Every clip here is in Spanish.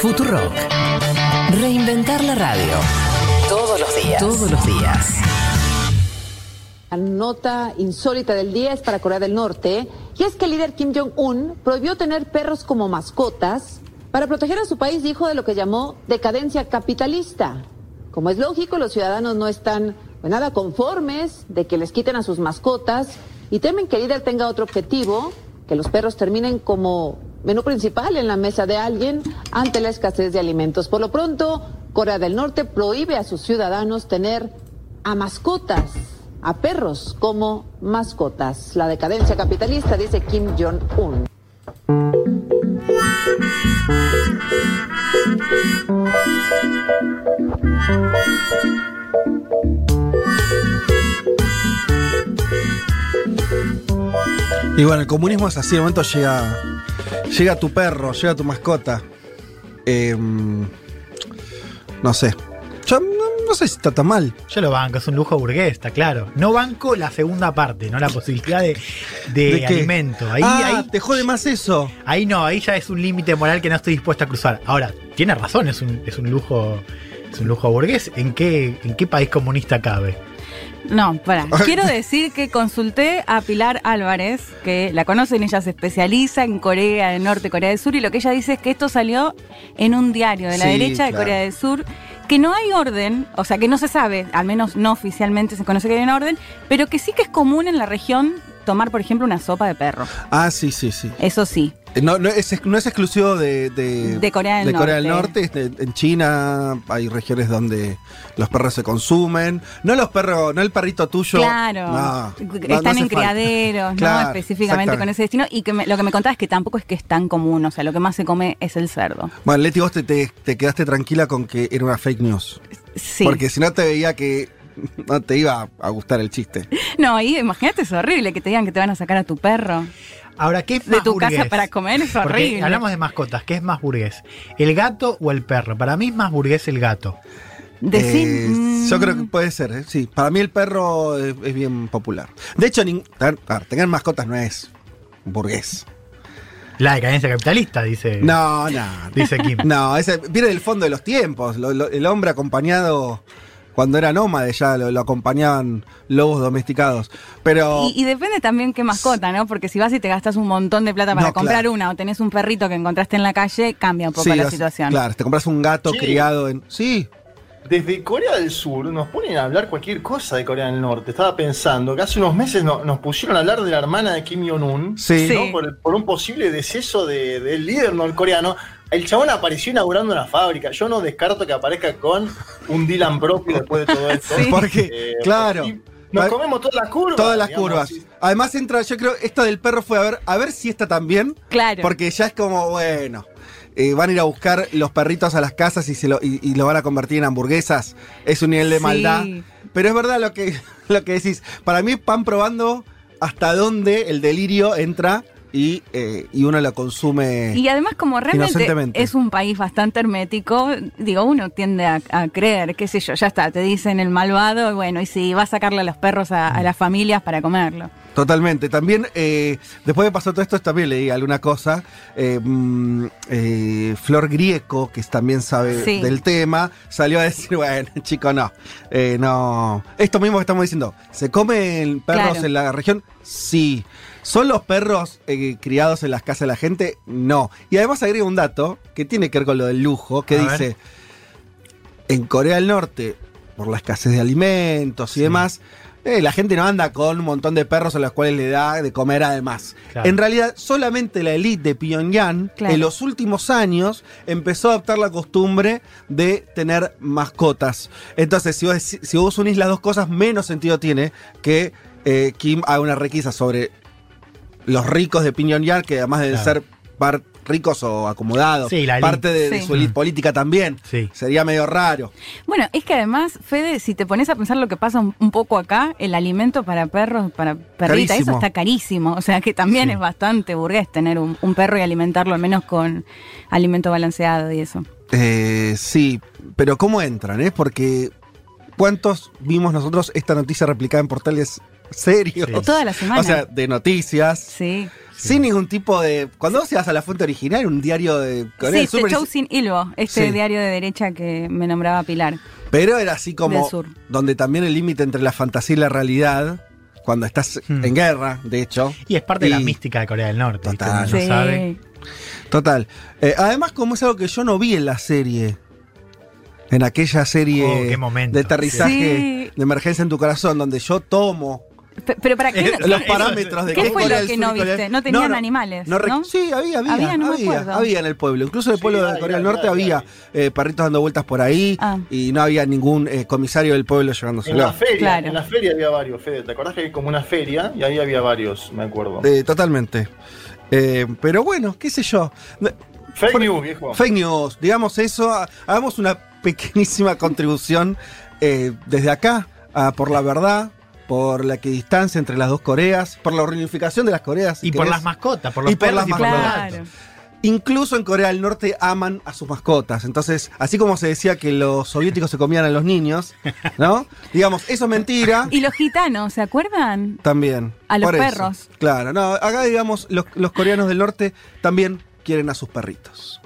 Futurock. Reinventar la radio. Todos los días. Todos los días. La nota insólita del día es para Corea del Norte, y es que el líder Kim Jong-un prohibió tener perros como mascotas para proteger a su país, dijo, de lo que llamó decadencia capitalista. Como es lógico, los ciudadanos no están pues, nada conformes de que les quiten a sus mascotas y temen que el líder tenga otro objetivo, que los perros terminen como menú principal en la mesa de alguien ante la escasez de alimentos. Por lo pronto, Corea del Norte prohíbe a sus ciudadanos tener a mascotas, a perros como mascotas. La decadencia capitalista, dice Kim Jong-un. Y bueno, el comunismo es así, de momento llega, llega tu perro, llega tu mascota. Em, no sé. Yo no, no sé si está tan mal. Yo lo banco, es un lujo burgués, está claro. No banco la segunda parte, no la posibilidad de, de alimento. Ahí, ah, ahí, te jode más eso. ahí no, ahí ya es un límite moral que no estoy dispuesto a cruzar. Ahora, tiene razón, es un, es un lujo. Es un lujo burgués. ¿En qué, ¿En qué país comunista cabe? No, para. Quiero decir que consulté a Pilar Álvarez, que la conocen, ella se especializa en Corea del Norte, Corea del Sur, y lo que ella dice es que esto salió en un diario de la Sí, derecha de claro. Corea del Sur, que no hay orden, o sea, que no se sabe, al menos no oficialmente se conoce que hay un orden, pero que sí que es común en la región tomar, por ejemplo, una sopa de perro. Ah, sí, sí, sí. Eso sí. Eh, No, no, es, no es exclusivo de, de, De Corea del de Corea del Norte. En China hay regiones donde los perros se consumen. No los perros, no el perrito tuyo. Claro, No, están en criaderos, Claro, ¿no? Específicamente con ese destino. Y que me- lo que me contaba es que tampoco es que es tan común, o sea, lo que más se come es el cerdo. Bueno, Leti, vos te, te- te quedaste tranquila con que era una fake news. Sí. Porque si no te veía que no te iba a gustar el chiste. No, ahí imagínate, es horrible que te digan que te van a sacar a tu perro Ahora, ¿qué es de tu burgués? casa para comer, es Porque horrible. hablamos de mascotas, ¿qué es más burgués? ¿El gato o el perro? Para mí es más burgués el gato. Decir, Eh, mm, yo creo que puede ser, ¿eh? sí. Para mí el perro es, es bien popular. De hecho, nin- a ver, a ver, tener mascotas no es burgués. La decadencia capitalista, dice, No, no. dice Kim. No, ese viene del fondo de los tiempos. Lo- lo- el hombre acompañado, cuando era nómade, ya lo, lo acompañaban lobos domesticados. Pero. Y, y depende también qué mascota, ¿no? Porque si vas y te gastas un montón de plata para No, comprar claro. una o tenés un perrito que encontraste en la calle, cambia un poco sí, la situación. Claro, te compras un gato Sí. criado en. Sí, Desde Corea del Sur nos ponen a hablar cualquier cosa de Corea del Norte. Estaba pensando que hace unos meses no- nos pusieron a hablar de la hermana de Kim Jong-un. sí. Por, por un posible deceso de- del líder norcoreano. El chabón apareció inaugurando una fábrica. Yo no descarto que aparezca con un Dylan propio después de todo esto. Sí. Porque, Eh, claro. Nos Va- comemos todas las curvas. Todas las digamos, curvas. sí. Además entra, yo creo, esto del perro fue a ver, a ver si está tan bien. Claro. Porque ya es como, bueno, eh, van a ir a buscar los perritos a las casas y, se lo, y, y lo van a convertir en hamburguesas. Es un nivel de Sí. maldad. Pero es verdad lo que, lo que decís. Para mí van probando hasta dónde el delirio entra y, eh, y uno lo consume. Y además, como realmente es un país bastante hermético, digo, uno tiende a, a creer, qué sé yo, ya está, te dicen el malvado, y bueno, y si va a sacarle a los perros a, a las familias para comerlo. Totalmente. También, eh, después de pasar todo esto, también leí alguna cosa. Eh, mm, eh, Flor Grieco, que también sabe Sí. del tema, salió a decir, bueno, chico, no. eh, no. Esto mismo que estamos diciendo. ¿Se comen perros Claro. en la región? Sí. ¿Son los perros eh, criados en las casas de la gente? No. Y además agrega un dato que tiene que ver con lo del lujo, que A ver. dice, en Corea del Norte, por la escasez de alimentos y demás, eh, la gente no anda con un montón de perros a los cuales le da de comer además. Claro. En realidad, solamente la élite de Pyongyang Claro. en los últimos años empezó a adoptar la costumbre de tener mascotas. Entonces, si vos, deci- si vos unís las dos cosas, menos sentido tiene que eh, Kim haga una requisa sobre los ricos de Pyongyang, que además de Claro. ser par- ricos o acomodados, Sí, la parte de, su élite política también, Sí. sería medio raro. Bueno, es que además, Fede, si te pones a pensar lo que pasa un, un poco acá, el alimento para perros, para perritas, eso está carísimo. O sea que también Sí. es bastante burgués tener un, un perro y alimentarlo al menos con alimento balanceado y eso. Eh, sí, pero ¿cómo entran? Eh? Porque ¿cuántos vimos nosotros esta noticia replicada en portales serios. Sí. Toda la semana. O sea, de noticias. Sí. Sin ningún tipo de. Cuando vos ibas a la fuente original, un diario de Corea Sí, del Sur. este show sin Ilvo, este Sí. diario de derecha que me nombraba Pilar. Pero era así como. Del sur. Donde también el límite entre la fantasía y la realidad. Cuando estás Hmm. en guerra, de hecho. Y es parte de la mística de Corea del Norte. Total. No sabe. Total. Eh, además, como es algo que yo no vi en la serie. En aquella serie Oh, qué momento. de aterrizaje Sí. de emergencia en tu corazón, donde yo tomo Pe- Pero para qué. Eh, no- los parámetros de ¿Qué qué fue Corea lo que no viste? ¿No tenían animales, no? Sí, había, había. Había, no había, en el pueblo. Incluso en el Sí, pueblo de Corea del Norte había eh, perritos dando vueltas por ahí Ah. y no había ningún eh, comisario del pueblo En llevándoselo. la feria, Claro. en la feria había varios, Fede. ¿Te acordás que hay como una feria? Y ahí había varios, me acuerdo. Eh, totalmente. Eh, pero bueno, qué sé yo. Fake por- news, viejo. Fake news, digamos eso, ha- hagamos una pequeñísima contribución eh, desde acá a por la verdad, por la equidistancia entre las dos Coreas, por la reunificación de las Coreas. si Y por querés. las mascotas, por los Y por perros las y por los mascotas. Claro. Incluso en Corea del Norte aman a sus mascotas. Entonces, así como se decía que los soviéticos se comían a los niños, ¿no? Digamos, eso es mentira. Y los gitanos, ¿se acuerdan? También. A los eso. perros. Claro, no, acá digamos, los, los coreanos del norte también quieren a sus perritos.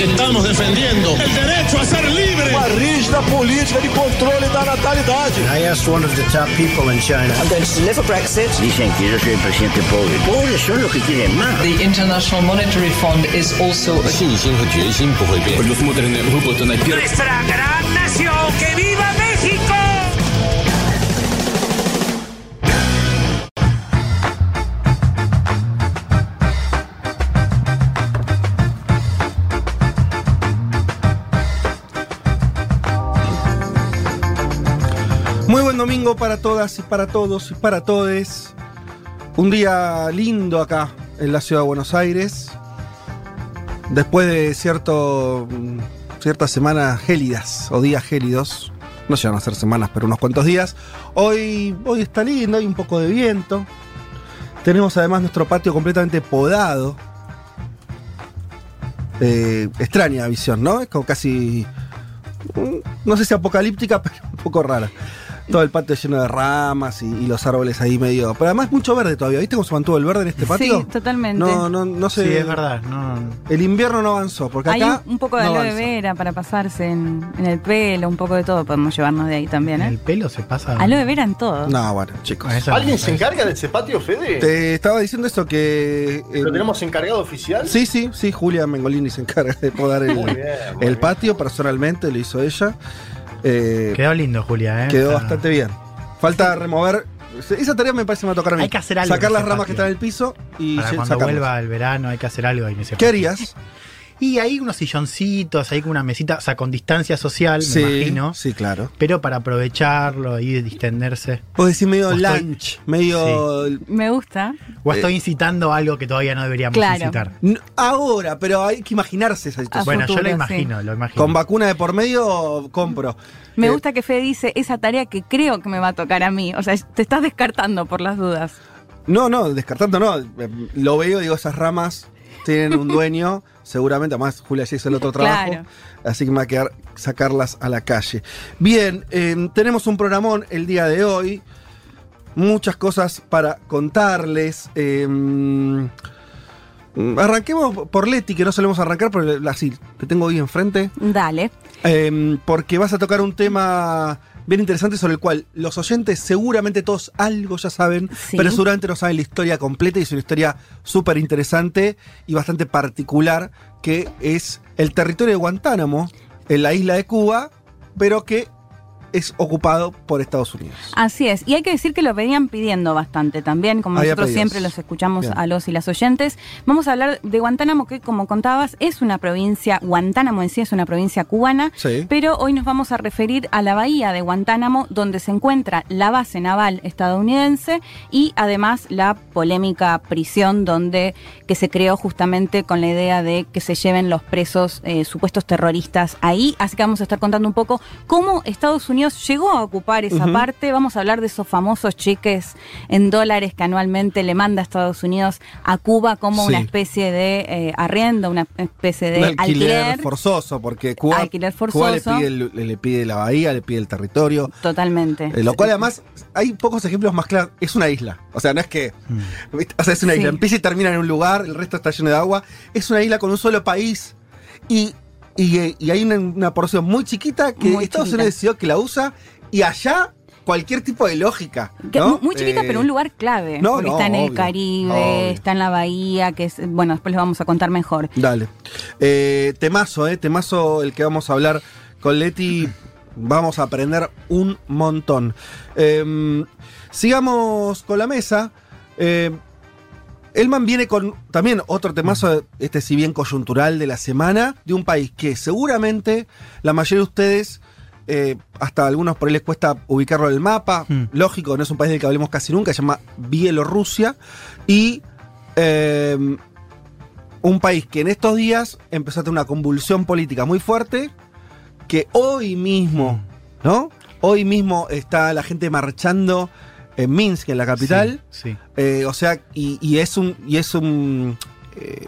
que estamos defendiendo el derecho a ser libre. uma rígida política de controle da natalidade. I asked one of the top people in China. I'm going to deliver Brexit. Dicen que yo soy el presidente pobre. Pobres son los que quieren más. The International Monetary Fund is also a 信心和决心不会变。Предусмотрены выплаты на первый. nuestra gran nación. ¡Que viva México! Muy buen domingo para todas y para todos y para todes. Un día lindo acá en la ciudad de Buenos Aires. Después de cierto, ciertas semanas gélidas o días gélidos. No llegan a ser semanas, pero unos cuantos días. Hoy, hoy está lindo, hay un poco de viento. Tenemos además nuestro patio completamente podado. Eh, extraña visión, ¿no? Es como casi. mm, No sé si apocalíptica, pero un poco rara. Todo el patio lleno de ramas y, y los árboles ahí medio. Pero además mucho verde todavía. ¿Viste cómo se mantuvo el verde en este patio? Sí, totalmente. No, no, no sé. Sí, es verdad. No, El invierno no avanzó, porque Hay acá. un, un poco de no aloe vera para pasarse en, en el pelo, un poco de todo podemos llevarnos de ahí también, en ¿eh? el pelo se pasa. Aloe vera en todo. No, bueno, chicos. Eso- ¿Alguien se encarga de ese patio, Fede? Te estaba diciendo esto que. eh, ¿Lo tenemos encargado oficial? Sí, sí, sí, Julia Mengolini se encarga de podar el, Muy bien, muy el patio personalmente, lo hizo ella. Eh, Quedó lindo, Julia, ¿eh? quedó bastante bien. Falta remover. Esa tarea me parece que me va a tocar a mí. Hay que hacer algo Sacar las ramas que están en el piso y Para cuando sacarlas. vuelva el verano hay que hacer algo ahí en ese ¿Qué patio. harías? Y hay unos silloncitos, hay una mesita, o sea, con distancia social, Sí, me imagino. sí, claro. Pero para aprovecharlo y distenderse. Vos decís medio O estoy- lunch, medio. Me gusta. O Eh. estoy incitando algo que todavía no deberíamos Claro. incitar. Ahora, pero hay que imaginarse esa situación. Bueno, yo lo sí. imagino, lo imagino. Con vacuna de por medio, compro. Me Eh, gusta que Fede dice esa tarea que creo que me va a tocar a mí. O sea, te estás descartando por las dudas. No, no, descartando no. Eh, Lo veo, digo, esas ramas tienen un dueño, seguramente. Además, Julia ya hizo el otro trabajo. Claro. Así que me va a quedar sacarlas a la calle. Bien, eh, tenemos un programón el día de hoy. Muchas cosas para contarles. Eh, mm, arranquemos por Leti, que no solemos arrancar, pero así, te tengo hoy enfrente. Dale. Eh, porque vas a tocar un tema bien interesante sobre el cual los oyentes seguramente todos algo ya saben, Sí. pero seguramente no saben la historia completa y es una historia súper interesante y bastante particular que es el territorio de Guantánamo en la isla de Cuba, pero que es ocupado por Estados Unidos. Así es. Y hay que decir que lo venían pidiendo bastante también, como Había nosotros pedidos. siempre los escuchamos Bien. a los y las oyentes. Vamos a hablar de Guantánamo, que como contabas, es una provincia, Guantánamo en sí es una provincia cubana, Sí. pero hoy nos vamos a referir a la bahía de Guantánamo, donde se encuentra la base naval estadounidense y además la polémica prisión donde que se creó justamente con la idea de que se lleven los presos eh, supuestos terroristas ahí. Así que vamos a estar contando un poco cómo Estados Unidos Llegó a ocupar esa parte. Vamos a hablar de esos famosos cheques en dólares que anualmente le manda Estados Unidos a Cuba como Sí. una especie de eh, arriendo, una especie de Un alquiler, alquiler. forzoso, porque Cuba, Alquiler Cuba le, forzoso. pide, el- le pide la bahía, le pide el territorio. Totalmente. eh, lo cual además, hay pocos ejemplos más claros. Es una isla. O sea, no es que. ¿viste? O sea, es una Sí. isla. Empieza y termina en un lugar, el resto está lleno de agua. Es una isla con un solo país. Y, y, y hay una, una porción muy chiquita que Muy Estados chiquita. Unidos decidió que la usa. Y allá, cualquier tipo de lógica. Muy chiquita, Eh, pero un lugar clave. no, porque no, está en el Caribe, obvio. está en la bahía, que es. Bueno, después les vamos a contar mejor. Dale. Eh, temazo, eh, temazo el que vamos a hablar con Leti. Vamos a aprender un montón. Eh, sigamos con la mesa. Elman viene con también otro temazo, este si bien coyuntural de la semana, de un país que seguramente la mayoría de ustedes, eh, hasta algunos por ahí les cuesta ubicarlo en el mapa, Hmm. lógico, no es un país del que hablemos casi nunca, se llama Bielorrusia, y eh, un país que en estos días empezó a tener una convulsión política muy fuerte, que hoy mismo, ¿no? Hoy mismo está la gente marchando en Minsk, en la capital. Sí, sí. Eh, o sea, y, y es un. Y es un. eh,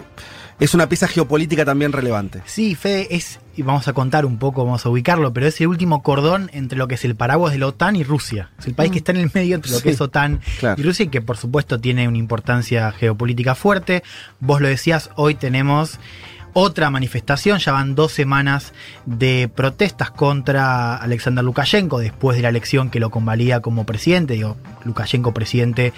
es una pieza geopolítica también relevante. Sí, Fede, es, y vamos a contar un poco, vamos a ubicarlo, pero es el último cordón entre lo que es el paraguas de la OTAN y Rusia. Es el país que está en el medio entre lo que es OTAN claro. y Rusia y que por supuesto tiene una importancia geopolítica fuerte. Vos lo decías, hoy tenemos otra manifestación, ya van dos semanas de protestas contra Alexander Lukashenko después de la elección que lo convalida como presidente, digo, Lukashenko presidente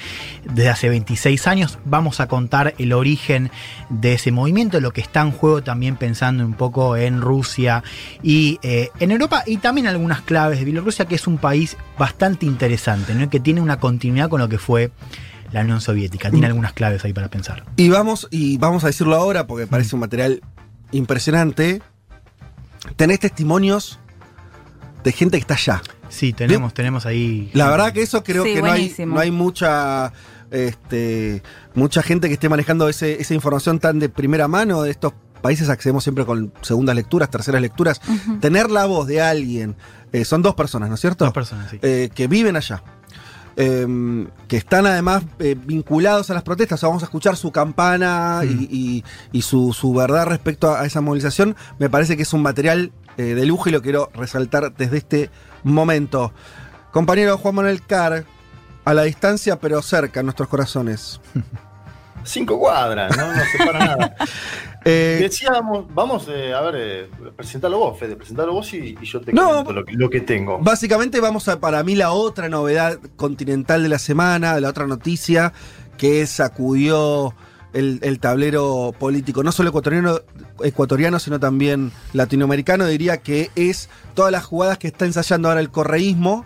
desde hace 26 años. Vamos a contar el origen de ese movimiento, lo que está en juego también pensando un poco en Rusia y eh, en Europa y también algunas claves de Bielorrusia, que es un país bastante interesante, ¿no? que tiene una continuidad con lo que fue la Unión Soviética. Tiene algunas claves ahí para pensar. Y vamos, y vamos a decirlo ahora porque parece un material impresionante. Tenés testimonios de gente que está allá. Sí, tenemos, tenemos ahí. La verdad que eso creo Sí, que no hay, no hay mucha. Este, mucha gente que esté manejando ese- esa información tan de primera mano de estos países accedemos siempre con segundas lecturas, terceras lecturas. Tener la voz de alguien, eh, son dos personas, ¿no es cierto? Dos personas, sí. Eh, que viven allá. Eh, que están además eh, vinculados a las protestas. O sea, vamos a escuchar su campana y, Mm. y- y su, su verdad respecto a, a esa movilización. Me parece que es un material eh, de lujo y lo quiero resaltar desde este momento. Compañero Juan Manuel Carr, a la distancia pero cerca en nuestros corazones. Cinco cuadras, no, no separa nada. Eh, Decíamos, vamos eh, a ver, eh, presentalo vos, Fede, presentalo vos y, y yo te No, lo, que- lo que tengo. Básicamente vamos a, para mí, la otra novedad continental de la semana, la otra noticia que sacudió el, el tablero político, no solo ecuatoriano, ecuatoriano, sino también latinoamericano, diría que es todas las jugadas que está ensayando ahora el correísmo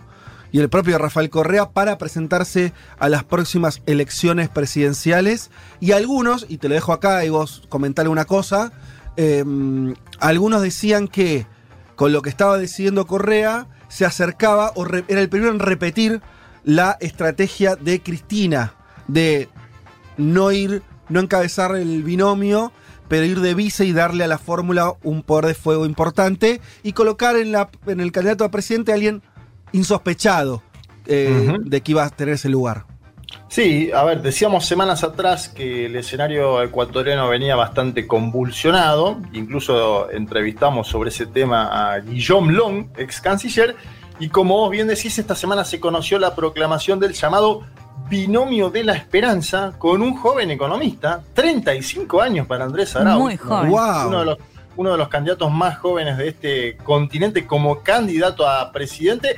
y el propio Rafael Correa para presentarse a las próximas elecciones presidenciales. Y algunos, y te lo dejo acá y vos comentale una cosa, eh, algunos decían que con lo que estaba decidiendo Correa se acercaba o era el primero en repetir la estrategia de Cristina de no ir, no encabezar el binomio, pero ir de vice y darle a la fórmula un poder de fuego importante y colocar en, la, en el candidato a presidente a alguien insospechado eh, de que iba a tener ese lugar. Sí, a ver, decíamos semanas atrás que el escenario ecuatoriano venía bastante convulsionado, incluso entrevistamos sobre ese tema a Guillaume Long, ex canciller, y como vos bien decís, esta semana se conoció la proclamación del llamado binomio de la esperanza con un joven economista, 35 años para Andrés Arauz. Muy joven. Wow. Uno de los uno de los candidatos más jóvenes de este continente como candidato a presidente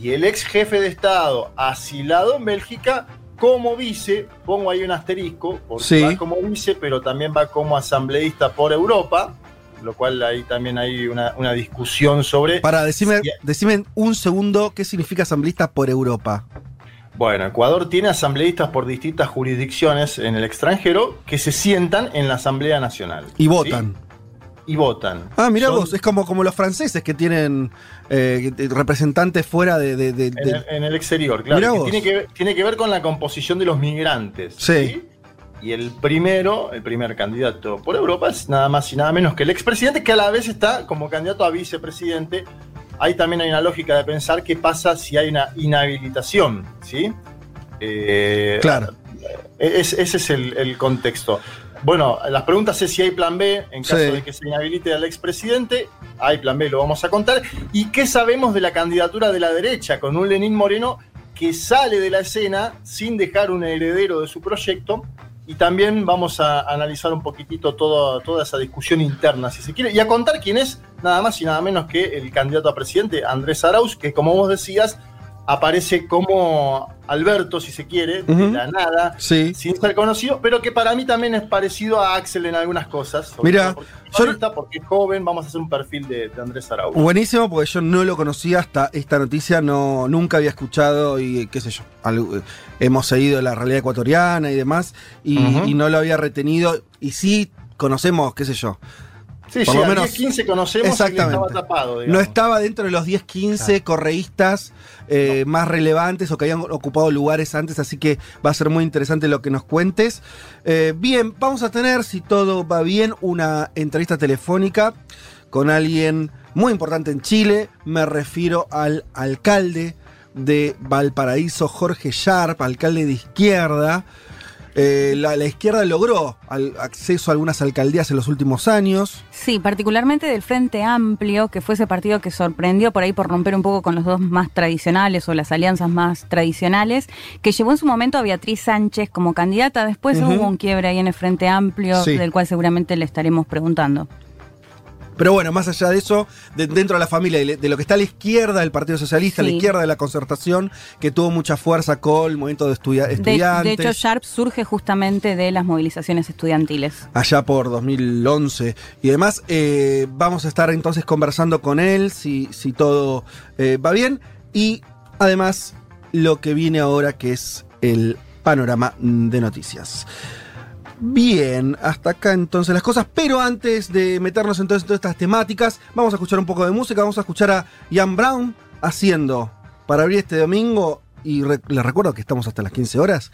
y el ex jefe de Estado asilado en Bélgica como vice, pongo ahí un asterisco, porque Sí. va como vice, pero también va como asambleísta por Europa, lo cual ahí también hay una, una discusión sobre... Para decirme, Sí. decime un segundo qué significa asambleísta por Europa. Bueno, Ecuador tiene asambleístas por distintas jurisdicciones en el extranjero que se sientan en la Asamblea Nacional. Y ¿sí? Y votan. Ah, mira Son- vos, es como, como los franceses que tienen eh, representantes fuera de... de- de- En el, en el exterior, claro. Mirá que vos. tiene, que, ver- tiene que ver con la composición de los migrantes. Sí. Y el primero, el primer candidato por Europa es nada más y nada menos que el expresidente, que a la vez está como candidato a vicepresidente ahí también hay una lógica de pensar qué pasa si hay una inhabilitación, ¿sí? Eh, Claro. es- ese es el, el contexto. Bueno, las preguntas es si hay plan B en caso Sí. de que se inhabilite al expresidente. Hay plan B, lo vamos a contar. ¿Y qué sabemos de la candidatura de la derecha con un Lenín Moreno que sale de la escena sin dejar un heredero de su proyecto? Y también vamos a analizar un poquitito todo- toda esa discusión interna, si se quiere, y a contar quién es nada más y nada menos que el candidato a presidente, Andrés Arauz, que como vos decías, aparece como Alberto, si se quiere, de la nada, Sí. sin ser conocido, pero que para mí también es parecido a Axel en algunas cosas. Mira, porque, porque es joven, vamos a hacer un perfil de, de Andrés Arauz. Buenísimo, porque yo no lo conocía hasta esta noticia, no, nunca había escuchado y qué sé yo. algo- eh, hemos seguido la realidad ecuatoriana y demás, y no lo había retenido. Y sí conocemos, qué sé yo. Sí, por sí, lo a menos- 10, 15 conocemos y Exactamente. estaba tapado. No estaba dentro de los 10, 15 correístas eh, más relevantes o que hayan ocupado lugares antes, así que va a ser muy interesante lo que nos cuentes. Eh, bien, vamos a tener, si todo va bien, una entrevista telefónica con alguien muy importante en Chile. Me refiero al alcalde de Valparaíso, Jorge Sharp, alcalde de izquierda. Eh, la, la izquierda logró al- acceso a algunas alcaldías en los últimos años. Sí, particularmente del Frente Amplio, que fue ese partido que sorprendió por ahí por romper un poco con los dos más tradicionales o las alianzas más tradicionales, que llevó en su momento a Beatriz Sánchez como candidata. Después hubo un quiebre ahí en el Frente Amplio, Sí. del cual seguramente le estaremos preguntando. Pero bueno, más allá de eso, de- dentro de la familia, de, lo que está a la izquierda del Partido Socialista, a la izquierda de la concertación, que tuvo mucha fuerza con el movimiento de estudia- De, estudiantes. de hecho, Sharp surge justamente de las movilizaciones estudiantiles. allá por 2011 y demás. eh, vamos a estar entonces conversando con él si, si todo eh, va bien. Y además lo que viene ahora que es el panorama de noticias. Bien, hasta acá entonces las cosas, pero antes de meternos entonces en todas estas temáticas, vamos a escuchar un poco de música, vamos a escuchar a Ian Brown haciendo para abrir este domingo, y les recuerdo que estamos hasta las 15 horas,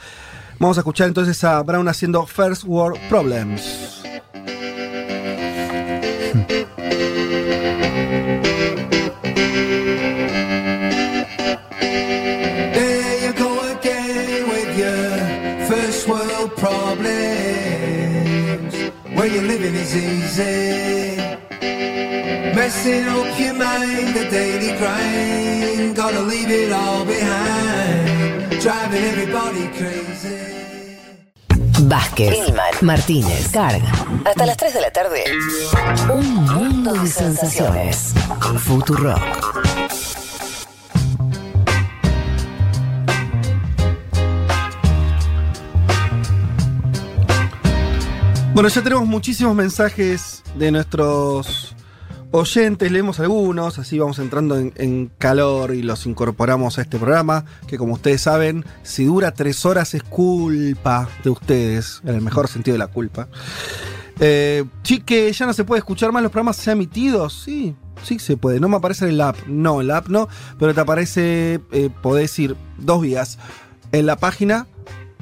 vamos a escuchar entonces a Brown haciendo First World Problems. Messing up your mind, the daily grind. Gotta leave it all behind. Driving everybody crazy. Vázquez, Martínez, Carga. Hasta las 3 de la tarde. Un mundo de sensaciones. Futuro. Bueno, ya tenemos muchísimos mensajes de nuestros oyentes, leemos algunos, así vamos entrando en, calor y los incorporamos a este programa, que como ustedes saben, si dura tres horas es culpa de ustedes, en el mejor sentido de la culpa. Eh, sí, que ya no se puede escuchar más los programas ya emitidos, sí, sí se puede, no me aparece en la app, no, en app no, pero te aparece, eh, podés ir dos vías, en la página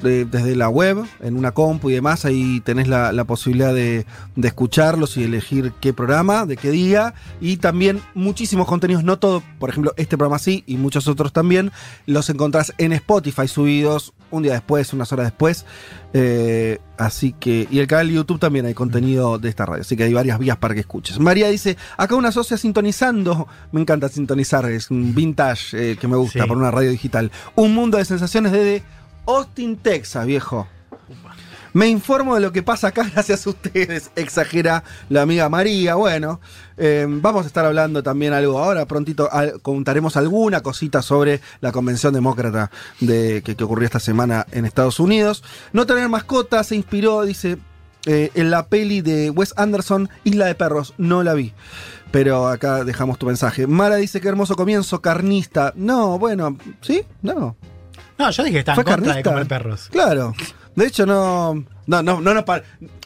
de- desde la web, en una compu y demás, ahí tenés la, la posibilidad de, de escucharlos y elegir qué programa, de qué día, y también muchísimos contenidos, no todo, por ejemplo, este programa sí, y muchos otros también, los encontrás en Spotify subidos un día después, unas horas después, eh, así que, y el canal de YouTube también hay contenido de esta radio, así que hay varias vías para que escuches. María dice, acá una socia sintonizando, me encanta sintonizar, es un vintage eh, que me gusta Sí. por una radio digital, un mundo de sensaciones desde Austin, Texas, viejo. Me informo de lo que pasa acá gracias a ustedes, exagera la amiga María. Bueno, eh, vamos a estar hablando también algo ahora, prontito contaremos alguna cosita sobre la convención demócrata de, que, ocurrió esta semana en Estados Unidos. No tener mascotas se inspiró, dice, eh, en la peli de Wes Anderson, Isla de Perros. No la vi. Pero acá dejamos tu mensaje. Mara dice que hermoso comienzo, carnista. No, bueno, ¿sí? No. No, yo dije que estaba ¿Fue en contra de comer perros. Claro. De hecho, no. No, no, no nos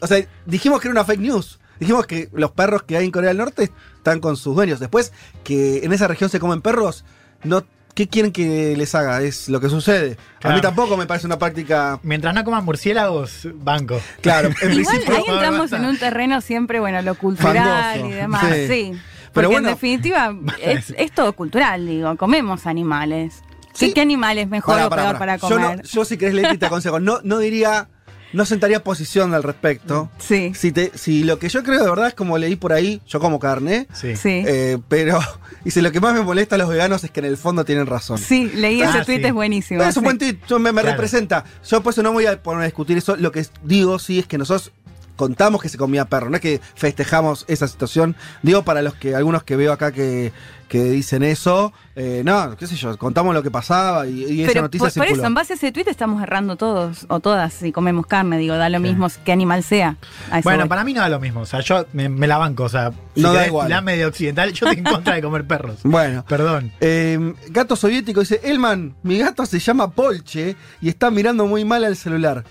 O sea, dijimos que era una fake news. Dijimos que los perros que hay en Corea del Norte están con sus dueños. Después, que en esa región se comen perros, no. ¿Qué quieren que les haga? Es lo que sucede. A mí tampoco me parece una práctica. Mientras no coman murciélagos, banco. Claro, en Igual principio. ahí entramos en un terreno siempre, bueno, lo cultural Fangoso, y demás. sí. Sí. Pero Porque bueno, en definitiva es, es todo cultural, digo, comemos animales. Sí. ¿Qué, animal es mejor Pará, o pará, peor pará. para Yo, no- comer? yo si querés Leti te aconsejo, no, no diría, no sentaría posición al respecto. Sí. Si, te, si lo que yo creo de verdad es como leí por ahí, yo como carne, Sí. Sí. eh, pero y si lo que más me molesta a los veganos es que en el fondo tienen razón. Sí, leí Ah, ese tweet, sí. es buenísimo. es un sí. buen tweet, yo me, me Claro. representa. Yo por eso no voy a poner a discutir eso. Lo que digo sí es que nosotros contamos que se comía perro, no es que festejamos esa situación. Digo para los que, algunos que veo acá que, que dicen eso, eh, no, qué sé yo, contamos lo que pasaba y, y esa Pero noticia por, por eso, en base a ese tweet estamos errando todos o todas si comemos carne, digo, da lo mismo qué animal sea. Bueno, voy. para mí no da lo mismo. O sea, yo me, me la banco. O sea, si No da igual. la medio occidental, yo estoy en contra de comer perros. Bueno. Perdón. Eh, gato soviético dice, Elman, mi gato se llama Polche y está mirando muy mal al celular.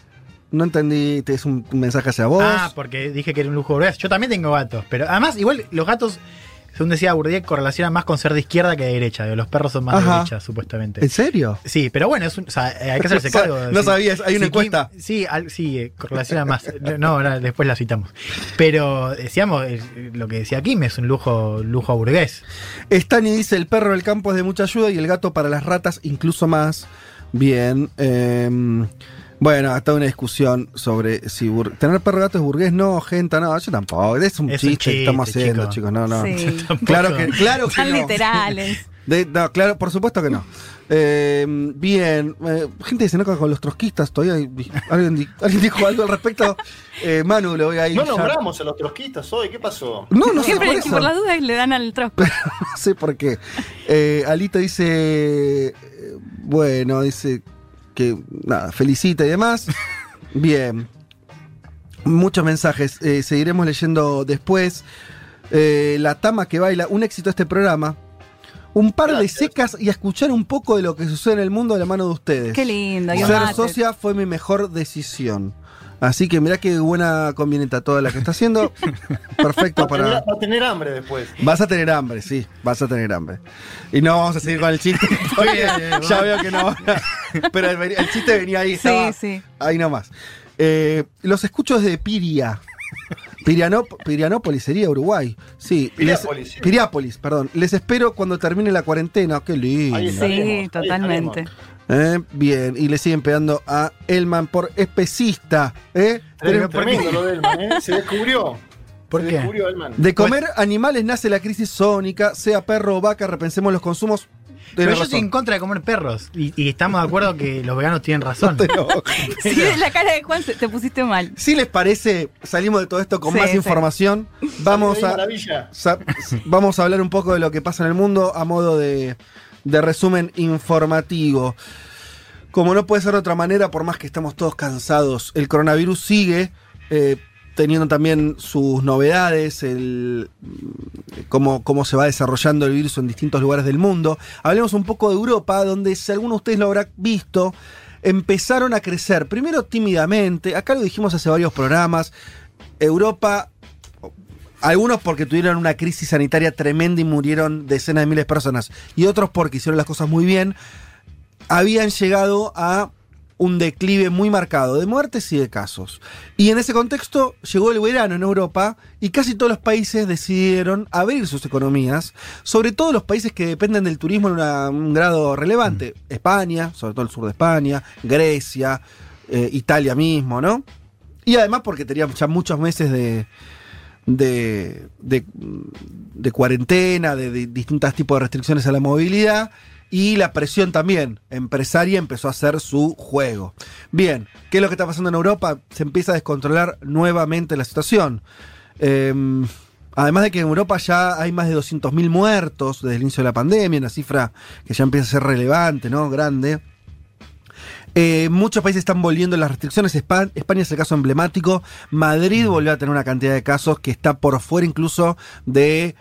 No entendí, ¿te es un mensaje hacia vos? Ah, porque dije que era un lujo burgués. Yo también tengo gatos. Pero además, igual los gatos, según decía Bourdieu, correlacionan más con ser de izquierda que de derecha. Los perros son más de derecha, supuestamente. ¿En serio? Sí, pero bueno, es un- o sea, hay que hacerse cargo. no sí. sabías, hay una Sí, encuesta. Sí, al- sí, eh, correlaciona más. No, ahora después la citamos. Pero decíamos, eh, lo que decía Kim es un lujo, lujo burgués. Stani dice, el perro del campo es de mucha ayuda y el gato para las ratas incluso más. Bien. eh, bueno, hasta una discusión sobre si bur- tener perro gato es burgués. No, gente, no, yo tampoco. Es un Es chiste, un que estamos haciendo, chico. chicos. No, no. Sí. Claro que, claro que no. literales. De- no, claro, por supuesto que no. Eh, bien, eh, gente dice, no, con los trotskistas todavía. di- ¿Alguien, di- alguien dijo algo al respecto? Eh, Manu, lo voy a ir. No ya- nombramos a los trotskistas hoy, ¿qué pasó? No, no sé Siempre por por las dudas le dan al trosco. No sé por qué. Eh, Alita dice. eh, Bueno, dice que. Nada, felicita y demás. Bien. Muchos mensajes. eh, seguiremos leyendo después. Eh, la Tama que baila. Un éxito este programa. Un par de secas y a escuchar un poco de lo que sucede en el mundo de la mano de ustedes. Qué lindo. Ser mate. socia fue mi mejor decisión. Así que mirá qué buena convenienta toda la que está haciendo. Perfecto Va a, tener, para. va a tener hambre después. Vas a tener hambre, sí, vas a tener hambre. Y no vamos a seguir con el chiste. ya veo que no. Pero el, el chiste venía ahí. Sí, estaba sí. Ahí nomás. Eh, los escucho desde Piria. Pirianop- Pirianópolis sería Uruguay. Sí. Piriápolis. Piriápolis, perdón. Les espero cuando termine la cuarentena. Qué lindo. Sí, totalmente. Eh, bien, y le siguen pegando a Elman por especista. ¿eh? Tremendo, lo de Elman, ¿eh? Se descubrió. ¿Por Se qué? descubrió Elman. De comer animales nace la crisis sónica, sea perro o vaca, repensemos los consumos. Pero Tenés yo estoy en razón. contra de comer perros. Y, y estamos de acuerdo que los veganos tienen razón. No. Sí, la cara de Juan te pusiste mal. Si les parece, salimos de todo esto con Sí, más sí. información. Vamos a, vamos a hablar un poco de lo que pasa en el mundo a modo de, de resumen informativo. Como no puede ser de otra manera, por más que estamos todos cansados, el coronavirus sigue eh, teniendo también sus novedades, el, cómo, cómo se va desarrollando el virus en distintos lugares del mundo. Hablemos un poco de Europa, donde si alguno de ustedes lo habrá visto, empezaron a crecer, primero tímidamente, acá lo dijimos hace varios programas, Europa, algunos porque tuvieron una crisis sanitaria tremenda y murieron decenas de miles de personas, y otros porque hicieron las cosas muy bien, habían llegado a un declive muy marcado de muertes y de casos. Y en ese contexto llegó el verano en Europa y casi todos los países decidieron abrir sus economías, sobre todo los países que dependen del turismo en una- un grado relevante. España, sobre todo el sur de España, Grecia, eh, Italia mismo, ¿no? Y además porque tenían ya muchos meses de, de, de- de cuarentena, de, distintos tipos de restricciones a la movilidad y la presión también empresaria empezó a hacer su juego. Bien, ¿qué es lo que está pasando en Europa? Se empieza a descontrolar nuevamente la situación. Eh, además de que en Europa ya hay más de 200.000 muertos desde el inicio de la pandemia, una cifra que ya empieza a ser relevante, ¿no? Grande. Eh, muchos países están volviendo las restricciones. Espa- España es el caso emblemático. Madrid volvió a tener una cantidad de casos que está por fuera incluso de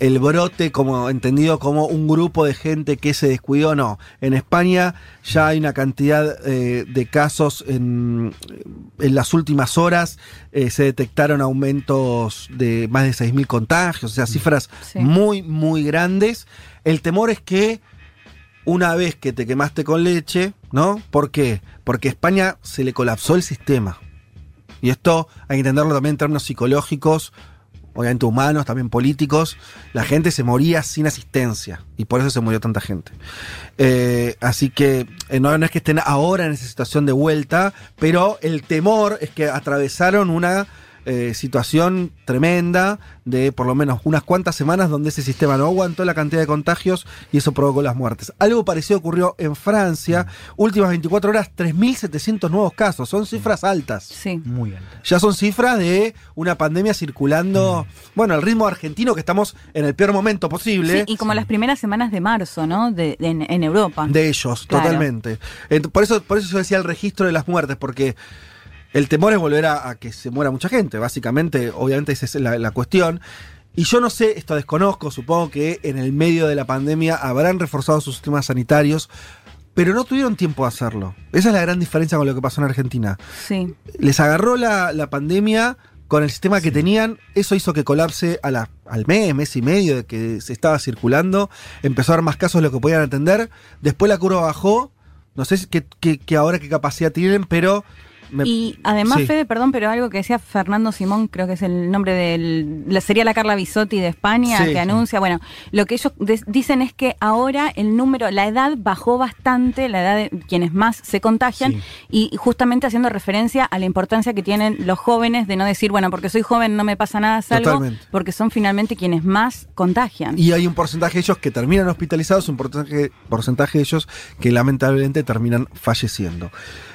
el brote como entendido como un grupo de gente que se descuidó. No, en España ya hay una cantidad eh, de casos en, en las últimas horas. eh, se detectaron aumentos de más de 6.000 contagios, o sea, cifras Sí. muy, muy grandes. El temor es que una vez que te quemaste con leche, ¿no? ¿Por qué? Porque a España se le colapsó el sistema. Y esto hay que entenderlo también en términos psicológicos obviamente humanos, también políticos, la gente se moría sin asistencia y por eso se murió tanta gente. Eh, así que eh, no, no es que estén ahora en esa situación de vuelta, pero el temor es que atravesaron una eh, situación tremenda de por lo menos unas cuantas semanas donde ese sistema no aguantó la cantidad de contagios y eso provocó las muertes. Algo parecido ocurrió en Francia. Últimas 24 horas, 3.700 nuevos casos. Son cifras altas. Sí. Muy alta. Ya son cifras de una pandemia circulando, bueno, al ritmo argentino que estamos en el peor momento posible. Sí, y como las primeras semanas de marzo, ¿no? De, de- en, en Europa. De ellos, Claro. totalmente. Ent- por, eso, por eso yo decía el registro de las muertes, porque el temor es volver a, a que se muera mucha gente. Básicamente, obviamente, esa es la, la cuestión. Y yo no sé, esto desconozco, supongo que en el medio de la pandemia habrán reforzado sus sistemas sanitarios, pero no tuvieron tiempo de hacerlo. Esa es la gran diferencia con lo que pasó en Argentina. Sí. Les agarró la, la pandemia con el sistema que tenían, eso hizo que colapse a la, al mes, mes y medio de que se estaba circulando, empezó a dar más casos de lo que podían atender, después la curva bajó, no sé si- qué, qué- qué ahora qué capacidad tienen, pero... me- Y además, sí. Fede, perdón, pero algo que decía Fernando Simón, creo que es el nombre del. la- Sería la Carla Bisotti de España, Sí, que anuncia. Bueno, lo que ellos dicen es que ahora el número, la edad bajó bastante, la edad de quienes más se contagian, Sí. y justamente haciendo referencia a la importancia que tienen los jóvenes de no decir, bueno, porque soy joven no me pasa nada, salvo, Totalmente. porque son finalmente quienes más contagian. Y hay un porcentaje de ellos que terminan hospitalizados, un porcentaje, porcentaje de ellos que lamentablemente terminan falleciendo.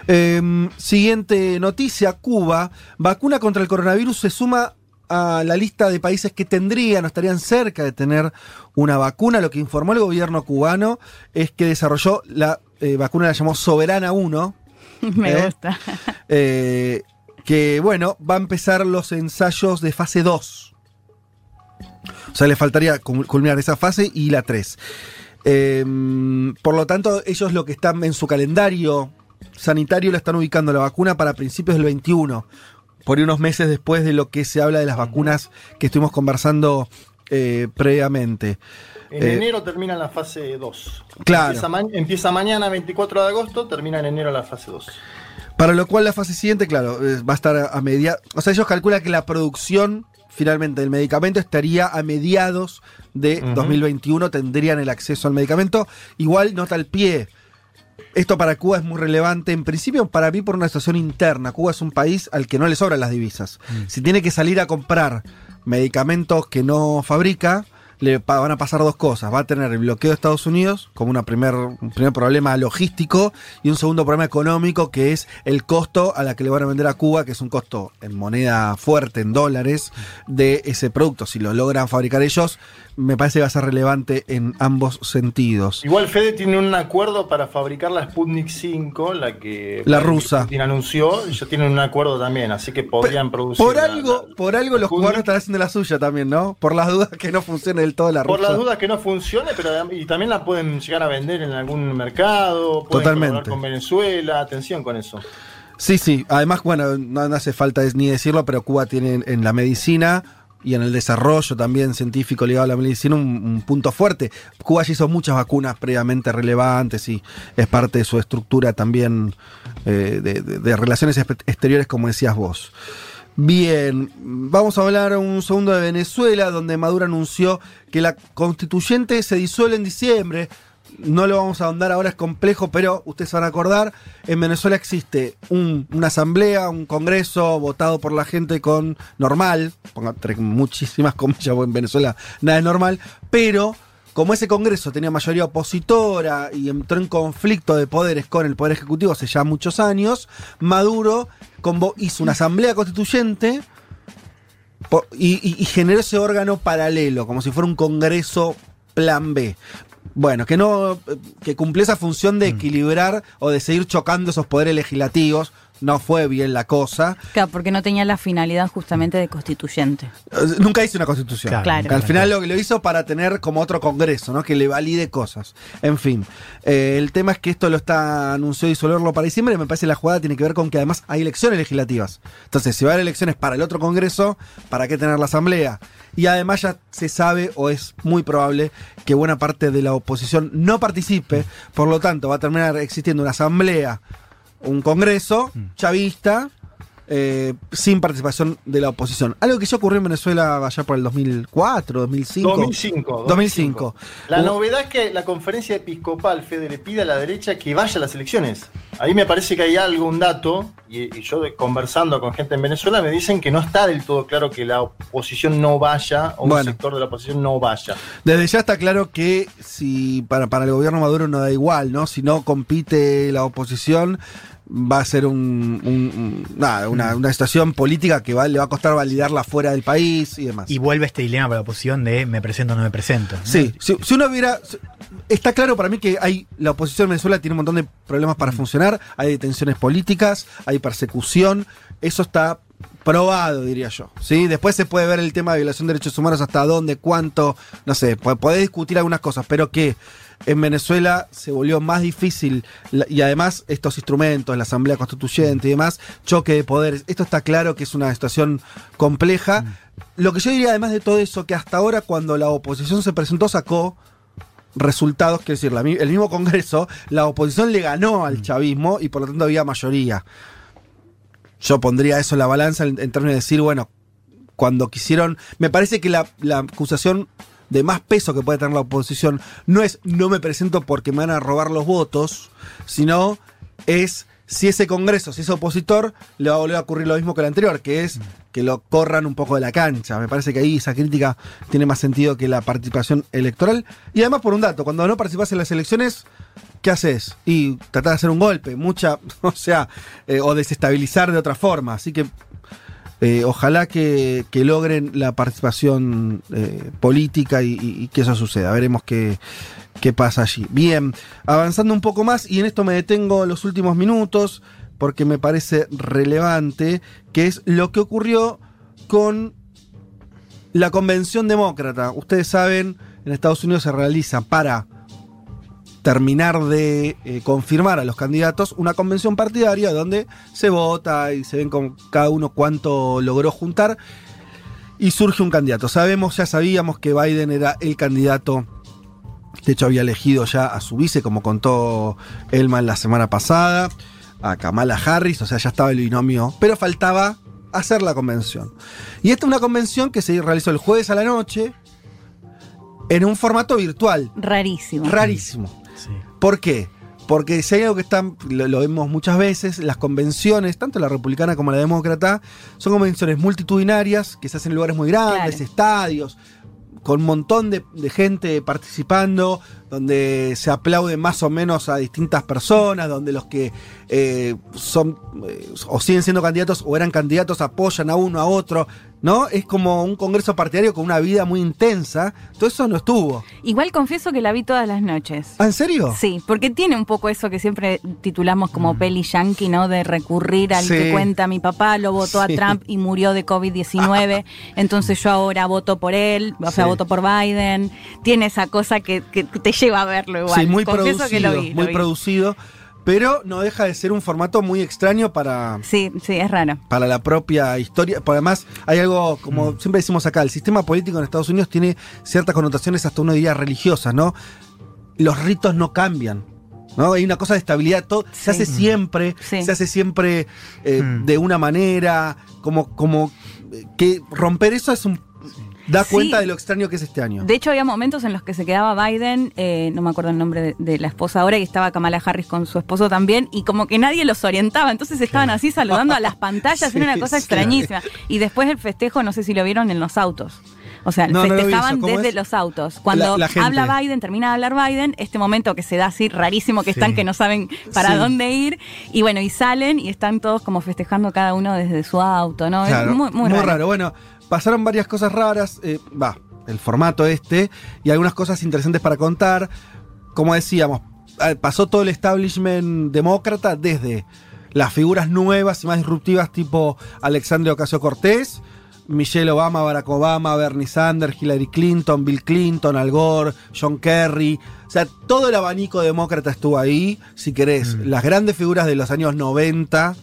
Em, siguiente noticia, Cuba. Vacuna contra el coronavirus se suma a la lista de países que tendrían o estarían cerca de tener una vacuna. Lo que informó el gobierno cubano es que desarrolló la eh, vacuna, la llamó Soberana 1, me ¿eh? gusta. eh, que bueno, va a empezar los ensayos de fase 2. O sea, le faltaría culminar esa fase y la 3. Eh, por lo tanto, ellos lo que están en su calendario sanitario lo están ubicando la vacuna para principios del 21, por ahí unos meses después de lo que se habla de las vacunas que estuvimos conversando eh, previamente. En Eh, enero termina la fase 2. Claro. Empieza, ma- empieza mañana, 24 de agosto, termina en enero la fase 2. Para lo cual la fase siguiente, claro, eh, va a estar a, a media. O sea, ellos calculan que la producción finalmente del medicamento estaría a mediados de Ujú. 2021, tendrían el acceso al medicamento. Igual nota al pie. Esto para Cuba es muy relevante. En principio, para mí, por una situación interna. Cuba es un país al que no le sobran las divisas. Si tiene que salir a comprar medicamentos que no fabrica, le van a pasar dos cosas. Va a tener el bloqueo de Estados Unidos como una primer, un primer problema logístico y un segundo problema económico que es el costo a la que le van a vender a Cuba, que es un costo en moneda fuerte, en dólares, de ese producto. Si lo logran fabricar ellos, me parece que va a ser relevante en ambos sentidos. Igual Fede tiene un acuerdo para fabricar la Sputnik 5, la que La rusa. Putin anunció, ellos tienen un acuerdo también, así que podrían producir. Por la- algo, la- por algo los cubanos están haciendo la suya también, ¿no? Por las dudas que no funcione del todo la Por rusa. las dudas que no funcione, pero y también la pueden llegar a vender en algún mercado, pueden Totalmente. con Venezuela, atención con eso. Sí, sí. Además, bueno, no, no hace falta ni decirlo, pero Cuba tiene en, en la medicina y en el desarrollo también científico ligado a la medicina un, un punto fuerte. Cuba ya hizo muchas vacunas previamente relevantes y es parte de su estructura también eh, de, de- de relaciones exteriores, como decías vos. Bien, vamos a hablar un segundo de Venezuela, donde Maduro anunció que la constituyente se disuelve en diciembre. No lo vamos a ahondar ahora, es complejo, pero ustedes van a acordar, en Venezuela existe un- una asamblea, un congreso votado por la gente con normal, ponga muchísimas comillas, en Venezuela nada es normal, pero como ese congreso tenía mayoría opositora y entró en conflicto de poderes con el poder ejecutivo hace ya muchos años, Maduro hizo una asamblea constituyente y generó ese órgano paralelo, como si fuera un congreso plan B. Bueno, que no, eh, que cumplió esa función de equilibrar o de seguir chocando esos poderes legislativos. No fue bien la cosa. Claro, porque no tenía la finalidad justamente de constituyente. Eh, Nunca hizo una constitución. Claro, Claro. Al final lo que lo hizo para tener como otro congreso, ¿no? Que le valide cosas. En fin. eh, el tema es que esto lo está anunció disolverlo para diciembre. y Me parece que la jugada tiene que ver con que además hay elecciones legislativas. Entonces, si va a haber elecciones para el otro congreso, ¿para qué tener la asamblea? Y además ya se sabe o es muy probable que buena parte de la oposición no participe. Por lo tanto, va a terminar existiendo una asamblea, un congreso chavista eh, sin participación de la oposición. Algo que ya ocurrió en Venezuela allá por el 2004, 2005. 2005. 2005. La Hubo- novedad es que la conferencia episcopal, Fede, le pide a la derecha que vaya a las elecciones. Ahí me parece que hay algo, un dato, y, y yo de- conversando con gente en Venezuela me dicen que no está del todo claro que la oposición no vaya, o un Bueno. sector de la oposición no vaya. Desde ya está claro que si para, para el gobierno Maduro no da igual, ¿no? Si no compite la oposición, va a ser un, un- un- nada, una, una situación política que va- le va a costar validarla fuera del país y demás. Y vuelve este dilema para la oposición de me presento o no me presento. ¿no? Sí, si, si uno viera. Está claro para mí que hay la oposición en Venezuela tiene un montón de problemas para funcionar, hay detenciones políticas, hay persecución, eso está probado, diría yo. ¿sí? Después se puede ver el tema de violación de derechos humanos, hasta dónde, cuánto, no sé, po- podés discutir algunas cosas, pero que en Venezuela se volvió más difícil y además estos instrumentos, la Asamblea Constituyente y demás, choque de poderes, esto está claro que es una situación compleja. Lo que yo diría además de todo eso, que hasta ahora cuando la oposición se presentó sacó resultados, quiero decir, la el mismo Congreso, la oposición le ganó al chavismo y por lo tanto había mayoría. Yo pondría eso en la balanza en, en términos de decir, bueno, cuando quisieron, me parece que la, la acusación de más peso que puede tener la oposición no es no me presento porque me van a robar los votos, sino es si ese Congreso, si ese opositor, le va a volver a ocurrir lo mismo que el anterior, que es que lo corran un poco de la cancha. Me parece que ahí esa crítica tiene más sentido que la participación electoral. Y además por un dato, cuando no participas en las elecciones, ¿qué haces? Y tratar de hacer un golpe, mucha, o sea, eh, o desestabilizar de otra forma. Así que eh, ojalá que, logren la participación eh, política y, y- y que eso suceda. Veremos qué, qué pasa allí. Bien, avanzando un poco más, y en esto me detengo los últimos minutos, porque me parece relevante, que es lo que ocurrió con la convención demócrata. Ustedes saben, en Estados Unidos se realiza para terminar de eh, confirmar a los candidatos una convención partidaria donde se vota y se ven con cada uno cuánto logró juntar y surge un candidato. Sabemos, ya sabíamos que Biden era el candidato, de hecho había elegido ya a su vice, como contó Elman la semana pasada, a Kamala Harris, o sea, ya estaba el binomio, pero faltaba hacer la convención. Y esta es una convención que se realizó el jueves a la noche en un formato virtual. Rarísimo. Rarísimo. ¿Por qué? Porque si hay algo que están, lo, lo vemos muchas veces, las convenciones, tanto la republicana como la demócrata, son convenciones multitudinarias que se hacen en lugares muy grandes, Claro. estadios, con un montón de, de gente participando, donde se aplaude más o menos a distintas personas, donde los que eh, son eh, o siguen siendo candidatos o eran candidatos apoyan a uno a otro, ¿no? Es como un congreso partidario con una vida muy intensa. Todo eso no estuvo. Igual confieso que la vi todas las noches. ¿Ah, en serio? Sí, porque tiene un poco eso que siempre titulamos como peli yankee, ¿no? De recurrir al Sí. que cuenta mi papá, lo votó Sí. a Trump y murió de COVID-19, entonces yo ahora voto por él, o sea, Sí. voto por Biden. Tiene esa cosa que, que te lleva a verlo igual. Sí, muy Confieso producido, que lo vi. lo muy vi. producido, pero no deja de ser un formato muy extraño para, Sí, sí, es raro. para la propia historia. Por además, hay algo, como Mm. siempre decimos acá, el sistema político en Estados Unidos tiene ciertas connotaciones, hasta uno diría religiosas, ¿no? Los ritos no cambian. ¿No? Hay una cosa de estabilidad, todo, se hace siempre, Sí. se hace siempre eh, Mm. de una manera, como, como eh, que romper eso es un da Sí. cuenta de lo extraño que es este año. De hecho, había momentos en los que se quedaba Biden, eh, no me acuerdo el nombre de, de la esposa ahora, y estaba Kamala Harris con su esposo también, y como que nadie los orientaba, entonces estaban así saludando a las pantallas, Sí, era una cosa extrañísima. Y después el festejo, no sé si lo vieron en los autos. O sea, No, no lo vi festejaban eso. ¿Cómo desde es? los autos. Cuando La- la gente. habla Biden, termina de hablar Biden, este momento que se da así rarísimo, que están que no saben para Sí. dónde ir, y bueno, y salen y están todos como festejando cada uno desde su auto, ¿no? Es Claro, muy, muy raro. Bueno, pasaron varias cosas raras. eh, Va, el formato este. Y algunas cosas interesantes para contar. Como decíamos, pasó todo el establishment demócrata desde las figuras nuevas y más disruptivas tipo Alexandria Ocasio Cortés. Michelle Obama, Barack Obama, Bernie Sanders, Hillary Clinton, Bill Clinton, Al Gore, John Kerry. O sea, todo el abanico demócrata estuvo ahí. Si querés, las grandes figuras de los años 90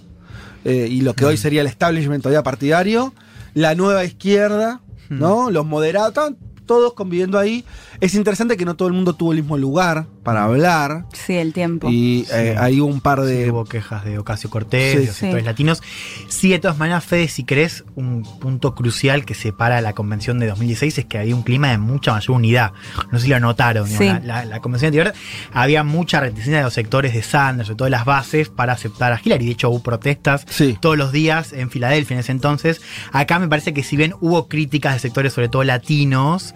eh, y lo que hoy sería el establishment todavía partidario, la nueva izquierda, ¿no? Los moderados, estaban todos conviviendo ahí. Es interesante que no todo el mundo tuvo el mismo lugar. para hablar. Sí, el tiempo. Y eh, hay un par de. Sí, hubo quejas de Ocasio Cortés, Sí. de los Sí. sectores latinos. Sí, de todas maneras, Fede, si crees, un punto crucial que separa la convención de 2016 es que había un clima de mucha mayor unidad. No sé si lo notaron. La, la- la convención anterior había mucha reticencia de los sectores de Sanders, sobre todo de las bases, para aceptar a Hillary. De hecho, hubo protestas Sí. todos los días en Filadelfia en ese entonces. Acá me parece que si bien hubo críticas de sectores, sobre todo latinos,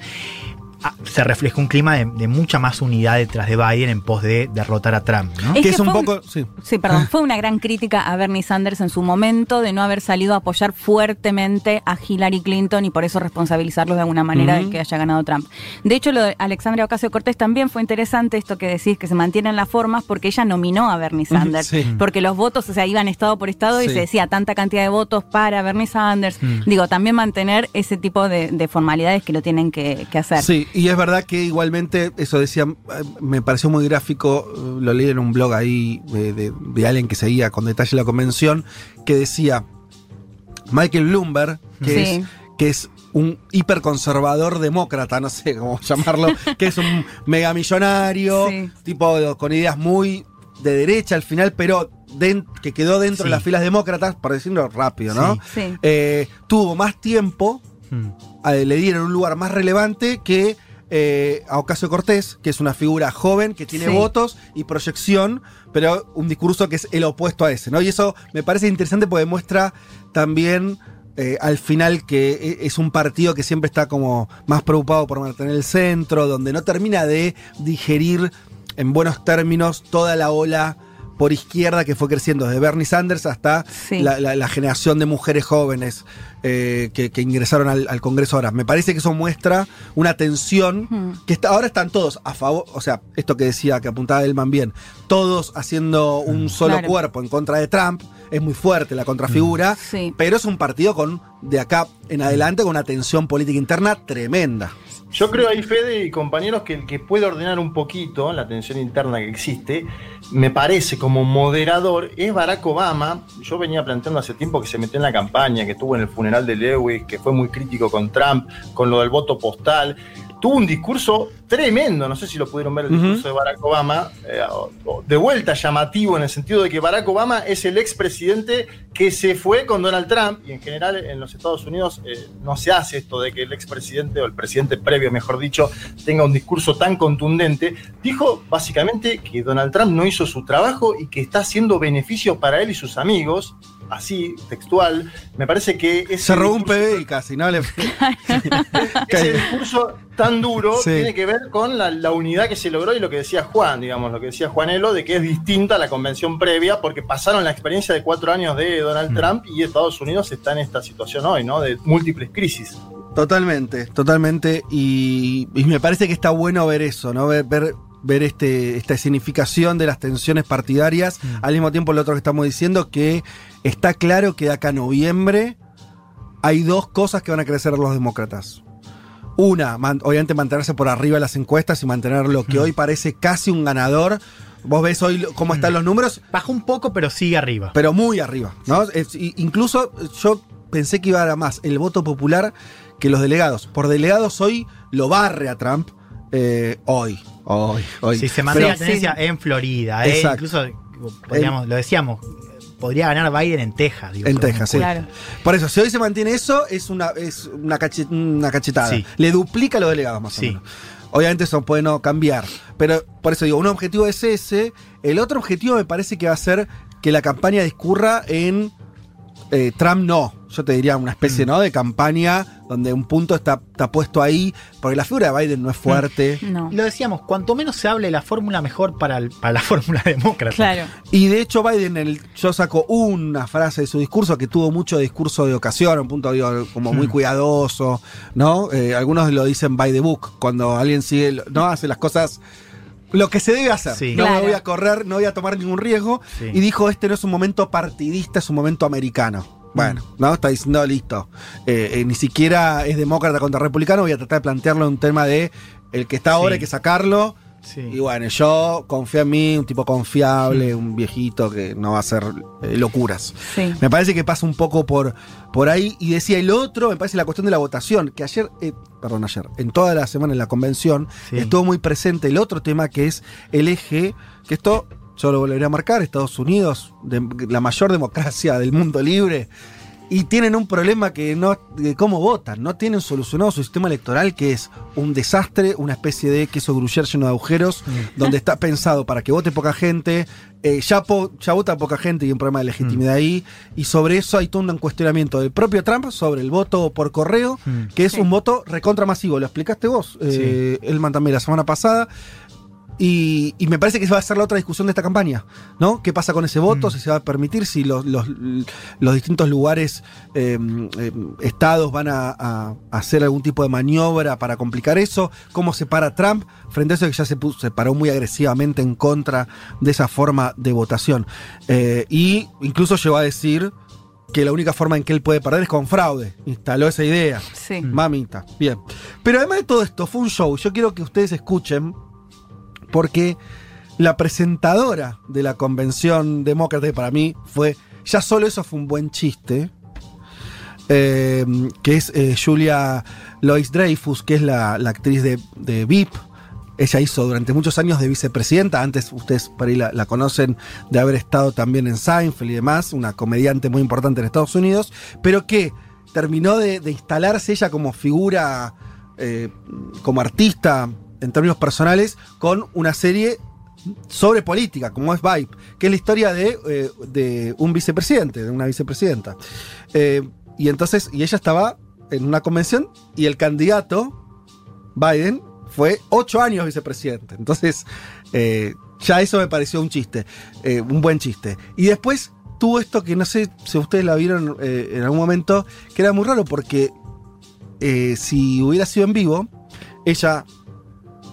se refleja un clima de, de mucha más unidad detrás de Biden en pos de derrotar a Trump. ¿no? Es que que es un fue un- poco. Sí. Sí, perdón, fue una gran crítica a Bernie Sanders en su momento de no haber salido a apoyar fuertemente a Hillary Clinton y por eso responsabilizarlos de alguna manera de que haya ganado Trump. De hecho, lo de Alexandria Ocasio Cortés también fue interesante esto que decís, que se mantienen las formas, porque ella nominó a Bernie Sanders. Sí. Porque los votos, o sea, iban estado por estado y se decía tanta cantidad de votos para Bernie Sanders. Digo, también mantener ese tipo de, de formalidades que lo tienen que, que hacer. Sí, y es verdad que igualmente, eso decía, eh, me pareció muy gráfico, eh, lo leí en un blog ahí de, de- de alguien que seguía con detalle la convención, que decía, Michael Bloomberg, que, Sí. es, que es un hiperconservador demócrata, no sé cómo llamarlo, que es un megamillonario, Sí. tipo con ideas muy de derecha al final, pero den- que quedó dentro de las filas demócratas, por decirlo rápido, ¿no? Sí. Sí. Eh, tuvo más tiempo Mm. eh, le dieron un lugar más relevante que eh, a Ocasio Cortés, que es una figura joven, que tiene Sí. votos y proyección, pero un discurso que es el opuesto a ese, ¿no? Y eso me parece interesante porque muestra también eh, al final que e- es un partido que siempre está como más preocupado por mantener el centro, donde no termina de digerir en buenos términos toda la ola por izquierda que fue creciendo desde Bernie Sanders hasta Sí. la, la- la generación de mujeres jóvenes eh, que, que ingresaron al, al Congreso ahora. Me parece que eso muestra una tensión que está, ahora están todos a favor, o sea, esto que decía, que apuntaba Elman bien, todos haciendo un solo Claro. cuerpo en contra de Trump, es muy fuerte la contrafigura, Sí. pero es un partido con, de acá en adelante, con una tensión política interna tremenda. Yo creo ahí, Fede y compañeros, que el que puede ordenar un poquito la tensión interna que existe, me parece como moderador, es Barack Obama. Yo venía planteando hace tiempo que se metió en la campaña, que estuvo en el funeral de Lewis, que fue muy crítico con Trump, con lo del voto postal. Tuvo un discurso tremendo, no sé si lo pudieron ver el discurso de Barack Obama, eh, de vuelta llamativo en el sentido de que Barack Obama es el expresidente que se fue con Donald Trump y en general en los Estados Unidos eh, no se hace esto de que el expresidente o el presidente previo, mejor dicho, tenga un discurso tan contundente. Dijo básicamente que Donald Trump no hizo su trabajo y que está haciendo beneficios para él y sus amigos. Así, textual, me parece que ese Se robó un discurso- PB y casi, ¿no? Le- ese discurso tan duro Sí. tiene que ver con la, la unidad que se logró y lo que decía Juan, digamos, lo que decía Juanelo, de que es distinta a la convención previa, porque pasaron la experiencia de cuatro años de Donald Mm. Trump y Estados Unidos está en esta situación hoy, ¿no? De múltiples crisis. Totalmente, totalmente. Y, y me parece que está bueno ver eso, ¿no? Ver, ver, ver este, esta significación de las tensiones partidarias. Mm. Al mismo tiempo, lo otro que estamos diciendo, que está claro que de acá a noviembre hay dos cosas que van a crecer los demócratas. Una, man- obviamente mantenerse por arriba de las encuestas y mantener lo que Mm. hoy parece casi un ganador. Vos ves hoy cómo están Mm. los números, Bajó un poco, pero sigue arriba. pero muy arriba, ¿no? Es- incluso yo pensé que iba a dar más el voto popular que los delegados. Por delegados hoy lo barre a Trump. eh, hoy, hoy, hoy. Si se mantiene la tendencia en Florida, eh, incluso podríamos, lo decíamos, podría ganar Biden en Texas. digo, En Texas, sí. Claro. Por eso, si hoy se mantiene eso, es una, es una, una cachetada. Sí. Le duplica los delegados más o menos. Obviamente eso puede no cambiar. Pero por eso digo, un objetivo es ese. El otro objetivo me parece que va a ser que la campaña discurra en eh, Trump no. Yo te diría una especie Mm. ¿no? de campaña donde un punto está, está puesto ahí. Porque la figura de Biden no es fuerte. No. Lo decíamos, cuanto menos se hable de la fórmula, mejor para, el- para la fórmula demócrata. Claro. Y de hecho, Biden, el- yo saco una frase de su discurso que tuvo mucho discurso de ocasión, un punto digo, como muy Hmm. cuidadoso, ¿no? Eh, algunos lo dicen by the book, cuando alguien sigue, no hace las cosas. Lo que se debe hacer. Sí. No Claro. me voy a correr, no voy a tomar ningún riesgo. Sí. Y dijo, este no es un momento partidista, es un momento americano. Bueno, ¿no? Está diciendo, listo. Eh, eh, ni siquiera es demócrata contra republicano, voy a tratar de plantearlo en un tema de el que está ahora Sí. hay que sacarlo Sí. Y bueno, yo confío en mí, un tipo confiable, un viejito que no va a hacer eh, locuras. Sí. Me parece que pasa un poco por, por ahí. Y decía, el otro, me parece la cuestión de la votación, que ayer, eh, perdón, ayer, en toda la semana en la convención, estuvo muy presente el otro tema que es el eje, que esto yo lo volvería a marcar, Estados Unidos, de- la mayor democracia del mundo libre. Y tienen un problema que no, de cómo votan, no tienen solucionado su sistema electoral, que es un desastre, una especie de queso gruyere lleno de agujeros, donde está pensado para que vote poca gente, eh, ya, po- ya vota poca gente y hay un problema de legitimidad ahí, y sobre eso hay todo un cuestionamiento del propio Trump sobre el voto por correo, Mm. que es Sí. un voto recontra masivo, lo explicaste vos, eh, Elman también la semana pasada. Y, y me parece que esa va a ser la otra discusión de esta campaña, ¿no? ¿Qué pasa con ese voto? Mm. Si se va a permitir, si los, los- los distintos lugares, eh, eh, estados van a, a hacer algún tipo de maniobra para complicar eso, cómo se para Trump frente a eso que ya se, puso, se paró muy agresivamente en contra de esa forma de votación. Eh, y incluso llegó a decir que la única forma en que él puede perder es con fraude. Instaló esa idea. Sí. Mamita, bien. Pero además de todo esto, fue un show. Yo quiero que ustedes escuchen, porque la presentadora de la convención demócrata, para mí fue, ya solo eso fue un buen chiste, eh, que es eh, Julia Lois Dreyfus, que es la, la actriz de, de VIP. Ella hizo durante muchos años de vicepresidenta, antes ustedes por ahí la, conocen de haber estado también en Seinfeld y demás, una comediante muy importante en Estados Unidos, pero que terminó de, de instalarse ella como figura, eh, como artista en términos personales, con una serie sobre política, como es Vibe, que es la historia de, eh, de un vicepresidente, de una vicepresidenta. Eh, y entonces, y ella estaba en una convención y el candidato, Biden, fue ocho años vicepresidente. Entonces, eh, ya eso me pareció un chiste, un buen chiste. Y después tuvo esto que no sé si ustedes la vieron en algún momento, que era muy raro porque si hubiera sido en vivo, ella,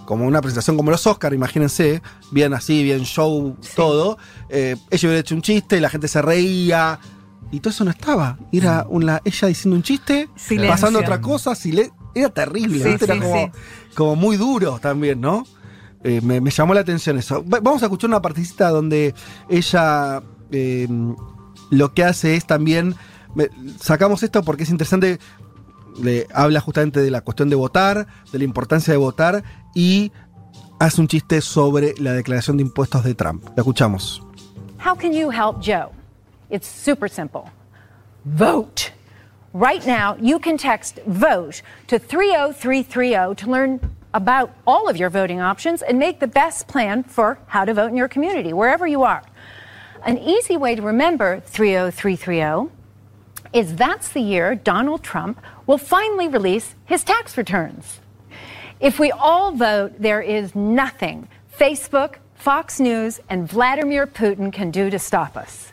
como una presentación como los Oscar, imagínense, bien así, bien show, todo, eh, ella hubiera hecho un chiste y la gente se reía. Y todo eso no estaba. Era una, ella diciendo un chiste, Silencio. pasando otra cosa, era terrible. Era como, muy duro también, ¿no? Eh, me, me llamó la atención eso. Va- Vamos a escuchar una partecita donde ella eh, lo que hace es también. sacamos esto porque es interesante. Le habla justamente de la cuestión de votar, de la importancia de votar y hace un chiste sobre la declaración de impuestos de Trump. La escuchamos. How can you help Joe? It's super simple. Vote. Right now, you can text VOTE to 30330 to learn about all of your voting options and make the best plan for how to vote in your community, wherever you are. An easy way to remember 30330 is that's the year Donald Trump will finally release his tax returns. If we all vote, there is nothing Facebook, Fox News, and Vladimir Putin can do to stop us.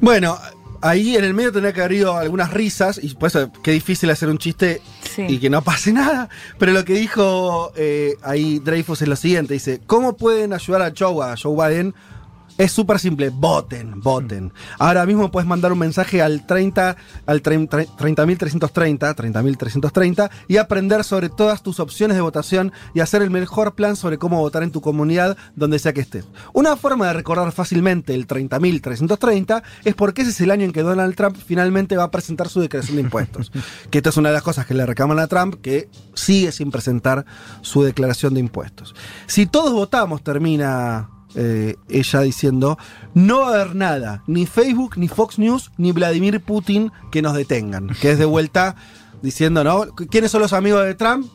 Bueno, ahí en el medio tendría que haber habido algunas risas, y por eso qué difícil hacer un chiste Sí. y que no pase nada. Pero lo que dijo eh, ahí Dreyfus es lo siguiente: dice, ¿cómo pueden ayudar a Joe, a Joe Biden? Es súper simple, voten, voten. Ahora mismo puedes mandar un mensaje al 30, al 30 30.330, 30.330 y aprender sobre todas tus opciones de votación y hacer el mejor plan sobre cómo votar en tu comunidad donde sea que estés. Una forma de recordar fácilmente el 30.330 es porque ese es el año en que Donald Trump finalmente va a presentar su declaración de impuestos. que esta es una de las cosas que le reclaman a Trump, que sigue sin presentar su declaración de impuestos. Si todos votamos, termina eh, ella diciendo, no va a haber nada, ni Facebook, ni Fox News, ni Vladimir Putin que nos detengan. Que es de vuelta diciendo, ¿no? ¿Quiénes son los amigos de Trump?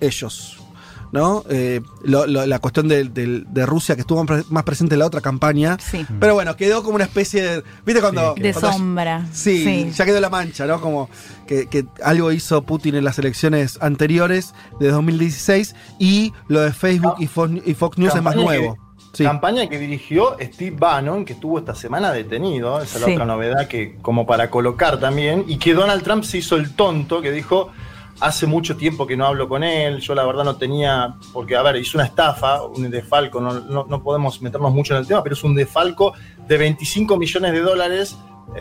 Ellos. ¿No? Eh, lo- lo- la cuestión de, de- de Rusia que estuvo más pre- más presente en la otra campaña. Sí. Pero bueno, quedó como una especie de. ¿Viste cuando.? De cuando- sombra. Sí, Sí. ya quedó la mancha, ¿no? Como que, que algo hizo Putin en las elecciones anteriores de 2016 y lo de Facebook y Fox, y Fox News es más nuevo. Sí. Campaña que dirigió Steve Bannon, que estuvo esta semana detenido. Esa es la otra novedad que, como para colocar también. Y que Donald Trump se hizo el tonto, que dijo. Hace mucho tiempo que no hablo con él, yo la verdad no tenía, porque a ver, hizo una estafa, un defalco, no, no, no podemos meternos mucho en el tema, pero es un defalco de 25 millones de dólares,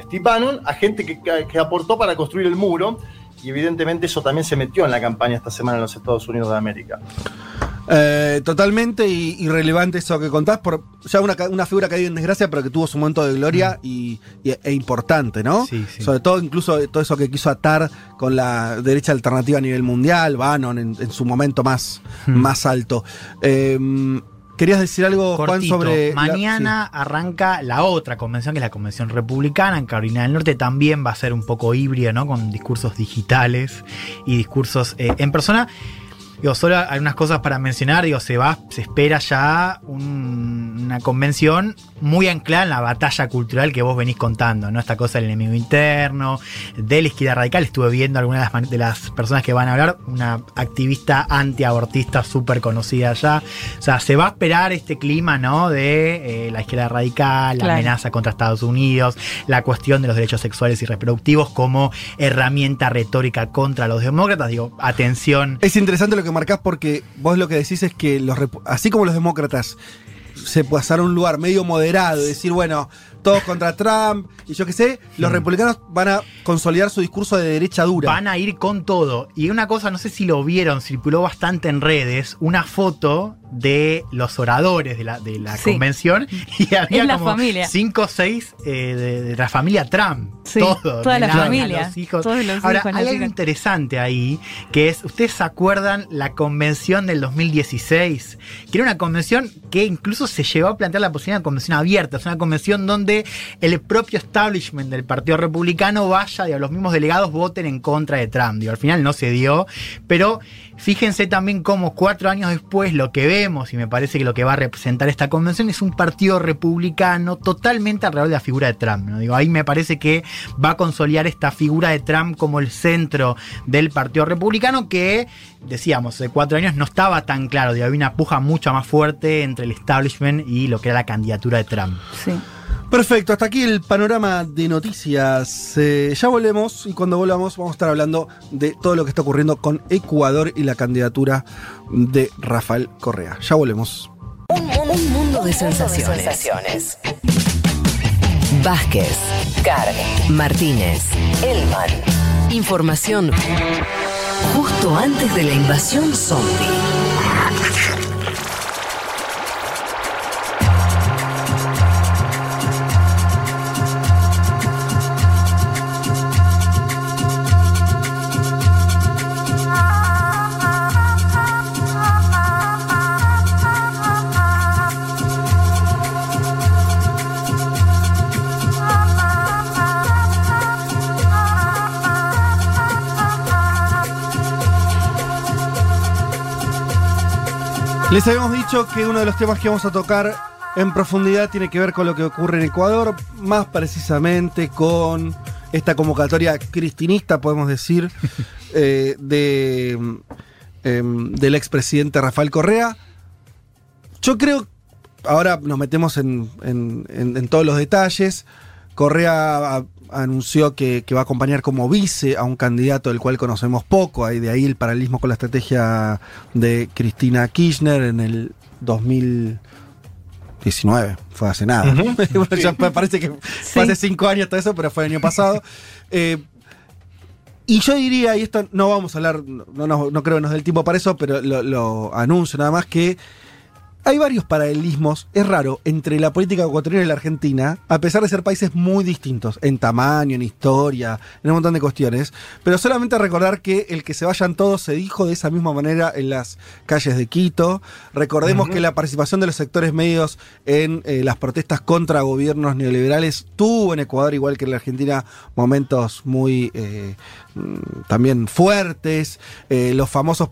Steve Bannon, a gente que- que aportó para construir el muro, y evidentemente eso también se metió en la campaña esta semana en los Estados Unidos de América. Eh, totalmente irrelevante eso que contás, por ya una, una figura caída en desgracia, pero que tuvo su momento de gloria y, y- e importante, ¿no? Sí, sí. Sobre todo, incluso todo eso que quiso atar con la derecha alternativa a nivel mundial, Bannon en, en su momento más, Hmm. más alto. Eh, ¿Querías decir algo, Juan, Cortito. sobre. la- Mañana arranca la otra convención, que es la convención republicana. En Carolina del Norte también va a ser un poco híbrida, ¿no? Con discursos digitales y discursos eh, en persona. Digo, solo algunas cosas para mencionar. Digo, se va, se espera ya un- una convención muy anclada en la batalla cultural que vos venís contando, ¿no? Esta cosa del enemigo interno, de la izquierda radical. Estuve viendo algunas de las, man- de las personas que van a hablar, una activista antiabortista súper conocida allá. O sea, se va a esperar este clima, ¿no? De eh, la izquierda radical, la amenaza contra Estados Unidos, la cuestión de los derechos sexuales y reproductivos como herramienta retórica contra los demócratas. Digo, atención. Es interesante lo que marcás porque vos lo que decís es que los así como los demócratas se pasaron a un lugar medio moderado y decir, bueno, todos contra Trump y yo qué sé, los republicanos van a consolidar su discurso de derecha dura. Van a ir con todo. Y una cosa, no sé si lo vieron, circuló bastante en redes, una foto de los oradores de la, de la Sí. convención y había como familia. cinco o seis eh, de, de la familia Trump. Sí, todo, toda la familia, los hijos. todos los Ahora, hijos, hay algo interesante ahí, que es, ¿ustedes se acuerdan la convención del 2016? Que era una convención que incluso se llevó a plantear la posibilidad de una convención abierta. Es una convención donde el propio establishment del Partido Republicano vaya, digo, los mismos delegados voten en contra de Trump. Digo, al final no se dio, pero fíjense también cómo cuatro años después lo que vemos, y me parece que lo que va a representar esta convención es un partido republicano totalmente alrededor de la figura de Trump. ¿no? Digo, ahí me parece que va a consolidar esta figura de Trump como el centro del Partido Republicano que, decíamos, hace cuatro años no estaba tan claro. Había una puja mucho más fuerte entre el establishment y lo que era la candidatura de Trump. Sí. Perfecto, hasta aquí el panorama de noticias. Eh, ya volvemos y cuando volvamos vamos a estar hablando de todo lo que está ocurriendo con Ecuador y la candidatura de Rafael Correa. Ya volvemos. Un, un mundo de sensaciones. Vázquez, Carg, Martínez, Elman. Información justo antes de la invasión zombie. Les habíamos dicho que uno de los temas que vamos a tocar en profundidad tiene que ver con lo que ocurre en Ecuador, más precisamente con esta convocatoria cristinista, podemos decir, eh, de, em, del expresidente Rafael Correa. Yo creo, ahora nos metemos en, en- en- en todos los detalles. Correa anunció que, que va a acompañar como vice a un candidato del cual conocemos poco, ahí de ahí el paralelismo con la estrategia de Cristina Kirchner en el 2019, fue hace nada. Bueno, ya pa- parece que fue hace cinco años todo eso, pero fue el año pasado. Eh, y yo diría, y esto no vamos a hablar, no, no, no creo que nos dé el tiempo para eso, pero lo, lo anuncio nada más que hay varios paralelismos, es raro, entre la política ecuatoriana y la Argentina, a pesar de ser países muy distintos, en tamaño, en historia, en un montón de cuestiones. Pero solamente recordar que el que se vayan todos se dijo de esa misma manera en las calles de Quito. Recordemos que la participación de los sectores medios en eh, las protestas contra gobiernos neoliberales tuvo en Ecuador, igual que en la Argentina, momentos muy eh, mm, también fuertes. Eh, los famosos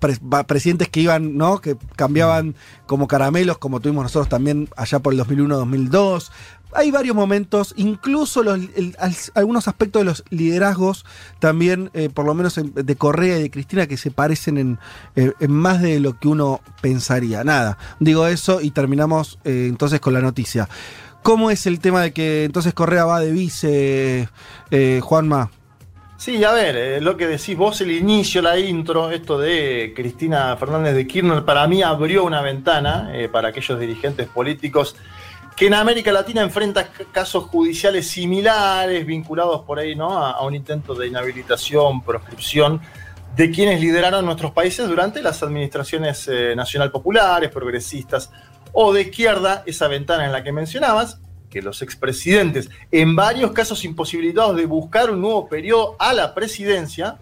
presidentes que iban, ¿no? Que cambiaban como caramelos, como tuvimos nosotros también allá por el 2001-2002. Hay varios momentos, incluso algunos aspectos de los liderazgos, también, eh, por lo menos en- de Correa y de Cristina, que se parecen en, eh, en más de lo que uno pensaría. Nada, digo eso y terminamos eh, entonces con la noticia. ¿Cómo es el tema de que entonces Correa va de vice, Juanma? Sí, a ver, eh, lo que decís vos, el inicio, la intro, esto de Cristina Fernández de Kirchner, para mí abrió una ventana eh, para aquellos dirigentes políticos que en América Latina enfrentan casos judiciales similares, vinculados por ahí, ¿no? A, a un intento de inhabilitación, proscripción de quienes lideraron nuestros países durante las administraciones eh, nacional populares, progresistas o de izquierda, esa ventana en la que mencionabas, que los expresidentes, en varios casos imposibilitados de buscar un nuevo periodo a la presidencia,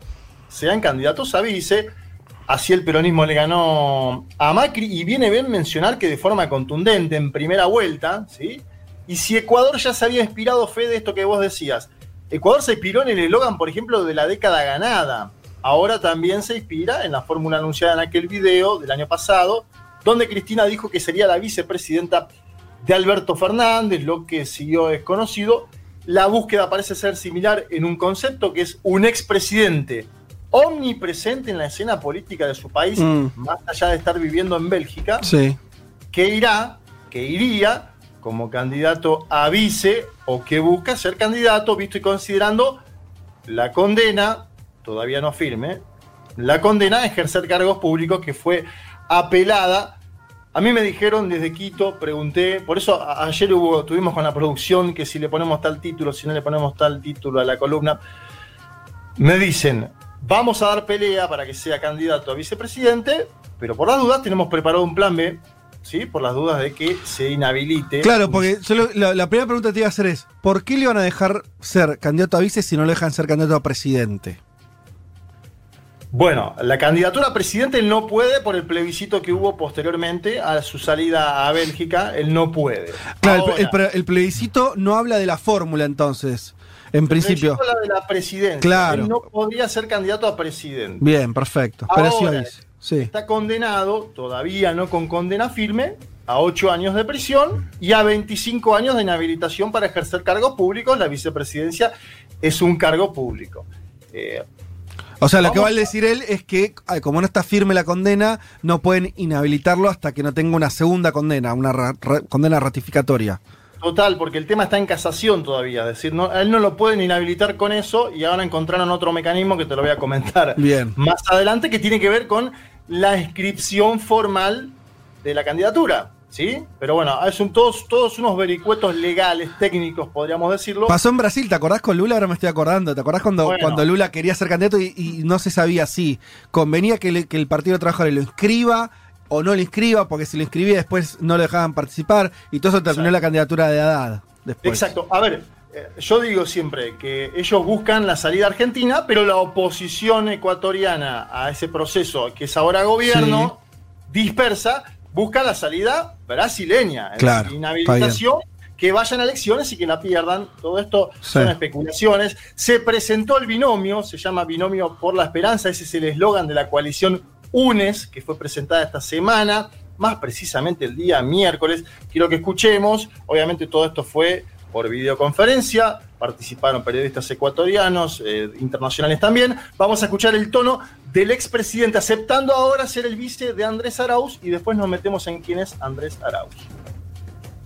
sean candidatos a vice. Así el peronismo le ganó a Macri y viene bien mencionar que de forma contundente, en primera vuelta, ¿sí? Y si Ecuador ya se había inspirado, fe de esto que vos decías, Ecuador se inspiró en el eslogan, por ejemplo, de la década ganada. Ahora también se inspira en la fórmula anunciada en aquel video del año pasado, donde Cristina dijo que sería la vicepresidenta de Alberto Fernández, lo que siguió es conocido. La búsqueda parece ser similar en un concepto que es un expresidente omnipresente en la escena política de su país, Mm. más allá de estar viviendo en Bélgica, Sí. que irá, que iría como candidato a vice o que busca ser candidato, visto y considerando la condena, todavía no firme, la condena a ejercer cargos públicos que fue apelada. A mí me dijeron desde Quito, pregunté, por eso ayer hubo, tuvimos con la producción que si le ponemos tal título, si no le ponemos tal título a la columna, me dicen, vamos a dar pelea para que sea candidato a vicepresidente, pero por las dudas tenemos preparado un plan B, ¿sí? Por las dudas de que se inhabilite. Claro, porque la, la primera pregunta que te iba a hacer es, ¿por qué le van a dejar ser candidato a vice si no le dejan ser candidato a presidente? Bueno, la candidatura a presidente él no puede por el plebiscito que hubo posteriormente a su salida a Bélgica, él no puede. Claro, el- Ahora, el, pre- el plebiscito no habla de la fórmula entonces, en principio. el habla de la presidencia. Claro. Él no podría ser candidato a presidente. Bien, perfecto. Ahora. Sí. Está condenado, todavía no con condena firme, a 8 años de prisión y a 25 años de inhabilitación para ejercer cargos públicos. La vicepresidencia es un cargo público. Eh, O sea, lo que va a decir él es que, ay, como no está firme la condena, no pueden inhabilitarlo hasta que no tenga una segunda condena, una ra- ra- condena ratificatoria. Total, porque el tema está en casación todavía. Es decir, no, a él no lo pueden inhabilitar con eso y ahora encontraron otro mecanismo que te lo voy a comentar Bien. más adelante que tiene que ver con la inscripción formal de la candidatura. ¿Sí? Pero bueno, son todos, todos unos vericuetos legales, técnicos, podríamos decirlo. Pasó en Brasil, ¿te acordás con Lula? Ahora me estoy acordando. ¿Te acordás cuando, Bueno. cuando Lula quería ser candidato y, y no se sabía si convenía que, le- que el Partido de Trabajadores lo inscriba o no lo inscriba? Porque si lo inscribía después no lo dejaban participar y todo eso terminó la candidatura de Haddad. Después. Exacto. A ver, eh, yo digo siempre que ellos buscan la salida argentina, pero la oposición ecuatoriana a ese proceso, que es ahora gobierno, dispersa, busca la salida brasileña. Claro, decir, inhabilitación, que vayan a elecciones y que la pierdan. Todo esto Sí. son especulaciones. Se presentó el binomio, se llama Binomio por la Esperanza, ese es el eslogan de la coalición UNES, que fue presentada esta semana, más precisamente el día miércoles. Quiero que escuchemos, obviamente todo esto fue por videoconferencia, participaron periodistas ecuatorianos, eh, internacionales también. Vamos a escuchar el tono del expresidente aceptando ahora ser el vice de Andrés Arauz y después nos metemos en quién es Andrés Arauz.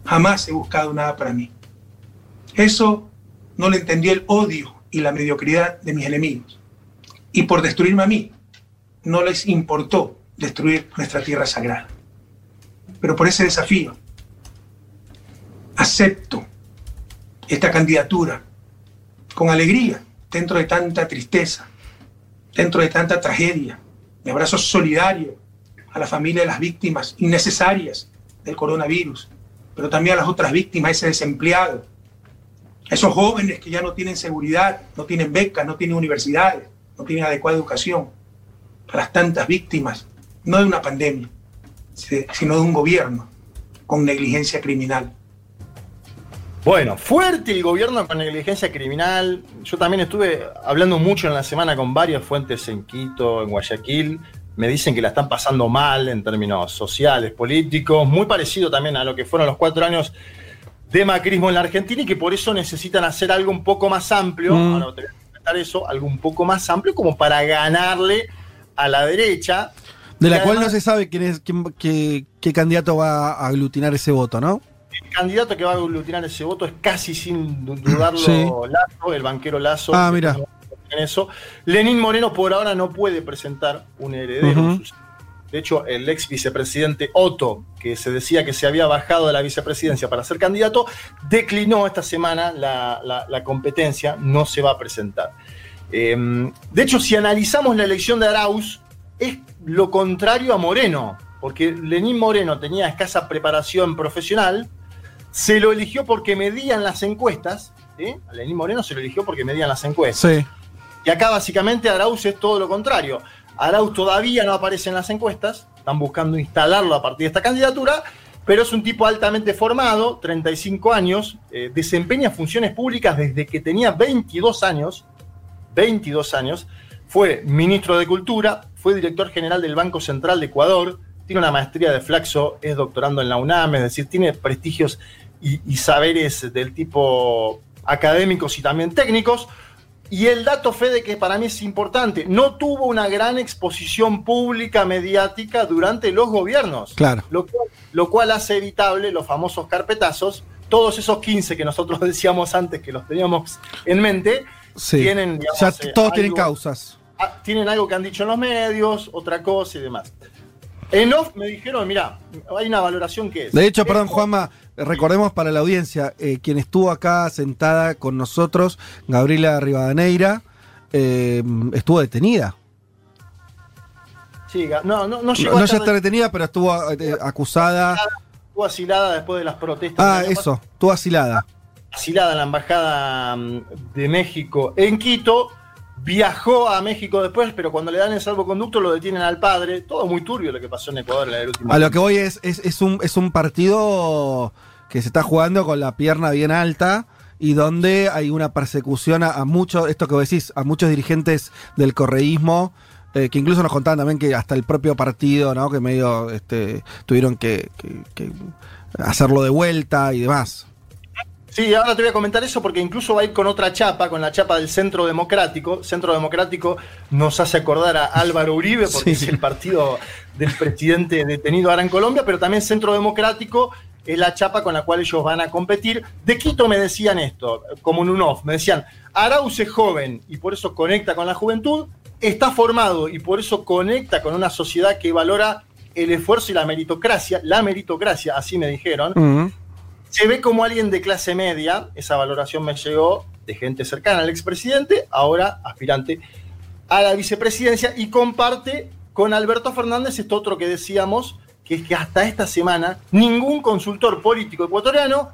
Jamás he buscado nada para mí. Eso no lo entendió el odio y la mediocridad de mis enemigos. Y por destruirme a mí, no les importó destruir nuestra tierra sagrada. Pero por ese desafío, acepto esta candidatura con alegría, dentro de tanta tristeza, dentro de tanta tragedia. Mi abrazo solidario a la familia de las víctimas innecesarias del coronavirus, pero también a las otras víctimas, ese desempleado, esos jóvenes que ya no tienen seguridad, no tienen becas, no tienen universidades, no tienen adecuada educación, a las tantas víctimas, no de una pandemia, si- sino de un gobierno con negligencia criminal. Bueno, fuerte el gobierno con negligencia criminal. Yo también estuve hablando mucho en la semana con varias fuentes en Quito, en Guayaquil. Me dicen que la están pasando mal en términos sociales, políticos, muy parecido también a lo que fueron los cuatro años de macrismo en la Argentina y que por eso necesitan hacer algo un poco más amplio. Mm. Ahora te voy a comentar eso, algo un poco más amplio como para ganarle a la derecha. De la cual no se sabe quién es, quién- qué, qué candidato va a aglutinar ese voto, ¿no? El candidato que va a aglutinar ese voto es casi sin du- dudarlo Sí. Lazo, el banquero Lazo. Ah, mira. en eso. Lenín Moreno por ahora no puede presentar un heredero. De hecho, el ex vicepresidente Otto, que se decía que se había bajado de la vicepresidencia para ser candidato, declinó esta semana la, la- la competencia, no se va a presentar. Eh, de hecho, si analizamos la elección de Arauz, es lo contrario a Moreno, porque Lenín Moreno tenía escasa preparación profesional, se lo eligió porque medían las encuestas, ¿sí? a Lenín Moreno se lo eligió porque medían las encuestas. Sí. Y acá básicamente Arauz es todo lo contrario. Arauz todavía no aparece en las encuestas, están buscando instalarlo a partir de esta candidatura, pero es un tipo altamente formado, 35 años, eh, desempeña funciones públicas desde que tenía 22 años, 22 años, fue ministro de Cultura, fue director general del Banco Central de Ecuador, tiene una maestría de Flaxo, es doctorando en la UNAM, es decir, tiene prestigios y, y saberes del tipo académicos y también técnicos. Y el dato, Fede, que para mí es importante, no tuvo una gran exposición pública mediática durante los gobiernos. Claro. Lo cual, lo cual hace evitable los famosos carpetazos. Todos esos 15 que nosotros decíamos antes que los teníamos en mente, Sí. tienen, digamos, ya eh, todos tienen causas. ah, tienen algo que han dicho en los medios, otra cosa y demás. En off me dijeron, mira, hay una valoración que es. De hecho, perdón, Juanma, recordemos para la audiencia, eh, quien estuvo acá sentada con nosotros, Gabriela Rivadeneira, eh, estuvo detenida. Sí, no, no, no llegó No, a ya está detenida, pero estuvo eh, acusada. estuvo asilada después de las protestas. Ah, eso, estuvo asilada. asilada en la embajada mm, de México en Quito. Viajó a México después, pero cuando le dan el salvoconducto lo detienen al padre. Todo muy turbio lo que pasó en Ecuador en el último A lo que voy es, es, un, es un partido que se está jugando con la pierna bien alta y donde hay una persecución a, muchos, esto que vos decís, a muchos dirigentes del correísmo, eh, que incluso nos contaban también que hasta el propio partido, ¿no? Que medio este, tuvieron que hacerlo de vuelta y demás. Sí, ahora te voy a comentar eso porque incluso va a ir con otra chapa, con la chapa del Centro Democrático. Centro Democrático nos hace acordar a Álvaro Uribe porque Sí. es el partido del presidente detenido ahora en Colombia, pero también Centro Democrático es la chapa con la cual ellos van a competir. De Quito me decían esto, como en un off, me decían, Arauz es joven y por eso conecta con la juventud, está formado y por eso conecta con una sociedad que valora el esfuerzo y la meritocracia, la meritocracia, así me dijeron. Se ve como alguien de clase media, esa valoración me llegó de gente cercana al expresidente, ahora aspirante a la vicepresidencia y comparte con Alberto Fernández esto otro que decíamos, que es que hasta esta semana ningún consultor político ecuatoriano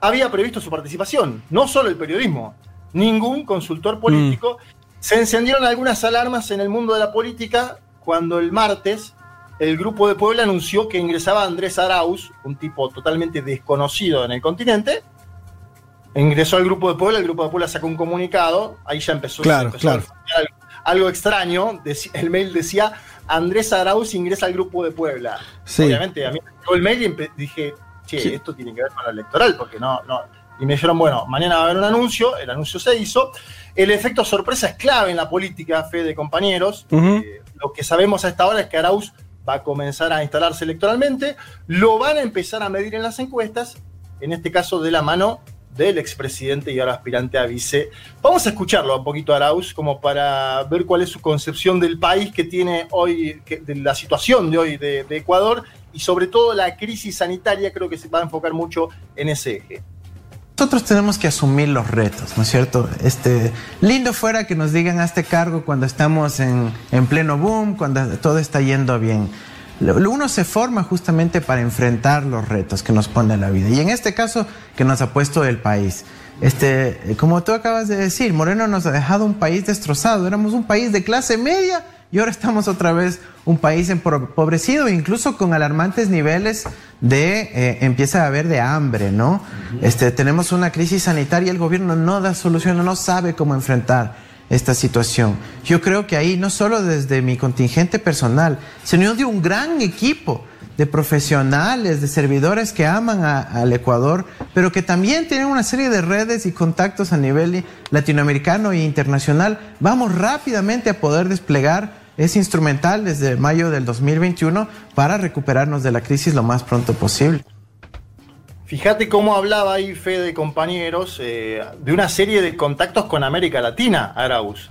había previsto su participación, no solo el periodismo, ningún consultor político. Se encendieron algunas alarmas en el mundo de la política cuando el martes el Grupo de Puebla anunció que ingresaba Andrés Arauz, un tipo totalmente desconocido en el continente. Ingresó al Grupo de Puebla, el Grupo de Puebla sacó un comunicado, ahí ya empezó, Claro, empezó claro. a algo, algo extraño. El mail decía: Andrés Arauz ingresa al Grupo de Puebla. Sí. Obviamente, a mí me llegó el mail y dije: Che, Sí. esto tiene que ver con lo electoral, porque no, no. Y me dijeron: Bueno, mañana va a haber un anuncio, el anuncio se hizo. El efecto sorpresa es clave en la política, fe de compañeros. Eh, lo que sabemos a esta hora es que Arauz va a comenzar a instalarse electoralmente, lo van a empezar a medir en las encuestas, en este caso de la mano del expresidente y ahora aspirante a vice. Vamos a escucharlo un poquito a Arauz como para ver cuál es su concepción del país que tiene hoy, de la situación de hoy de, de Ecuador y sobre todo la crisis sanitaria, creo que se va a enfocar mucho en ese eje. Nosotros tenemos que asumir los retos, ¿no es cierto? Este, lindo fuera que nos digan a este cargo cuando estamos en, en pleno boom, cuando todo está yendo bien. Uno se forma justamente para enfrentar los retos que nos pone la vida. Y en este caso, que nos ha puesto el país. Este, como tú acabas de decir, Moreno nos ha dejado un país destrozado. Éramos un país de clase media y ahora estamos otra vez un país empobrecido, incluso con alarmantes niveles de eh, empieza a haber de hambre, ¿no? Este, tenemos una crisis sanitaria, el gobierno no da solución, no sabe cómo enfrentar esta situación. Yo creo que ahí, no solo desde mi contingente personal, sino de un gran equipo de profesionales, de servidores que aman a- al Ecuador, pero que también tienen una serie de redes y contactos a nivel latinoamericano e internacional, vamos rápidamente a poder desplegar ese instrumental desde mayo del 2021 para recuperarnos de la crisis lo más pronto posible. Fíjate cómo hablaba ahí Fede, compañeros, eh, de una serie de contactos con América Latina, Arauz.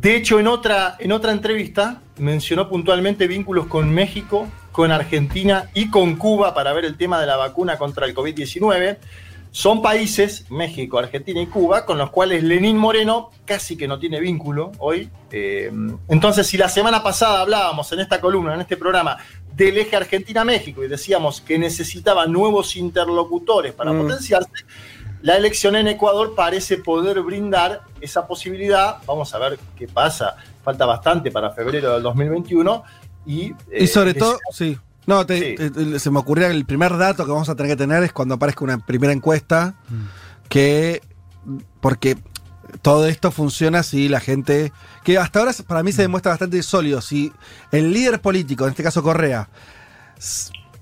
De hecho, en otra, en otra entrevista mencionó puntualmente vínculos con México, con Argentina y con Cuba para ver el tema de la vacuna contra el COVID-19. son países, México, Argentina y Cuba, con los cuales Lenín Moreno casi que no tiene vínculo hoy. Eh, entonces, si la semana pasada hablábamos en esta columna, en este programa, del eje Argentina-México y decíamos que necesitaba nuevos interlocutores para Mm. potenciarse, la elección en Ecuador parece poder brindar esa posibilidad. Vamos a ver qué pasa. Falta bastante para febrero del 2021. Y, Y sobre eh, todo, sí. No, te- te- te- se me ocurría el primer dato que vamos a tener que tener es cuando aparezca una primera encuesta que porque todo esto funciona si la gente que hasta ahora para mí se demuestra bastante sólido si el líder político, en este caso Correa,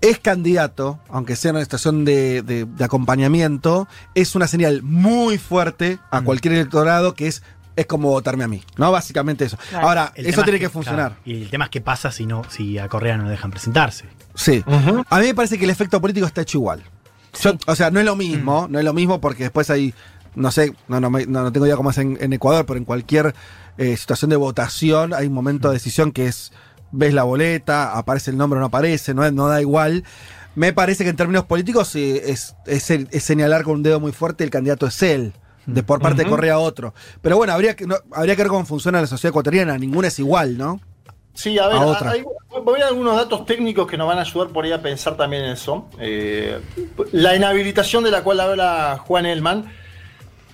es candidato, aunque sea en una situación de, de- de acompañamiento, es una señal muy fuerte a cualquier electorado que es es como votarme a mí, ¿no? Básicamente eso. Ahora, El eso tiene es que funcionar. claro, y el tema es qué pasa si no, si a Correa no lo dejan presentarse. Sí. A mí me parece que el efecto político está hecho igual. Yo- o sea, no es lo mismo, no es lo mismo porque después hay, no sé, no, no, no, no tengo idea cómo es en, en Ecuador, pero en cualquier eh, situación de votación hay un momento de decisión que es, ves la boleta, aparece el nombre o no aparece, no, no da igual. Me parece que en términos políticos eh, es, es, es señalar con un dedo muy fuerte el candidato es él. De por parte de Ujú. Correa a otro. Pero bueno, habría que, no- habría que ver cómo funciona la sociedad ecuatoriana. Ninguna es igual, ¿no? Sí, a ver, a otra. hay- algunos datos técnicos que nos van a ayudar por ahí a pensar también en eso. Eh, la inhabilitación de la cual habla Juan Elman.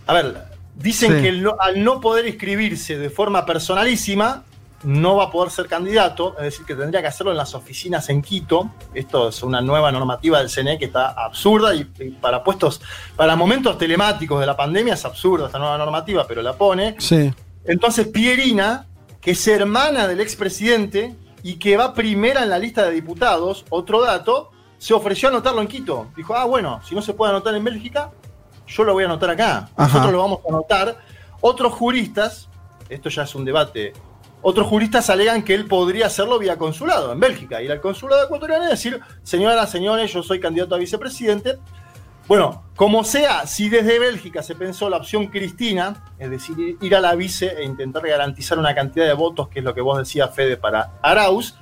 A ver, dicen Sí. que el no- al no poder inscribirse de forma personalísima, no va a poder ser candidato, es decir, que tendría que hacerlo en las oficinas en Quito. Esto es una nueva normativa del CNE que está absurda y, y para puestos, para momentos telemáticos de la pandemia es absurda esta nueva normativa, pero la pone. Sí. Entonces, Pierina, que es hermana del expresidente y que va primera en la lista de diputados, otro dato, se ofreció a anotarlo en Quito. Dijo, ah, bueno, si no se puede anotar en Bélgica, yo lo voy a anotar acá. Ajá. Nosotros lo vamos a anotar. Otros juristas, esto ya es un debate, otros juristas alegan que él podría hacerlo vía consulado en Bélgica, ir al consulado ecuatoriano y decir, señoras, señores, yo soy candidato a vicepresidente. Bueno, como sea, si desde Bélgica se pensó la opción Cristina, es decir, ir a la vice e intentar garantizar una cantidad de votos, que es lo que vos decías, Fede, para Arauz,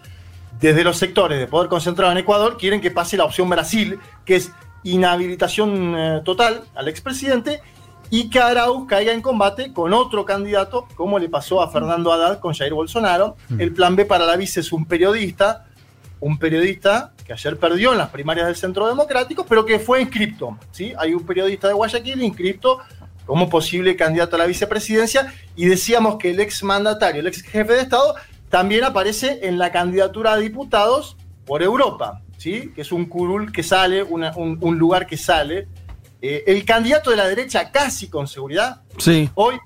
desde los sectores de poder concentrado en Ecuador quieren que pase la opción Brasil, que es inhabilitación eh, total al expresidente y que Arauz caiga en combate con otro candidato, como le pasó a Fernando Haddad con Jair Bolsonaro. El plan B para la vice es un periodista, un periodista que ayer perdió en las primarias del Centro Democrático, pero que fue inscripto. ¿sí? Hay un periodista de Guayaquil inscripto como posible candidato a la vicepresidencia y decíamos que el ex mandatario, el ex jefe de Estado, también aparece en la candidatura a diputados por Europa, ¿sí? que es un curul que sale, una- un, un lugar que sale. Eh, el candidato de la derecha, casi con seguridad, Sí. hoy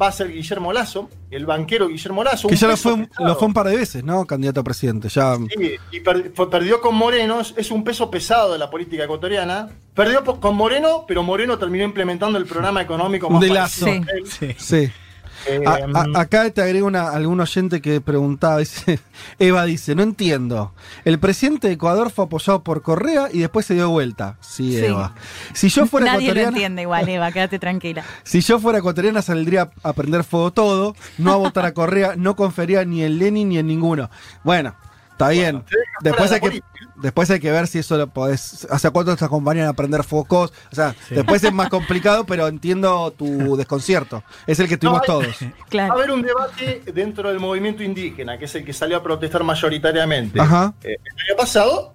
va a ser Guillermo Lazo, el banquero Guillermo Lazo. Que ya lo fue, un- pesado. lo fue un par de veces, ¿no? Candidato a presidente. Ya. Sí, y per- fue- perdió con Moreno, es, un peso pesado de la política ecuatoriana. Perdió con Moreno, pero Moreno terminó implementando el programa económico más de lazo. Sí. Eh, A- a- acá te agrego una, algún oyente que preguntaba, dice, Eva dice, no entiendo. El presidente de Ecuador fue apoyado por Correa y después se dio vuelta. Sí, Sí. Eva. Si yo fuera Nadie lo ecuatoriana, entiende igual, Eva, quédate tranquila. si yo fuera ecuatoriana saldría a prender fuego todo, no a votar a Correa, no confería ni en Lenin ni en ninguno. Bueno, está bien. Después hay que después hay que ver si eso lo podés, hacia cuánto te acompañan a prender focos, o sea, después es más complicado, pero entiendo tu desconcierto. Es el que tuvimos No, todos. Va a haber un debate dentro del movimiento indígena, que es el que salió a protestar mayoritariamente. Ajá. Eh, el año pasado,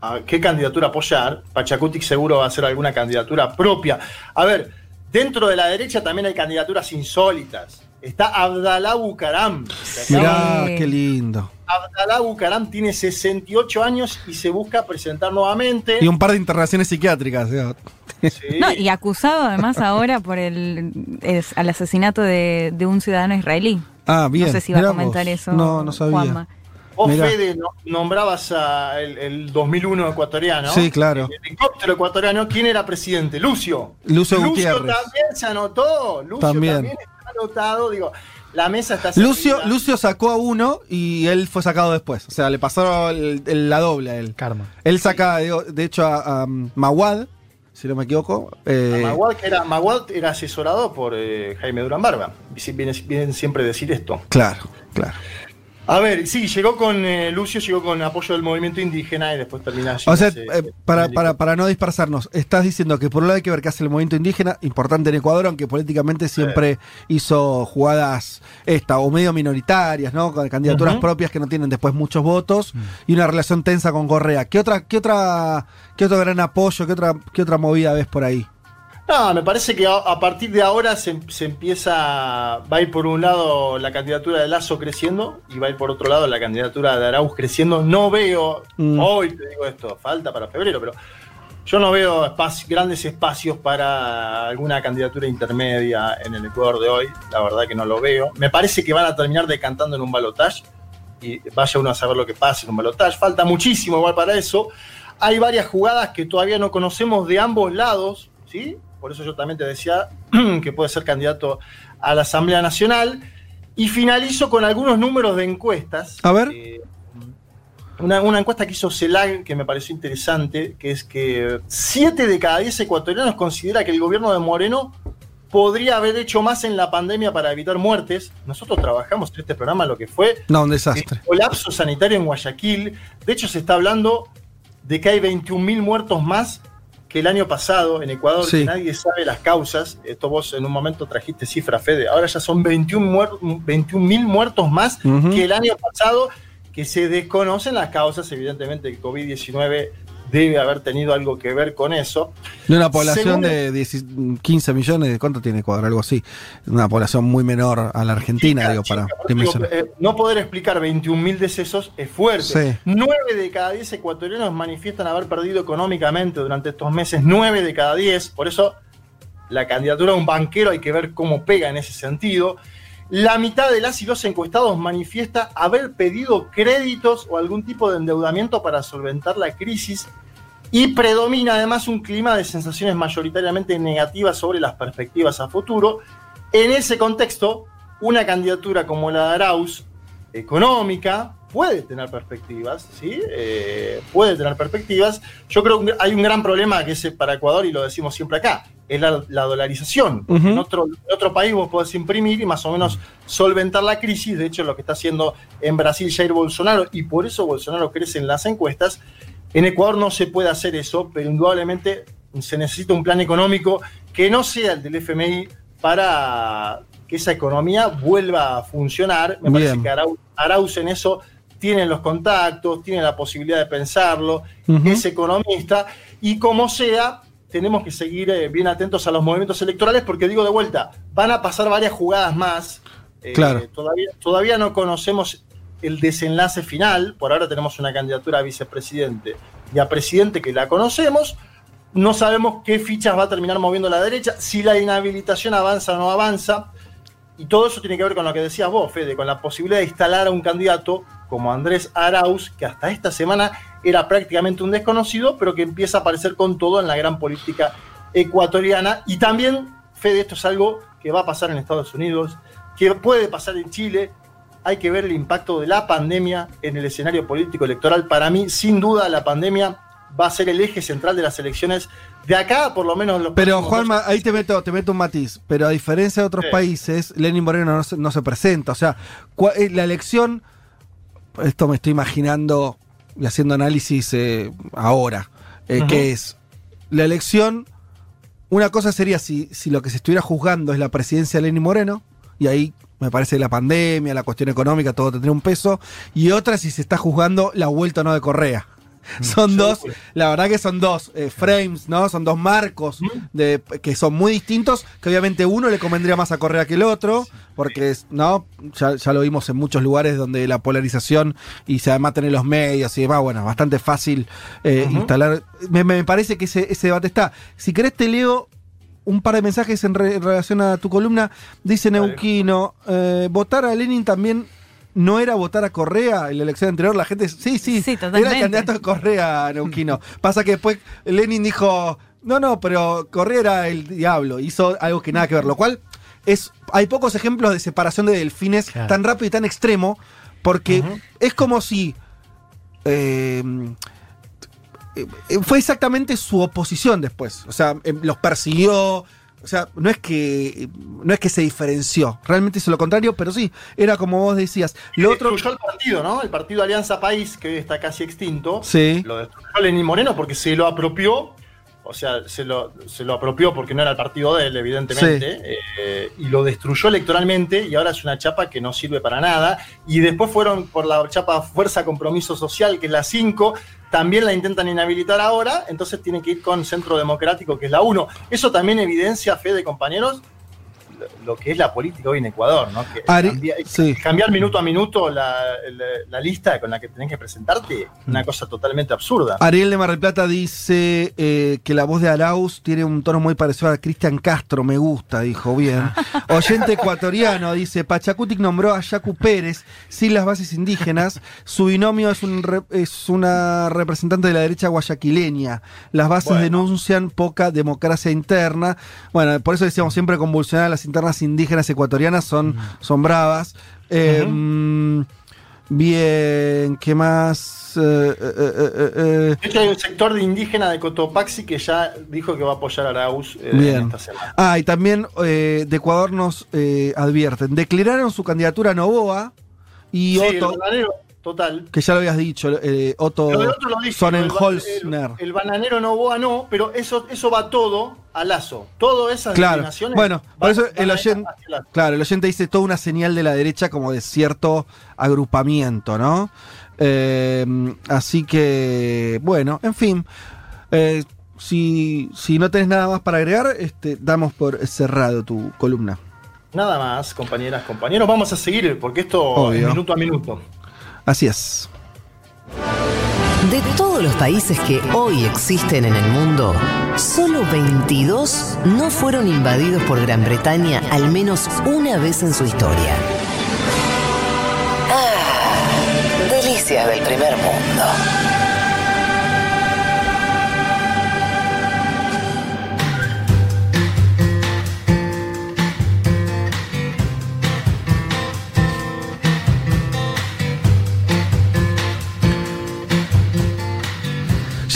¿a qué candidatura apoyar? Pachacutic seguro va a hacer alguna candidatura propia. A ver, dentro de la derecha también hay candidaturas insólitas. Está Abdalá Bucaram. Mirá, qué lindo. Abdalá Bucaram tiene 68 años y se busca presentar nuevamente. Y un par de internaciones psiquiátricas. o sea. No, y acusado además ahora por el, es- al asesinato de, de un ciudadano israelí. Ah, bien. No sé si va a comentar vos. eso. No, no sabía. Juanma. Vos, Mirá. Fede, no- nombrabas a el, el 2001 ecuatoriano. Sí, claro. El helicóptero ecuatoriano. ¿Quién era presidente? Lucio. Lucio Gutiérrez. también se anotó. Lucio También. también, anotado. Digo, la mesa está Lucio, servida. Lucio sacó a uno y él fue sacado después. O sea, le pasó el- el- la doble a él. Karma. Él saca, de, de hecho, a, a Mawad, si no me equivoco. eh, Maguad, que era, Maguad era asesorado por eh, Jaime Durán Barba. Vienen, vienen siempre a decir esto. Claro, claro. A ver, sí, llegó con eh, Lucio, llegó con apoyo del movimiento indígena y después termina O sea, eh, para, para, para no dispersarnos, estás diciendo que por un lado hay que ver qué hace el movimiento indígena, importante en Ecuador, aunque políticamente siempre hizo jugadas esta, o medio minoritarias, ¿no? Con candidaturas propias que no tienen después muchos votos y una relación tensa con Correa. ¿Qué otra, qué otra, qué otro gran apoyo, qué otra, qué otra movida ves por ahí? No, me parece que a, partir de ahora se, se empieza, va a ir por un lado la candidatura de Lazo creciendo y va a ir por otro lado la candidatura de Arauz creciendo. No veo, Mm. hoy te digo esto, falta para febrero, pero yo no veo grandes espacios para alguna candidatura intermedia en el Ecuador de hoy. La verdad que no lo veo. Me parece que van a terminar decantando en un balotaje y vaya uno a saber lo que pasa en un balotaje. Falta muchísimo igual para eso. Hay varias jugadas que todavía no conocemos de ambos lados, ¿sí? Por eso yo también te decía que puede ser candidato a la Asamblea Nacional. Y finalizo con algunos números de encuestas. A ver. Eh, una, una encuesta que hizo CELAG que me pareció interesante, que es que 7 de cada 10 ecuatorianos considera que el gobierno de Moreno podría haber hecho más en la pandemia para evitar muertes. Nosotros trabajamos en este programa lo que fue No, un desastre. el colapso sanitario en Guayaquil. De hecho, se está hablando de que hay 21.000 muertos más que el año pasado en Ecuador, Sí. que nadie sabe las causas. Esto vos en un momento trajiste cifra, Fede. Ahora ya son 21 muer- 21.000 muertos más que el año pasado, que se desconocen las causas. Evidentemente, el COVID-19 debe haber tenido algo que ver con eso. De una población Según- de 10 15 millones, ¿cuánto tiene Ecuador? Algo así. Una población muy menor a la Argentina, Chica, digo, chica, para digo, eh, no poder explicar 21.000 decesos es fuerte. Sí. 9 de cada 10 ecuatorianos manifiestan haber perdido económicamente durante estos meses. 9 de cada 10. Por eso la candidatura de un banquero hay que ver cómo pega en ese sentido. La mitad de las y los encuestados manifiesta haber pedido créditos o algún tipo de endeudamiento para solventar la crisis y predomina además un clima de sensaciones mayoritariamente negativas sobre las perspectivas a futuro. En ese contexto, una candidatura como la de Arauz, económica, puede tener perspectivas, ¿sí? Eh, puede tener perspectivas. Yo creo que hay un gran problema que es para Ecuador, y lo decimos siempre acá, es la, la dolarización. En, otro, en otro país vos podés imprimir y más o menos solventar la crisis. De hecho, lo que está haciendo en Brasil Jair Bolsonaro, y por eso Bolsonaro crece en las encuestas, en Ecuador no se puede hacer eso, pero indudablemente se necesita un plan económico que no sea el del FMI para que esa economía vuelva a funcionar. Me parece que Arauz en eso tiene los contactos, tiene la posibilidad de pensarlo, es economista, y como sea, tenemos que seguir eh, bien atentos a los movimientos electorales, porque digo de vuelta, van a pasar varias jugadas más. Eh, Claro. todavía, todavía no conocemos el desenlace final, por ahora tenemos una candidatura a vicepresidente y a presidente que la conocemos, no sabemos qué fichas va a terminar moviendo la derecha, si la inhabilitación avanza o no avanza, y todo eso tiene que ver con lo que decías vos, Fede, con la posibilidad de instalar a un candidato como Andrés Arauz, que hasta esta semana era prácticamente un desconocido, pero que empieza a aparecer con todo en la gran política ecuatoriana. Y también, Fede, esto es algo que va a pasar en Estados Unidos, que puede pasar en Chile. Hay que ver el impacto de la pandemia en el escenario político electoral. Para mí, sin duda, la pandemia va a ser el eje central de las elecciones de acá, por lo menos los Pero Juanma, ahí te meto, te meto un matiz. Pero a diferencia de otros Sí. países, Lenin Moreno no se, no se presenta. O sea, eh, la elección, esto me estoy imaginando haciendo análisis eh, ahora, eh, que es la elección. Una cosa sería si, si lo que se estuviera juzgando es la presidencia de Lenin Moreno, y ahí me parece la pandemia, la cuestión económica, todo tendría un peso. Y otra si se está juzgando la vuelta o no de Correa. Son dos, la verdad que son dos eh, frames, ¿no? Son dos marcos de, que son muy distintos, que obviamente uno le convendría más a Correa que el otro, porque ¿no? Ya, ya lo vimos en muchos lugares donde la polarización y se además tener los medios y demás, bueno, bastante fácil eh, instalar. Me, me parece que ese, ese debate está. Si querés te leo un par de mensajes en, re- en relación a tu columna. Dice Neuquino, eh, votar a Lenin también no era votar a Correa en la elección anterior. La gente, sí, sí, Sí, era el candidato de Correa, Neuquino. Pasa que después Lenin dijo, no, no, pero Correa era el diablo, hizo algo que nada que ver, lo cual es, hay pocos ejemplos de separación de delfines Claro. tan rápido y tan extremo, porque es como si... eh, eh, fue exactamente su oposición después. O sea, eh, los persiguió, O sea, no es que no es que se diferenció, realmente hizo lo contrario, pero sí, era como vos decías. Lo otro destruyó el partido, ¿no? El partido Alianza País, que hoy está casi extinto. Sí. Lo destruyó Lenín Moreno porque se lo apropió. O sea, se lo, se lo apropió porque no era el partido de él, evidentemente. eh, y lo destruyó electoralmente y ahora es una chapa que no sirve para nada. Y después fueron por la chapa Fuerza Compromiso Social, que es la 5. También la intentan inhabilitar ahora, entonces tienen que ir con Centro Democrático, que es la 1. Eso también evidencia, fe de compañeros, lo- que es la política hoy en Ecuador, ¿no? Que Ari- cambia- sí. cambiar minuto a minuto la, la- la lista con la que tenés que presentarte, una cosa totalmente absurda. Ariel de Mar del Plata dice eh, que la voz de Arauz tiene un tono muy parecido a Cristian Castro, me gusta, dijo bien. Oyente ecuatoriano dice, Pachacutic nombró a Yacu Pérez sin las bases indígenas, su binomio es, un re- es una representante de la derecha guayaquileña, las bases Bueno. denuncian poca democracia interna, bueno, por eso decíamos siempre convulsionar las internas indígenas ecuatorianas son, son bravas. Eh, mm, Bien, ¿qué más? Eh, eh, eh, eh. De hecho, hay un sector de indígena de Cotopaxi que ya dijo que va a apoyar a Arauz eh, en Bien. esta semana. Ah, y también eh, de Ecuador nos eh, advierten. Declararon su candidatura a Novoa y Sí, Otto, total. que ya lo habías dicho, eh, Otto Lo lo dije, Sonnenholzner. El, el bananero Novoa no, pero eso, eso va todo a Lazo. Todo esas Claro. Bueno, por eso el oyente, claro, el oyente dice toda una señal de la derecha como de cierto agrupamiento, ¿no? Eh, así que, bueno, en fin. eh, si, si no tenés nada más para agregar, este, damos por cerrado tu columna. Nada más, compañeras, compañeros. Vamos a seguir porque esto Obvio. es minuto a minuto. Así es. De todos los países que hoy existen en el mundo, solo 22 no fueron invadidos por Gran Bretaña al menos una vez en su historia. Ah, delicias del primer mundo.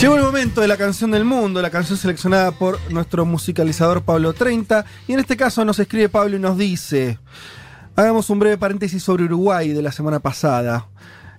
Llegó el momento de la canción del mundo, la canción seleccionada por nuestro musicalizador Pablo 30. Y en este caso nos escribe Pablo y nos dice: Hagamos un breve paréntesis sobre Uruguay de la semana pasada.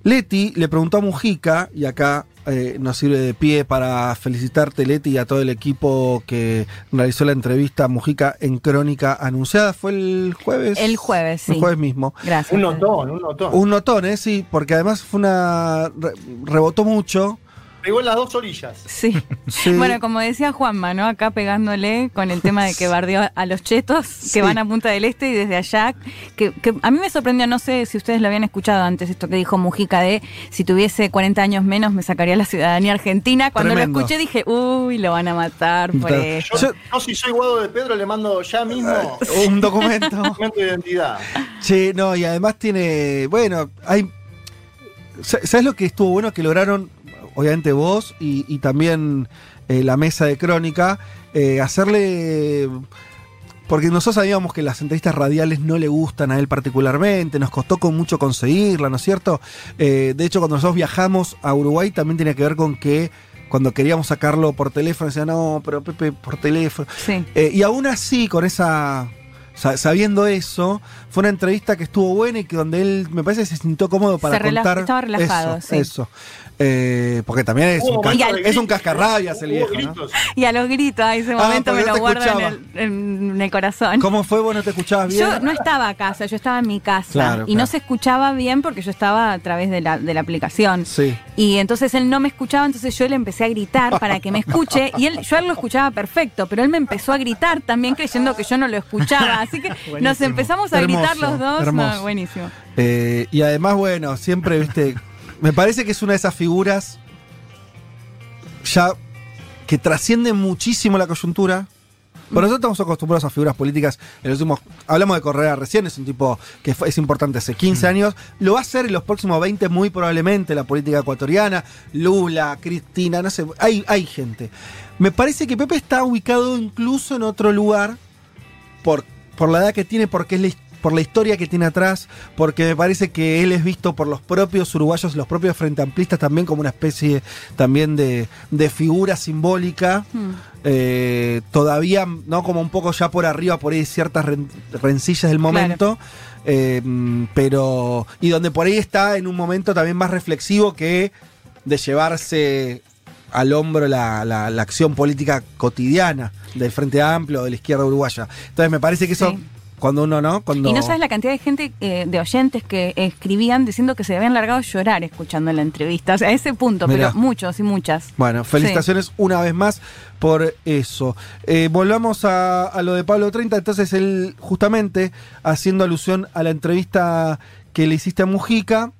Leti le preguntó a Mujica, y acá eh, nos sirve de pie para felicitarte, Leti, y a todo el equipo que realizó la entrevista a Mujica en Crónica Anunciada. ¿Fue el jueves? El jueves, sí. El jueves mismo. Gracias. Un notón, un notón. Un notón, ¿eh? Sí, porque además fue una. re- rebotó mucho. Pegó en las dos orillas. Sí. Sí. Bueno, como decía Juanma, ¿no? Acá pegándole con el tema de que bardeó a los chetos que van a Punta del Este y desde allá, que, que a mí me sorprendió, no sé si ustedes lo habían escuchado antes, esto que dijo Mujica de si tuviese 40 años menos me sacaría la ciudadanía argentina. Cuando Tremendo. lo escuché dije, uy, lo van a matar por esto. Yo, yo si soy Guado de Pedro le mando ya mismo Un documento. documento de identidad. Sí, no, y además tiene. Bueno, hay. sa- ¿Sabes lo que estuvo bueno? Que lograron, obviamente vos y, y también eh, la mesa de crónica, eh, hacerle. Porque nosotros sabíamos que las entrevistas radiales no le gustan a él particularmente, nos costó con mucho conseguirla, ¿no es cierto? Eh, de hecho, cuando nosotros viajamos a Uruguay también tenía que ver con que cuando queríamos sacarlo por teléfono, decían, no, pero Pepe, por teléfono. Sí. Y aún así, con esa. Sa- Sabiendo eso, fue una entrevista que estuvo buena y que donde él me parece se sintió cómodo para Se contar. estaba relajado, eso, sí. eso. Eh, porque también es un, Hubo cas- momentos de es un cascarrabias el viejo. Y a los gritos, a ese Ah, momento me lo guardo en el, en el corazón. ¿Cómo fue? ¿Vos no te escuchabas bien? Yo no estaba a casa, yo estaba en mi casa Claro, y no se escuchaba bien porque yo estaba a través de la, de la aplicación. Sí. Y entonces él no me escuchaba, entonces yo le empecé a gritar para que me escuche y él, yo a él lo escuchaba perfecto, pero él me empezó a gritar también creyendo que yo no lo escuchaba. Así que nos empezamos a Hermoso, gritar los dos. No, buenísimo. Eh, y además, bueno, siempre, viste, me parece que es una de esas figuras ya que trasciende muchísimo la coyuntura. Pero nosotros estamos acostumbrados a figuras políticas. En los últimos, hablamos de Correa recién, es un tipo que fue- es importante hace 15 años. Lo va a hacer en los próximos 20 muy probablemente la política ecuatoriana. Lula, Cristina, no sé, hay, hay gente. Me parece que Pepe está ubicado incluso en otro lugar por, por la edad que tiene, porque es la por la historia que tiene atrás, porque me parece que él es visto por los propios uruguayos, los propios frente amplistas también como una especie también de, de figura simbólica. Hmm. eh, todavía, ¿no? Como un poco ya por arriba, por ahí ciertas ren- rencillas del momento. eh, pero. Y donde por ahí está en un momento también más reflexivo que de llevarse al hombro la, la- la acción política cotidiana del Frente Amplio, de la izquierda uruguaya. Entonces me parece que eso, Sí. cuando uno, ¿no? Cuando, Y no sabes la cantidad de gente, eh, de oyentes que escribían diciendo que se habían largado a llorar escuchando la entrevista. O sea, a ese punto, Mirá. pero muchos y muchas. Bueno, felicitaciones una vez más por eso. Eh, volvamos a, a lo de Pablo 30. Entonces, él, justamente, haciendo alusión a la entrevista que le hiciste a Mujica,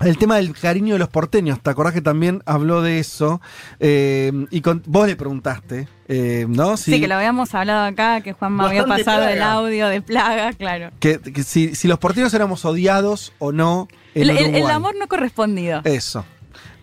el tema del cariño de los porteños. ¿Te acordás que también habló de eso? Eh, y con- vos le preguntaste, eh, ¿no? Sí. que lo habíamos hablado acá, que Juan me había pasado el audio de plaga, claro. que, que si, si los porteños éramos odiados o no en El, el- amor no correspondido. Eso.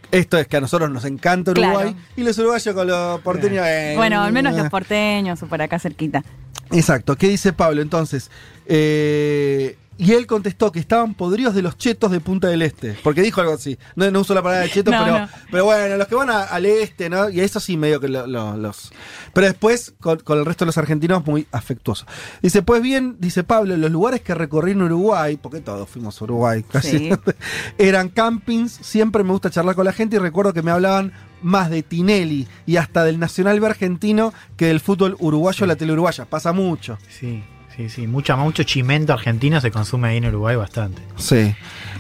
Esto es que a nosotros nos encanta Uruguay Claro. y los uruguayos con los porteños. eh, Bueno, al menos los porteños o por acá cerquita. Exacto. ¿Qué dice Pablo? Entonces, eh, y él contestó que estaban podridos de los chetos de Punta del Este. Porque dijo algo así. No, no uso la palabra de chetos, No, pero, no. pero bueno, los que van a- al este, ¿no? Y eso sí, medio que lo- lo- los. Pero después, con, con el resto de los argentinos, muy afectuoso. Dice, pues bien, dice Pablo, los lugares que recorrí en Uruguay, porque todos fuimos a Uruguay casi, Sí. eran campings. Siempre me gusta charlar con la gente y recuerdo que me hablaban más de Tinelli y hasta del Nacional B argentino que del fútbol uruguayo o la tele uruguaya. Pasa mucho. Sí, sí, sí. Mucha, mucho chimento argentino se consume ahí en Uruguay bastante. Sí.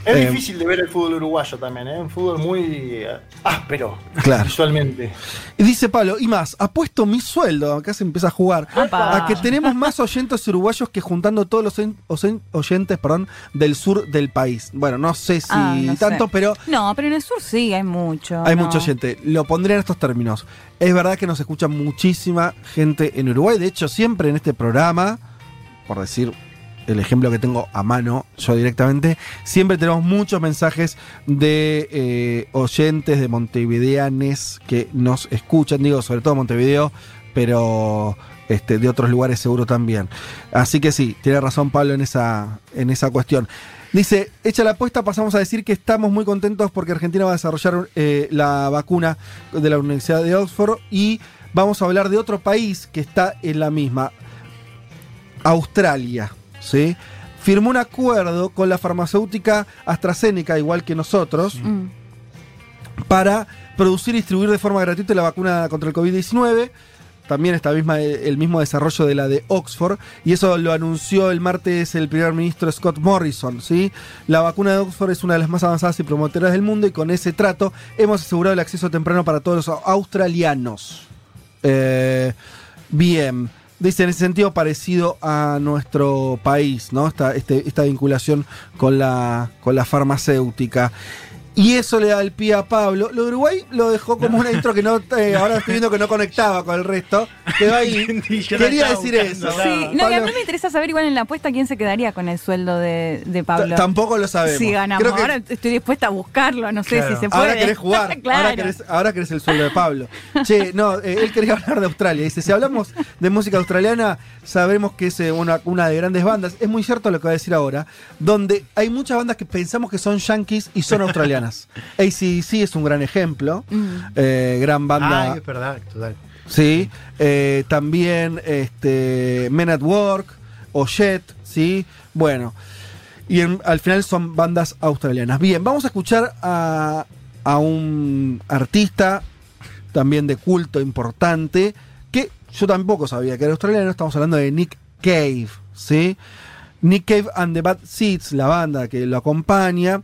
Es Eh, difícil de ver el fútbol uruguayo también, ¿eh? Un fútbol muy eh, áspero Claro. visualmente. Y dice Pablo, y más, apuesto mi sueldo, acá se empieza a jugar, Apa. a que tenemos más oyentes uruguayos que juntando todos los oyen- oyen- oyentes perdón, del sur del país. Bueno, no sé si Ah, no sé. tanto, pero No, pero en el sur sí hay mucho. hay ¿no? mucha gente. Lo pondré en estos términos. Es verdad que nos escucha muchísima gente en Uruguay. De hecho, siempre en este programa, por decir el ejemplo que tengo a mano yo directamente, siempre tenemos muchos mensajes de eh, oyentes de montevideanes que nos escuchan, digo, sobre todo Montevideo, pero este, de otros lugares seguro también. Así que sí, tiene razón Pablo en esa, en esa cuestión. Dice, hecha la apuesta, pasamos a decir que estamos muy contentos porque Argentina va a desarrollar eh, la vacuna de la Universidad de Oxford y vamos a hablar de otro país que está en la misma, Australia, ¿sí? Firmó un acuerdo con la farmacéutica AstraZeneca, igual que nosotros, Mm. para producir y distribuir de forma gratuita la vacuna contra el COVID-19. También está misma, el mismo desarrollo de la de Oxford. Y eso lo anunció el martes el primer ministro Scott Morrison. ¿sí? La vacuna de Oxford es una de las más avanzadas y promotoras del mundo. Y con ese trato hemos asegurado el acceso temprano para todos los australianos. Eh, bien. Dice en ese sentido parecido a nuestro país, ¿no? Esta, este- esta vinculación con la, con la farmacéutica. Y eso le da el pie a Pablo. Lo de Uruguay lo dejó como una intro que no. eh, ahora estoy viendo que no conectaba con el resto. Quedó ahí. Quería decir buscando. eso. Sí, no, y a mí me interesa saber igual en la apuesta quién se quedaría con el sueldo de, de Pablo. T- tampoco lo sabemos. Si ganamos. Creo que- Ahora estoy dispuesta a buscarlo, no sé Claro. si se puede. Ahora querés jugar. claro. ahora, querés, ahora querés el sueldo de Pablo. Che, no, eh, él quería hablar de Australia. Dice, si hablamos de música australiana, sabremos que es eh, una, una de grandes bandas. Es muy cierto lo que va a decir ahora, donde hay muchas bandas que pensamos que son yankees y son australianas. ACDC es un gran ejemplo. Mm. Eh, gran banda. Ah, es verdad, total. Sí, eh, también este, Men at Work o Jet, ¿sí? Bueno, y en- al final son bandas australianas. Bien, vamos a escuchar a, a un artista también de culto importante, que yo tampoco sabía que era australiano, estamos hablando de Nick Cave, ¿sí? Nick Cave and the Bad Seeds, la banda que lo acompaña,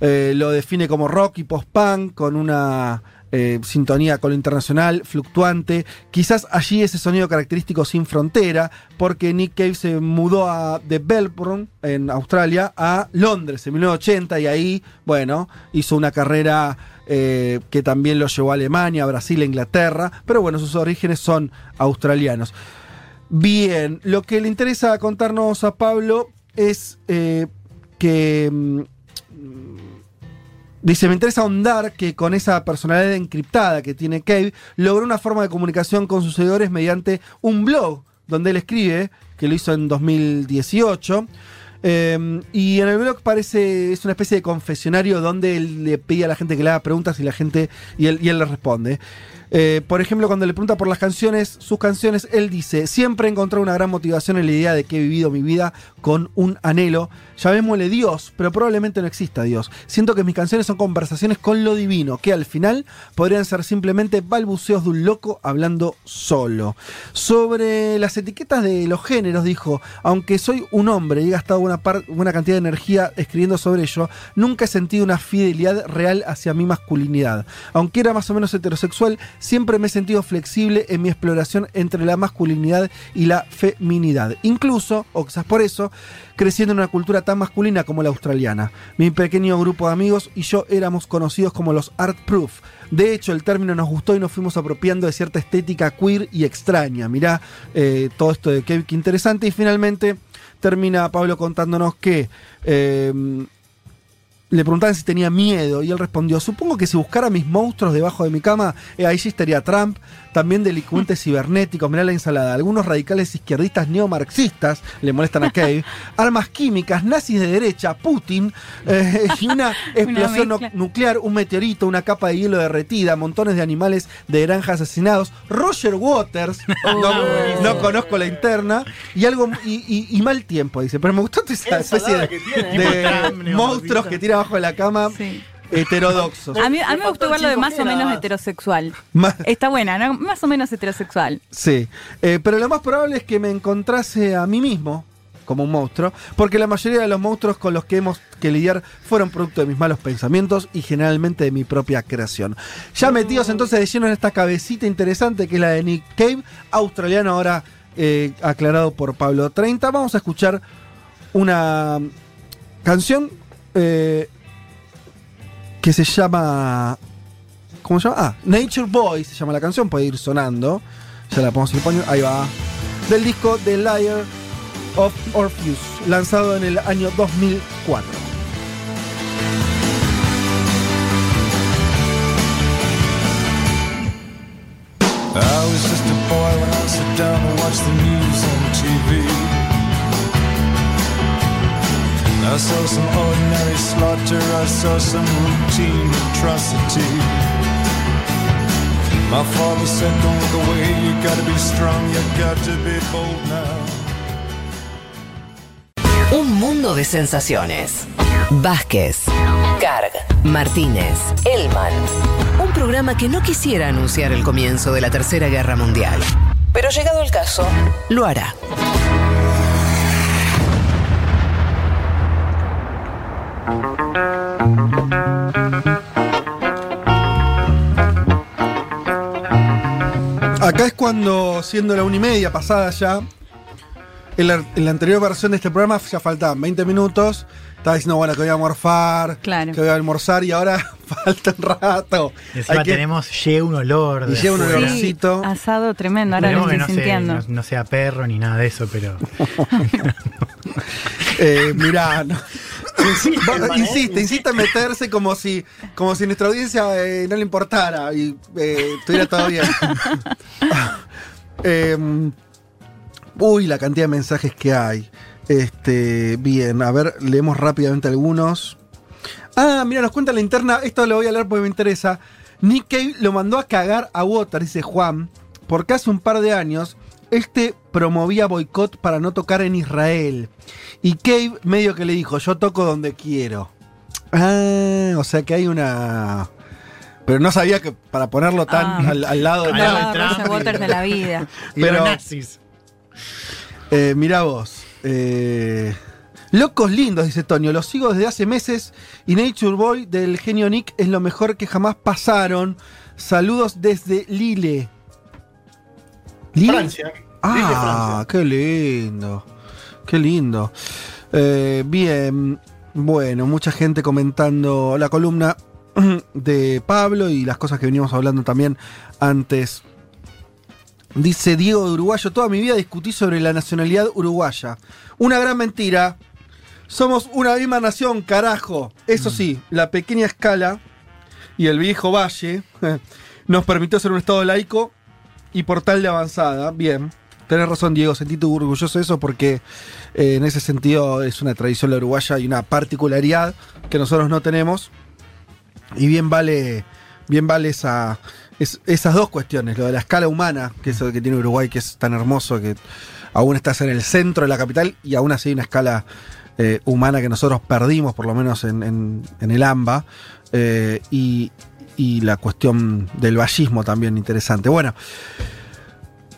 eh, lo define como rock y post-punk con una eh, sintonía con lo internacional fluctuante. Quizás allí ese sonido característico sin frontera, porque Nick Cave se mudó a, de Melbourne, en Australia, a Londres en 1980 y ahí, bueno, hizo una carrera eh, que también lo llevó a Alemania, Brasil, Inglaterra, pero bueno, sus orígenes son australianos. Bien, lo que le interesa contarnos a Pablo es que mm, Dice, me interesa ahondar que con esa personalidad encriptada que tiene Cave, logró una forma de comunicación con sus seguidores mediante un blog donde él escribe, que lo hizo en 2018. Eh, y en el blog parece, es una especie de confesionario donde él le pide a la gente que le haga preguntas y la gente, y él, y él le responde. Eh, por ejemplo, cuando le pregunta por las canciones, sus canciones, él dice, siempre he encontrado una gran motivación en la idea de que he vivido mi vida con un anhelo. Llamémosle Dios, pero probablemente no exista Dios. Siento que mis canciones son conversaciones con lo divino, que al final podrían ser simplemente balbuceos de un loco hablando solo. Sobre las etiquetas de los géneros, dijo, aunque soy un hombre y he gastado una, una cantidad de energía escribiendo sobre ello, nunca he sentido una fidelidad real hacia mi masculinidad. Aunque era más o menos heterosexual, siempre me he sentido flexible en mi exploración entre la masculinidad y la feminidad. Incluso, o quizás por eso, creciendo en una cultura tan masculina como la australiana. Mi pequeño grupo de amigos y yo éramos conocidos como los Art Proof. De hecho, el término nos gustó y nos fuimos apropiando de cierta estética queer y extraña. Mirá eh, todo esto de qué, qué interesante. Y finalmente termina Pablo contándonos que eh, le preguntaban si tenía miedo y él respondió, supongo que si buscara mis monstruos debajo de mi cama, eh, ahí sí estaría Trump, también delincuentes cibernéticos, mirá la ensalada, algunos radicales izquierdistas neomarxistas, le molestan a Cave, armas químicas, nazis de derecha, Putin, eh, y una explosión nuclear, un meteorito, una capa de hielo derretida, montones de animales de granja asesinados, Roger Waters, no, no conozco la interna, y algo y, y- y mal tiempo, dice, pero me gustó esa especie de, que tiene. de Trump, monstruos que tira abajo de la cama, heterodoxos. A mí, a mí Le me gustó verlo de más o menos más. heterosexual. Ma- Está buena, ¿no? Más o menos heterosexual. Sí, Eh, pero lo más probable es que me encontrase a mí mismo como un monstruo, porque la mayoría de los monstruos con los que hemos que lidiar fueron producto de mis malos pensamientos y generalmente de mi propia creación. Ya metidos entonces de lleno en esta cabecita interesante que es la de Nick Cave, australiano ahora eh, aclarado por Pablo 30, vamos a escuchar una canción eh, que se llama... ¿Cómo se llama? Ah, Nature Boy se llama la canción, puede ir sonando. Ya la podemos ir poniendo. Ahí va. Del disco The Liar of Orpheus, lanzado en el año 2004. I was just a boy when I sat down to watch the news I saw some ordinary slaughter, I saw some routine atrocity. My father said, Don't look away, you gotta be strong, you got to be bold now. Un mundo de sensaciones. Vázquez, Carg, Martínez, Elman. Un programa que no quisiera anunciar el comienzo de la Tercera Guerra Mundial. Pero llegado el caso, lo hará. Acá es cuando, siendo la una y media pasada ya, en la, en la anterior versión de este programa ya faltaban 20 minutos. Estaba diciendo, bueno, que voy a morfar, Claro. que voy a almorzar y ahora falta un rato. Encima Hay que- tenemos, llega un olor. Y llega un olorcito. Asado tremendo, ahora lo estoy no, sea- sintiendo. no- no sea perro ni nada de eso, pero. Eh, mirá, no. Insiste, insiste en meterse como si, como si nuestra audiencia eh, no le importara y eh, estuviera todo bien. Em, uy, la cantidad de mensajes que hay. Este, bien, a ver, leemos rápidamente algunos. Ah, mira, nos cuenta la interna, esto lo voy a leer porque me interesa. Nick Cave lo mandó a cagar a Water, dice Juan, porque hace un par de años este promovía boicot para no tocar en Israel. Y Cave medio que le dijo, yo toco donde quiero. Ah, o sea que hay una... Pero no sabía que para ponerlo tan Ah. al, al lado de... No, de Trump. Roger Waters de la vida. Pero- nazis. Eh, mirá vos. eh, Locos lindos, dice Tonio. Los sigo desde hace meses y Nature Boy del genio Nick es lo mejor que jamás pasaron. Saludos desde Lille. ¿Lille? Francia. Ah, Lille, Francia. qué lindo. Qué lindo. Eh, bien. Bueno, mucha gente comentando la columna de Pablo y las cosas que veníamos hablando también antes. Dice Diego de Uruguayo, toda mi vida discutí sobre la nacionalidad uruguaya. Una gran mentira. Somos una misma nación, carajo. Eso sí, la pequeña escala y el viejo valle nos permitió ser un estado laico y portal de avanzada. Bien. tenés razón, Diego, sentí orgulloso de eso porque eh, en ese sentido es una tradición la uruguaya y una particularidad que nosotros no tenemos. Y bien vale, bien vale esa, es- esas dos cuestiones, lo de la escala humana, que es lo que tiene Uruguay, que es tan hermoso, que aún estás en el centro de la capital y aún así hay una escala eh, humana que nosotros perdimos, por lo menos en, en- en el AMBA. eh, y, y la cuestión del vallismo también interesante. Bueno,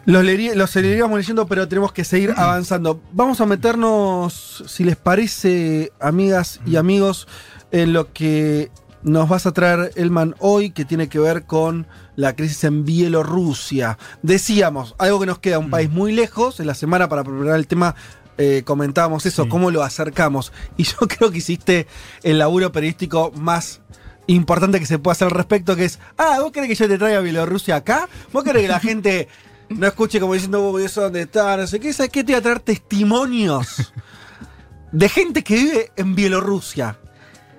los, los seguiríamos leyendo, pero tenemos que seguir avanzando. Vamos a meternos, si les parece, amigas y amigos, en lo que nos vas a traer Elman hoy, que tiene que ver con la crisis en Bielorrusia. Decíamos, algo que nos queda, un país muy lejos. En la semana para preparar el tema eh, comentábamos eso, cómo lo acercamos. Y yo creo que hiciste el laburo periodístico más importante que se puede hacer al respecto, que es, ah, ¿vos querés que yo te traiga a Bielorrusia acá? ¿Vos querés que la gente no escuche como diciendo, uy, eso dónde está? No sé qué, ¿sabes qué? Te voy a traer testimonios de gente que vive en Bielorrusia.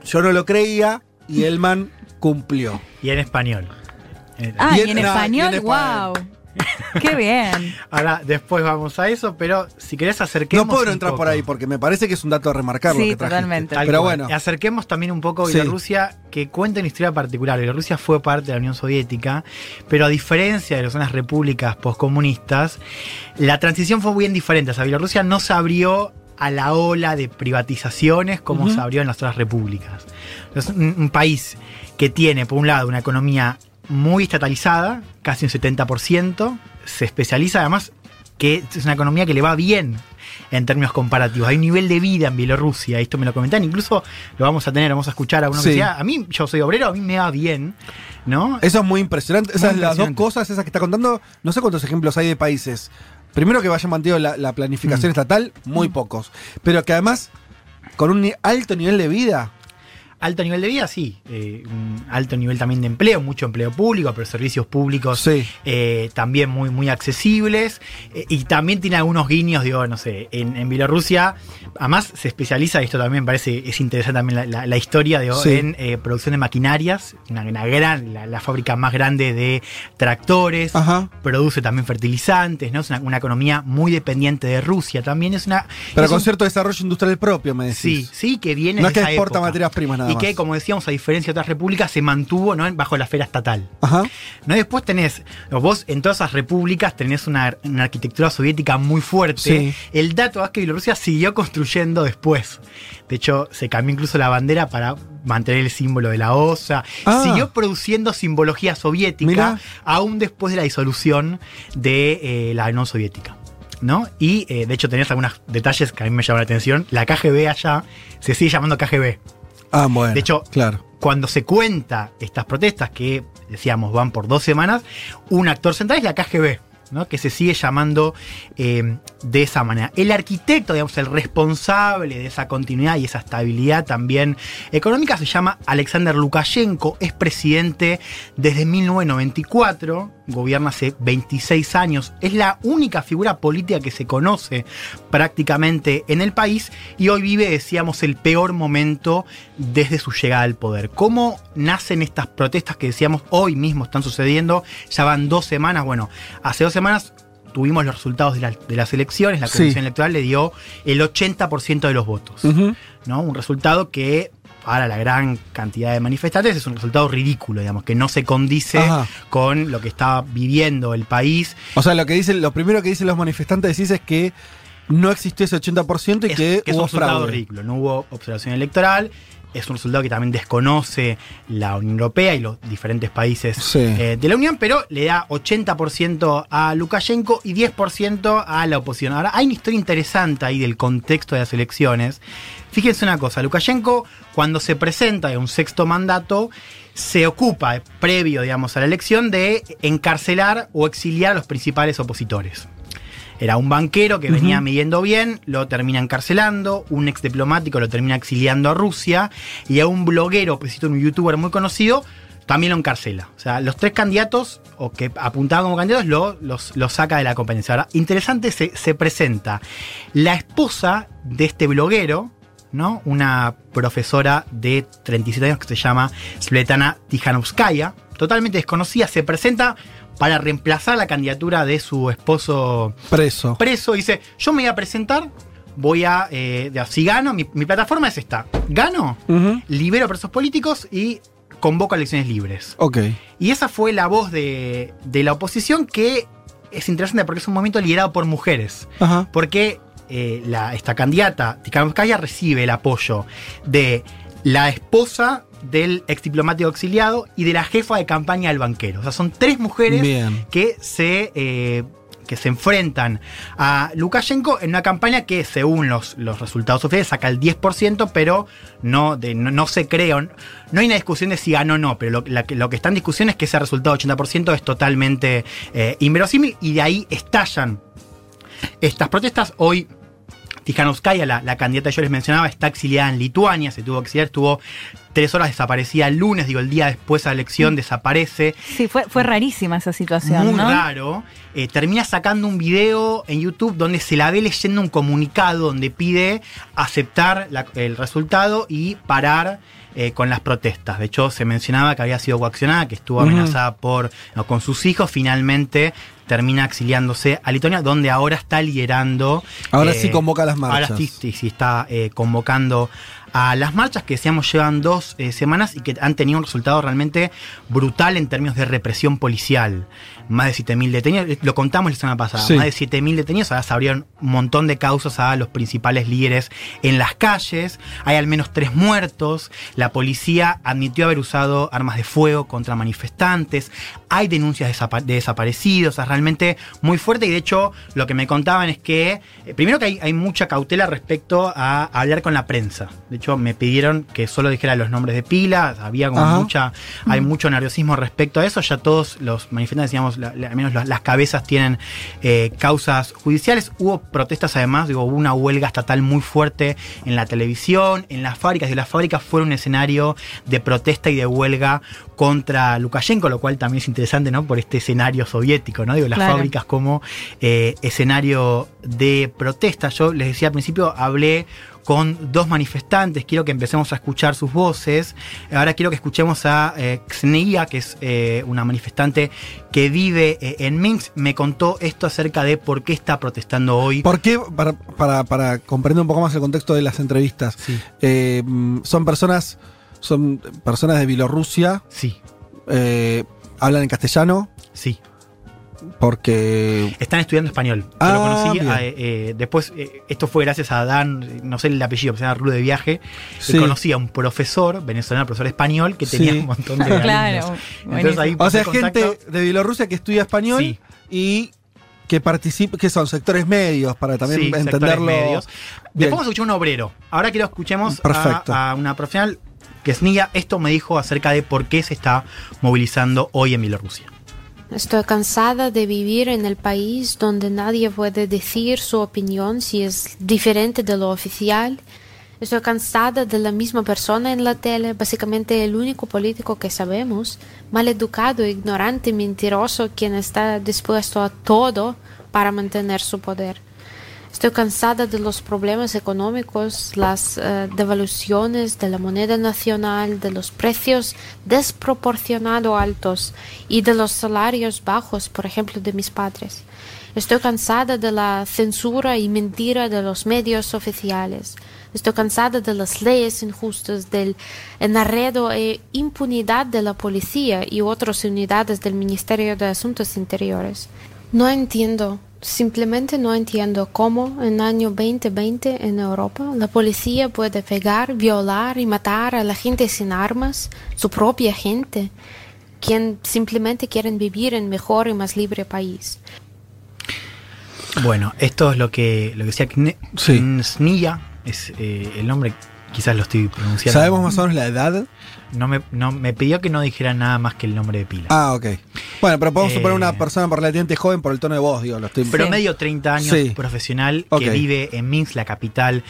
Yo no lo creía y Elman cumplió. Y en español. Ah, Y y en, y español, wow. Qué bien. Ahora, después vamos a eso, pero si querés acerquemos. No puedo un entrar por ahí porque me parece que es un dato a remarcar. lo Sí, que totalmente. Tal Pero cual. bueno, acerquemos también un poco a Sí. Bielorrusia, que cuenta una historia particular. Bielorrusia fue parte de la Unión Soviética, pero a diferencia de las otras repúblicas postcomunistas, la transición fue bien diferente. O sea, Bielorrusia no se abrió a la ola de privatizaciones como se abrió en las otras repúblicas. Es un, un país que tiene, por un lado, una economía muy estatalizada, casi un 70%, se especializa además que es una economía que le va bien en términos comparativos. Hay un nivel de vida en Bielorrusia, esto me lo comentan, incluso lo vamos a tener, vamos a escuchar a uno Sí. que decía, a mí, yo soy obrero, a mí me va bien, ¿no? eso es muy impresionante. Esas Muy las dos impresionante. cosas, esas que está contando, no sé cuántos ejemplos hay de países. Primero que vayan mantenido la, la planificación Mm. estatal, muy pocos. Pero que además, con un alto nivel de vida, Alto nivel de vida, sí. eh, un alto nivel también de empleo, mucho empleo público, pero servicios públicos Sí. eh, también muy, muy accesibles. eh, y también tiene algunos guiños, digo, no sé, en, en Bielorrusia, además se especializa, esto también me parece, es interesante también la, la- la historia, digo, Sí. en producción de maquinarias, una, una gran, la, la fábrica más grande de tractores, Ajá. produce también fertilizantes, ¿no? Es una, una economía muy dependiente de Rusia, también es una... pero es con un- cierto desarrollo industrial propio, me Sí, decís. sí, que viene No de es que esa exporta época. materias primas nada Y más. que, como decíamos, a diferencia de otras repúblicas, se mantuvo ¿no? bajo la esfera estatal. Ajá. ¿no? Y después tenés, vos en todas esas repúblicas tenés una, una arquitectura soviética muy fuerte. Sí. El dato es que Bielorrusia siguió construyendo después. De hecho, se cambió incluso la bandera para mantener el símbolo de la OSA. Ah. Siguió produciendo simbología soviética Mirá. aún después de la disolución de eh, la Unión Soviética. ¿No? Y eh, de hecho tenés algunos detalles que a mí me llaman la atención. La KGB allá se sigue llamando KGB. Ah, bueno. De hecho, claro. cuando se cuenta estas protestas, que decíamos van por dos semanas, un actor central es la KGB, ¿no? que se sigue llamando eh, de esa manera. El arquitecto, digamos, el responsable de esa continuidad y esa estabilidad también económica se llama Alexander Lukashenko, es presidente desde 1994, gobierna hace 26 años, es la única figura política que se conoce prácticamente en el país y hoy vive, decíamos, el peor momento desde su llegada al poder. ¿Cómo nacen estas protestas que decíamos hoy mismo están sucediendo? Ya van dos semanas, bueno, hace dos semanas tuvimos los resultados de, la- de las elecciones, la Sí. Comisión Electoral le dio el 80% de los votos. ¿no? Un resultado que para la gran cantidad de manifestantes es un resultado ridículo, digamos, que no se condice Ajá. con lo que está viviendo el país. O sea, lo que dicen, lo primero que dicen los manifestantes decís es que no existió ese 80% y es, que, que es un hubo resultado fraude. ridículo. No hubo observación electoral. Es un resultado que también desconoce la Unión Europea y los diferentes países Sí. eh, de la Unión, pero le da 80% a Lukashenko y 10% a la oposición. Ahora, hay una historia interesante ahí del contexto de las elecciones. Fíjense una cosa, Lukashenko cuando se presenta de un sexto mandato, se ocupa, previo digamos, a la elección, de encarcelar o exiliar a los principales opositores. Era un banquero que venía midiendo bien, lo termina encarcelando, un ex diplomático lo termina exiliando a Rusia y a un bloguero, pues un youtuber muy conocido, también lo encarcela. O sea, los tres candidatos, o que apuntaban como candidatos, lo, los, los saca de la competencia. Ahora, interesante, se, se presenta la esposa de este bloguero, ¿no? Una profesora de 37 años que se llama Svetlana Tijanovskaya, totalmente desconocida, se presenta para reemplazar la candidatura de su esposo Preso. preso. Dice, yo me voy a presentar, voy a, eh, si gano, mi, mi plataforma es esta. Gano, libero presos políticos y convoco a elecciones libres. Ok. Y esa fue la voz de, de la oposición que es interesante porque es un movimiento liderado por mujeres. Ajá. Porque eh, la- esta candidata, Tikhanovskaya, recibe el apoyo de la esposa del ex diplomático exiliado y de la jefa de campaña del banquero. O sea, son tres mujeres Bien. que se, eh, que se enfrentan a Lukashenko en una campaña que, según los, los resultados oficiales, saca el 10%, pero no, de, no, no se cree. o No, hay una discusión de si ganó o no, pero lo, la que- lo que está en discusión es que ese resultado de 80% es totalmente eh, inverosímil y de ahí estallan estas protestas. Hoy Tikhanovskaya, la, la candidata que yo les mencionaba, está exiliada en Lituania, se tuvo que exiliar, estuvo tres horas desaparecida el lunes, digo, el día después de la elección desaparece. Sí, fue, fue rarísima esa situación, Muy ¿no? raro. Eh, termina sacando un video en YouTube donde se la ve leyendo un comunicado donde pide aceptar la- el resultado y parar eh, con las protestas. De hecho, se mencionaba que había sido coaccionada, que estuvo amenazada por, no, con sus hijos. Finalmente termina exiliándose a Lituania, donde ahora está liderando. Ahora eh, sí convoca las marchas. Ahora sí, sí, sí está eh, convocando a las marchas que decíamos llevan dos eh, semanas y que han tenido un resultado realmente brutal en términos de represión policial. Más de 7.000 detenidos, eh, lo contamos la semana pasada, Sí. más de 7.000 detenidos, ahora se abrieron un montón de causas a los principales líderes en las calles, hay al menos tres muertos, la policía admitió haber usado armas de fuego contra manifestantes, hay denuncias de, desapa- de desaparecidos, es realmente muy fuerte y de hecho lo que me contaban es que, eh, primero que hay, hay mucha cautela respecto a hablar con la prensa, de hecho me pidieron que solo dijera los nombres de pila, había como Ajá. mucha, hay mucho nerviosismo respecto a eso, ya todos los manifestantes, digamos, la- la- al menos la- las cabezas tienen eh, causas judiciales, hubo protestas además, digo, hubo una huelga estatal muy fuerte en la televisión, en las fábricas, y las fábricas fueron un escenario de protesta y de huelga contra Lukashenko, lo cual también es interesante, ¿no? Por este escenario soviético, ¿no? Digo, las Claro. fábricas como eh, escenario de protesta. Yo les decía al principio, hablé con dos manifestantes, quiero que empecemos a escuchar sus voces. Ahora quiero que escuchemos a eh, Xenia, que es eh, una manifestante que vive eh, en Minsk. Me contó esto acerca de por qué está protestando hoy. ¿Por qué? Para, para, para comprender un poco más el contexto de las entrevistas. Eh, mm, son personas. Son personas de Bielorrusia. Sí. Eh, hablan en castellano. Sí. Porque. Están estudiando español. Yo Ah, lo conocí. bien. eh, eh, después, eh, esto fue gracias a Dan, no sé el apellido, se llama Rulo de Viaje. Sí. Que conocí a un profesor venezolano, profesor español, que tenía Sí. un montón de. Claro. Entonces ahí O sea, contacto. gente de Bielorrusia que estudia español Sí. y que participa, que son sectores medios, para también Sí, entenderlo. medios. Bien. Después vamos a escuchar un obrero. Ahora quiero escuchemos a una profesional que es Nia. Esto me dijo acerca de por qué se está movilizando hoy en Bielorrusia. Estoy cansada de vivir en el país donde nadie puede decir su opinión si es diferente de lo oficial. Estoy cansada de la misma persona en la tele, básicamente el único político que sabemos, maleducado, ignorante, mentiroso, quien está dispuesto a todo para mantener su poder. Estoy cansada de los problemas económicos, las eh, devaluaciones de la moneda nacional, de los precios desproporcionado altos y de los salarios bajos, por ejemplo, de mis padres. Estoy cansada de la censura y mentira de los medios oficiales. Estoy cansada de las leyes injustas, del enarredo e impunidad de la policía y otras unidades del Ministerio de Asuntos Interiores. No entiendo, simplemente no entiendo cómo en año 2020 en Europa la policía puede pegar, violar y matar a la gente sin armas, su propia gente, quien simplemente quieren vivir en mejor y más libre país. Bueno, esto es lo que, lo que decía Kne- Sí. Es eh, el nombre, quizás lo estoy pronunciando. ¿Sabemos más o menos la edad? No me, no, me pidió que no dijera nada más que el nombre de pila. Ah, ok. Bueno, pero podemos Eh, suponer una persona relativamente joven por el tono de voz, digo. Lo estoy... Promedio 30 años, Sí. profesional, que vive en Minsk, la capital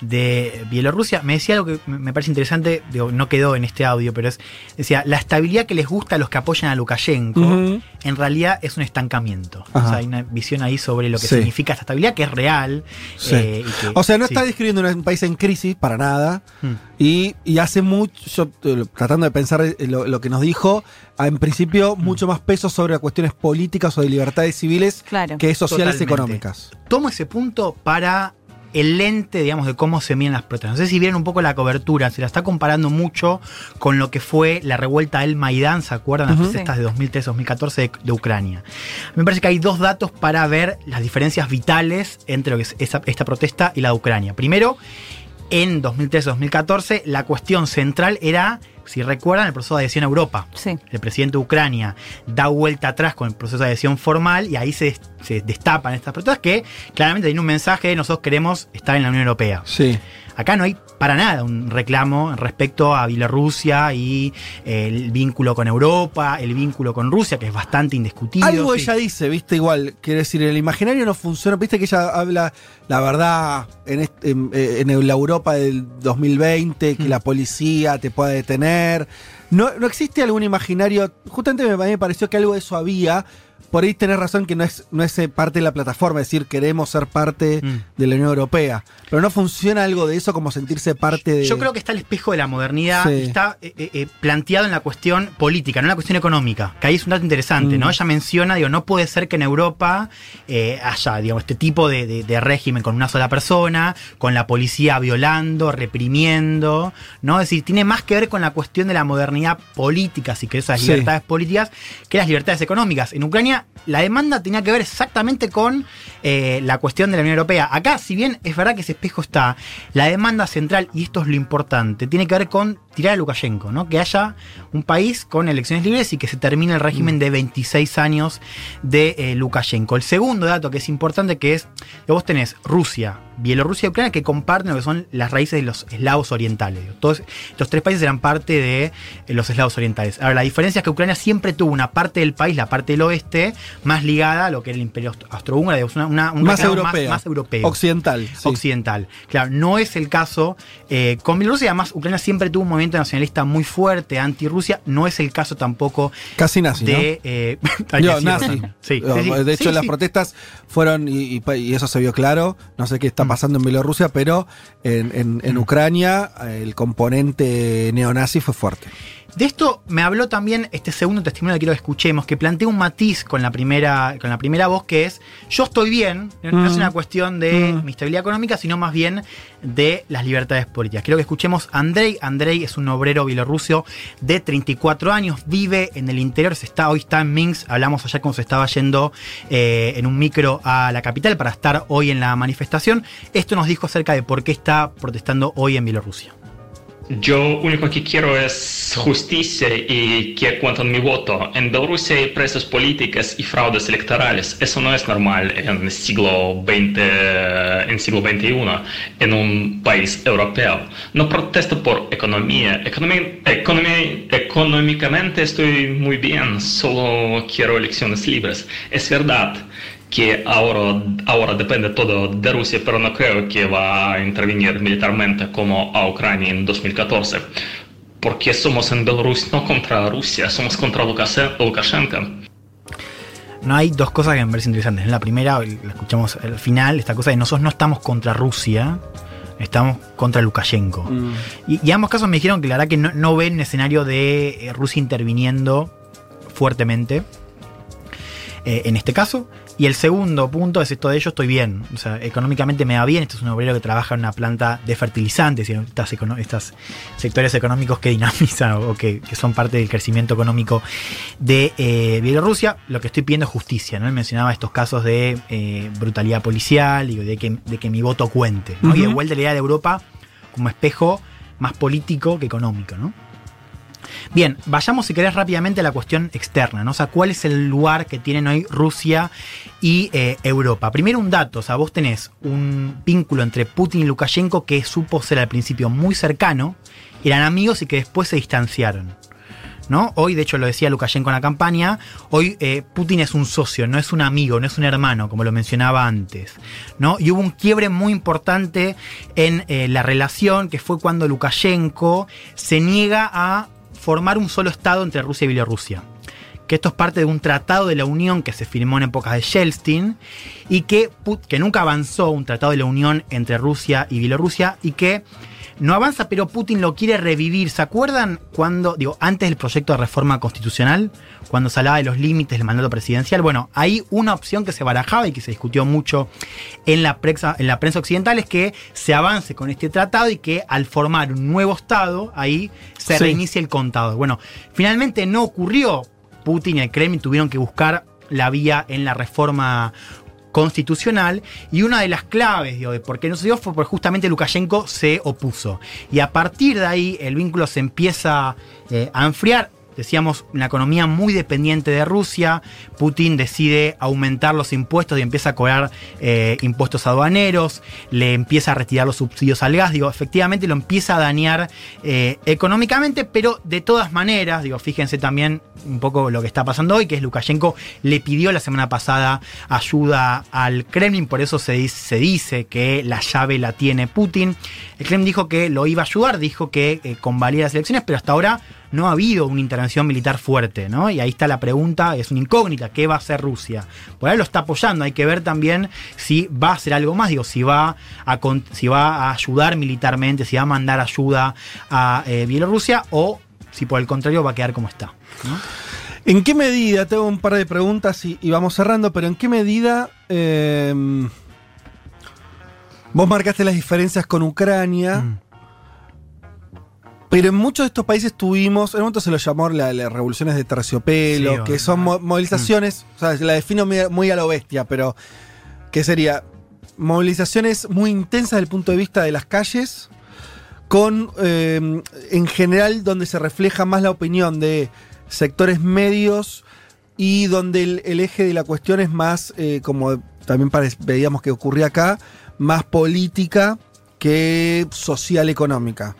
de Bielorrusia. Me decía algo que me parece interesante, digo, no quedó en este audio, pero es, decía, la estabilidad que les gusta a los que apoyan a Lukashenko, en realidad es un estancamiento. O sea, hay una visión ahí sobre lo que Sí. significa esta estabilidad, que es real. Sí. eh, y que- o sea, no sí. está describiendo un país en crisis para nada. Mm. Y, y hace mucho, yo, eh, tratando de pensar eh, lo, lo que nos dijo, ah, en principio Mm. mucho más peso sobre cuestiones políticas o de libertades civiles Claro. que sociales Totalmente. económicas. Tomo ese punto para el lente, digamos, de cómo se miden las protestas. No sé si vieron un poco la cobertura, se la está comparando mucho con lo que fue la revuelta del Maidán, ¿se acuerdan? Las protestas de 2003-2014 de, de Ucrania. Me parece que hay dos datos para ver las diferencias vitales entre lo que es esa- esta protesta y la de Ucrania. Primero, en 2013-2014 la cuestión central era, si recuerdan, el proceso de adhesión a Europa. Sí. El presidente de Ucrania da vuelta atrás con el proceso de adhesión formal y ahí se, se destapan estas protestas que claramente tienen un mensaje de nosotros queremos estar en la Unión Europea. Sí. Acá no hay para nada un reclamo respecto a Bielorrusia y eh, el vínculo con Europa, el vínculo con Rusia, que es bastante indiscutido. Algo sí. ella dice, viste, igual, quiere decir, el imaginario no funciona, viste que ella habla la verdad en, este- en, eh, en la Europa del 2020, que Mm. la policía te pueda detener. No, no existe algún imaginario, justamente me, me pareció que algo de eso había. Por ahí tenés razón que no es, no es eh, parte de la plataforma, es decir, queremos ser parte Mm. de la Unión Europea. Pero no funciona algo de eso como sentirse parte de. Yo creo que está el espejo de la modernidad, Sí. está eh, eh, planteado en la cuestión política, no en la cuestión económica, que ahí es un dato interesante, Mm. ¿no? Ella menciona, digo, no puede ser que en Europa eh, haya, digamos, este tipo de, de- de régimen con una sola persona, con la policía violando, reprimiendo, ¿no? Es decir, tiene más que ver con la cuestión de la modernidad política, si querés, las Sí. libertades políticas, que las libertades económicas. En Ucrania, la demanda tenía que ver exactamente con eh, la cuestión de la Unión Europea. Acá, si bien es verdad que ese espejo está, la demanda central, y esto es lo importante, tiene que ver con tirar a Lukashenko, ¿no? Que haya un país con elecciones libres y que se termine el régimen de 26 años de eh, Lukashenko. El segundo dato que es importante que es que vos tenés Rusia, Bielorrusia y Ucrania que comparten lo que son las raíces de los eslavos orientales. Todos estos tres países eran parte de eh, los eslavos orientales. Ahora, la diferencia es que Ucrania siempre tuvo una parte del país, la parte del oeste, más ligada a lo que era el imperio austro- austrohúngaro, digamos, una, una- un más europea. más, europeo Occidental. sí. occidental. Claro, no es el caso eh, con Bielorrusia. Además, Ucrania siempre tuvo un movimiento nacionalista muy fuerte anti-Rusia. No es el caso tampoco Casi nazi, ¿no? de. eh, nazi. Sí, No, sí, sí. de hecho, las protestas fueron, y, y- y eso se vio claro, no sé qué está Mm. pasando en Bielorrusia, pero en, en- en Ucrania eh, el componente neonazi fue fuerte. De esto me habló también este segundo testimonio que quiero que escuchemos, que plantea un matiz con la primera, con la primera voz, que es yo estoy bien, no es Mm. una cuestión de Mm. mi estabilidad económica, sino más bien de las libertades políticas. Quiero que escuchemos a Andrei. Andrei es un obrero bielorruso de 34 años, vive en el interior, se está, hoy está en Minsk, hablamos ayer cuando se estaba yendo eh, en un micro a la capital para estar hoy en la manifestación. Esto nos dijo acerca de por qué está protestando hoy en Bielorrusia. Yo único que quiero es justicia y que cuenten mi voto. En Bielorrusia hay presos políticas y fraudes electorales. Eso no es normal en el siglo XX, en siglo XXI, en un país europeo. No protesto por economía. Economi- económicamente estoy muy bien, solo quiero elecciones libres. Es verdad que ahora, ahora depende todo de Rusia, pero no creo que va a intervenir militarmente como a Ucrania en 2014. Porque somos en Belarus no contra Rusia, somos contra Lukashenko. No hay dos cosas que me parecen interesantes. La primera, la escuchamos al final, esta cosa de nosotros no estamos contra Rusia, estamos contra Lukashenko. Mm. Y, y ambos casos me dijeron que la verdad que no, no ven un escenario de eh, Rusia interviniendo fuertemente eh, en este caso. Y el segundo punto es esto de ello, estoy bien. O sea, económicamente me va bien. Este es un obrero que trabaja en una planta de fertilizantes y estas, sectores económicos que dinamizan o que, que son parte del crecimiento económico de eh, Bielorrusia. Lo que estoy pidiendo es justicia. ¿no? Él mencionaba estos casos de eh, brutalidad policial y de que, de que mi voto cuente. ¿no? Y de vuelta la idea de Europa como espejo más político que económico. ¿no? Bien, vayamos si querés rápidamente a la cuestión externa, ¿no? O sea, ¿cuál es el lugar que tienen hoy Rusia y eh, Europa? Primero un dato, o sea, vos tenés un vínculo entre Putin y Lukashenko que supo ser al principio muy cercano, eran amigos y que después se distanciaron. ¿no? Hoy, de hecho, lo decía Lukashenko en la campaña, hoy eh, Putin es un socio, no es un amigo, no es un hermano, como lo mencionaba antes, ¿no? Y hubo un quiebre muy importante en eh, la relación, que fue cuando Lukashenko se niega a formar un solo Estado entre Rusia y Bielorrusia. Que esto es parte de un tratado de la Unión que se firmó en épocas de Yeltsin y que, que nunca avanzó, un tratado de la Unión entre Rusia y Bielorrusia y que no avanza, pero Putin lo quiere revivir. ¿Se acuerdan cuando, digo, antes del proyecto de reforma constitucional, cuando se hablaba de los límites del mandato presidencial? Bueno, hay una opción que se barajaba y que se discutió mucho en la prensa, en la prensa occidental es que se avance con este tratado y que al formar un nuevo Estado, ahí se Sí. reinicie el contado. Bueno, finalmente no ocurrió. Putin y el Kremlin tuvieron que buscar la vía en la reforma constitucional y una de las claves de por qué no se dio fue porque justamente Lukashenko se opuso. Y a partir de ahí el vínculo se empieza eh, a enfriar. Decíamos, una economía muy dependiente de Rusia. Putin decide aumentar los impuestos y empieza a cobrar eh, impuestos aduaneros. Le empieza a retirar los subsidios al gas. Digo, efectivamente lo empieza a dañar eh, económicamente, pero de todas maneras, digo, fíjense también un poco lo que está pasando hoy, que es Lukashenko le pidió la semana pasada ayuda al Kremlin, por eso se dice, se dice que la llave la tiene Putin. El Kremlin dijo que lo iba a ayudar, dijo que eh, convalida las elecciones, pero hasta ahora no ha habido una intervención militar fuerte, ¿no? Y ahí está la pregunta, es una incógnita, ¿qué va a hacer Rusia? Por ahí lo está apoyando, hay que ver también si va a hacer algo más, digo, si va a, si va a ayudar militarmente, si va a mandar ayuda a eh, Bielorrusia o si por el contrario va a quedar como está. ¿En qué medida, tengo un par de preguntas y, vamos cerrando, pero en qué medida eh, vos marcaste las diferencias con Ucrania? Mm. Pero en muchos de estos países tuvimos, en un momento se lo llamó la- las revoluciones de terciopelo, Sí, que son mo- movilizaciones, o sea, la defino muy, a lo bestia, pero que sería movilizaciones muy intensas desde el punto de vista de las calles, con eh, en general donde se refleja más la opinión de sectores medios y donde el, el eje de la cuestión es más, eh, como también veíamos que ocurría acá, más política que social económica.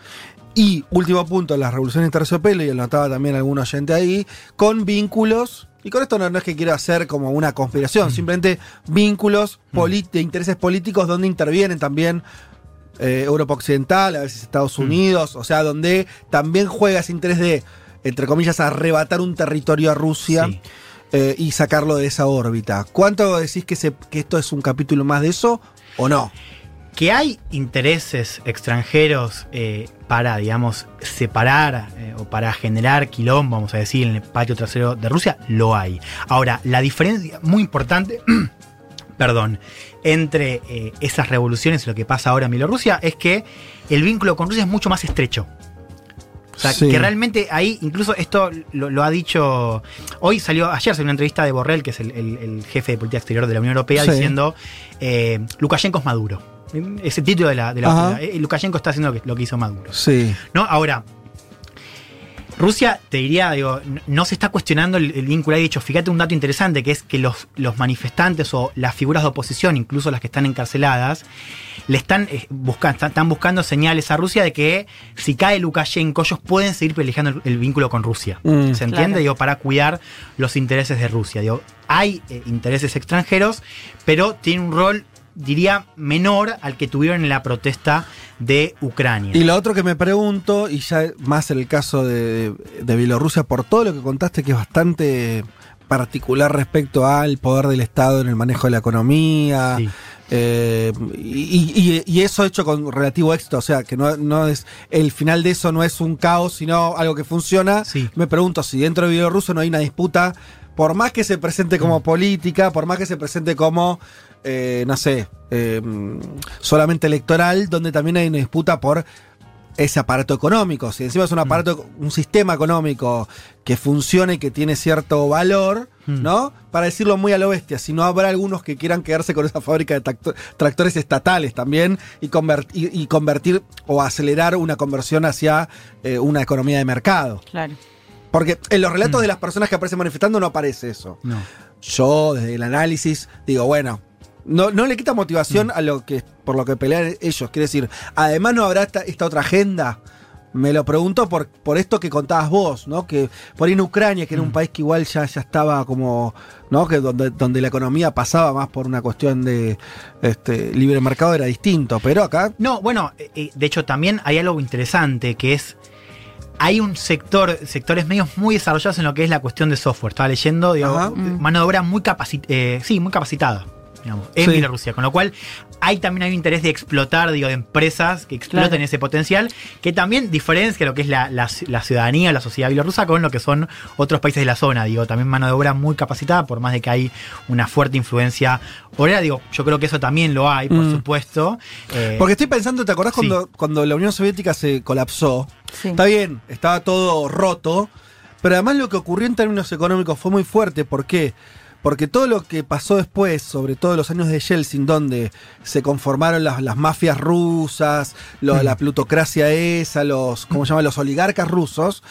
Y último punto, las revoluciones de terciopelo, y lo notaba también algún oyente ahí, con vínculos, y con esto no, no es que quiera hacer como una conspiración, simplemente vínculos polit- de intereses políticos donde intervienen también eh, Europa Occidental, a veces Estados Unidos, o sea, donde también juega ese interés de, entre comillas, arrebatar un territorio a Rusia eh, y sacarlo de esa órbita. ¿Cuánto decís que, se- que esto es un capítulo más de eso o no? Que hay intereses extranjeros eh, para, digamos, separar eh, o para generar quilombo, vamos a decir, en el patio trasero de Rusia, lo hay. Ahora, la diferencia muy importante, perdón, entre eh, esas revoluciones y lo que pasa ahora en Bielorrusia es que el vínculo con Rusia es mucho más estrecho. O sea, Sí. que realmente ahí, incluso esto lo, lo ha dicho. Hoy salió, ayer salió una entrevista de Borrell, que es el, el- el jefe de política exterior de la Unión Europea, Sí. diciendo: eh, Lukashenko es Maduro. Ese título de la. De la eh, Lukashenko está haciendo lo que, lo que hizo Maduro. Sí. ¿No? Ahora. Rusia, te diría, digo, no se está cuestionando el, el vínculo. Hay dicho, fíjate un dato interesante, que es que los, los manifestantes o las figuras de oposición, incluso las que están encarceladas, le están, eh, busca- están, están buscando señales a Rusia de que si cae Lukashenko, ellos pueden seguir privilegiando el, el vínculo con Rusia. Mm. ¿Se entiende? Claro. Digo, para cuidar los intereses de Rusia. Digo, hay eh, intereses extranjeros, pero tiene un rol, diría, menor al que tuvieron en la protesta de Ucrania. Y lo otro que me pregunto, y ya más en el caso de, de Bielorrusia, por todo lo que contaste, que es bastante particular respecto al poder del Estado en el manejo de la economía. eh, y, y- y eso hecho con relativo éxito, o sea, que no, no es el final de eso no es un caos, sino algo que funciona. Me pregunto si dentro de Bielorrusia no hay una disputa, por más que se presente como política, por más que se presente como, eh, no sé, eh, solamente electoral, donde también hay una disputa por ese aparato económico. Si encima es un aparato, un sistema económico que funciona y que tiene cierto valor, Mm. ¿no? Para decirlo muy a lo bestia, si no habrá algunos que quieran quedarse con esa fábrica de tracto- tractores estatales también y, convert- y- y convertir o acelerar una conversión hacia eh, una economía de mercado. Claro. Porque en los relatos de las personas que aparecen manifestando no aparece eso. No. Yo, desde el análisis, digo, bueno, no, no le quita motivación a lo que por lo que pelean ellos. Quiere decir, además no habrá esta, esta otra agenda me lo pregunto por, por esto que contabas vos, ¿no? Que por ahí en Ucrania, que era Mm. un país que igual ya, ya estaba como, ¿no? Que donde, donde la economía pasaba más por una cuestión de este, libre mercado era distinto, pero acá... No, bueno, eh, eh, de hecho también hay algo interesante que es. Hay un sector, sectores medios muy desarrollados en lo que es la cuestión de software. Estaba leyendo, digo, eh, mano de obra muy capacitada, sí, muy capacitada, digamos, en Sí. Bielorrusia. Con lo cual, hay también hay un interés de explotar, digo, de empresas que exploten Claro. ese potencial, que también diferencia lo que es la, la- la ciudadanía, la sociedad bielorrusa con lo que son otros países de la zona. Digo, también mano de obra muy capacitada, por más de que hay una fuerte influencia obrera. Digo, yo creo que eso también lo hay, por Mm. supuesto. Eh, Porque estoy pensando, ¿te acordás sí. cuando, cuando la Unión Soviética se colapsó? Sí. Está bien, estaba todo roto, pero además lo que ocurrió en términos económicos fue muy fuerte. ¿Por qué? Porque todo lo que pasó después, sobre todo los años de Yeltsin, donde se conformaron las, las mafias rusas, lo- Mm. la plutocracia esa, los, ¿cómo se llama? Los oligarcas rusos,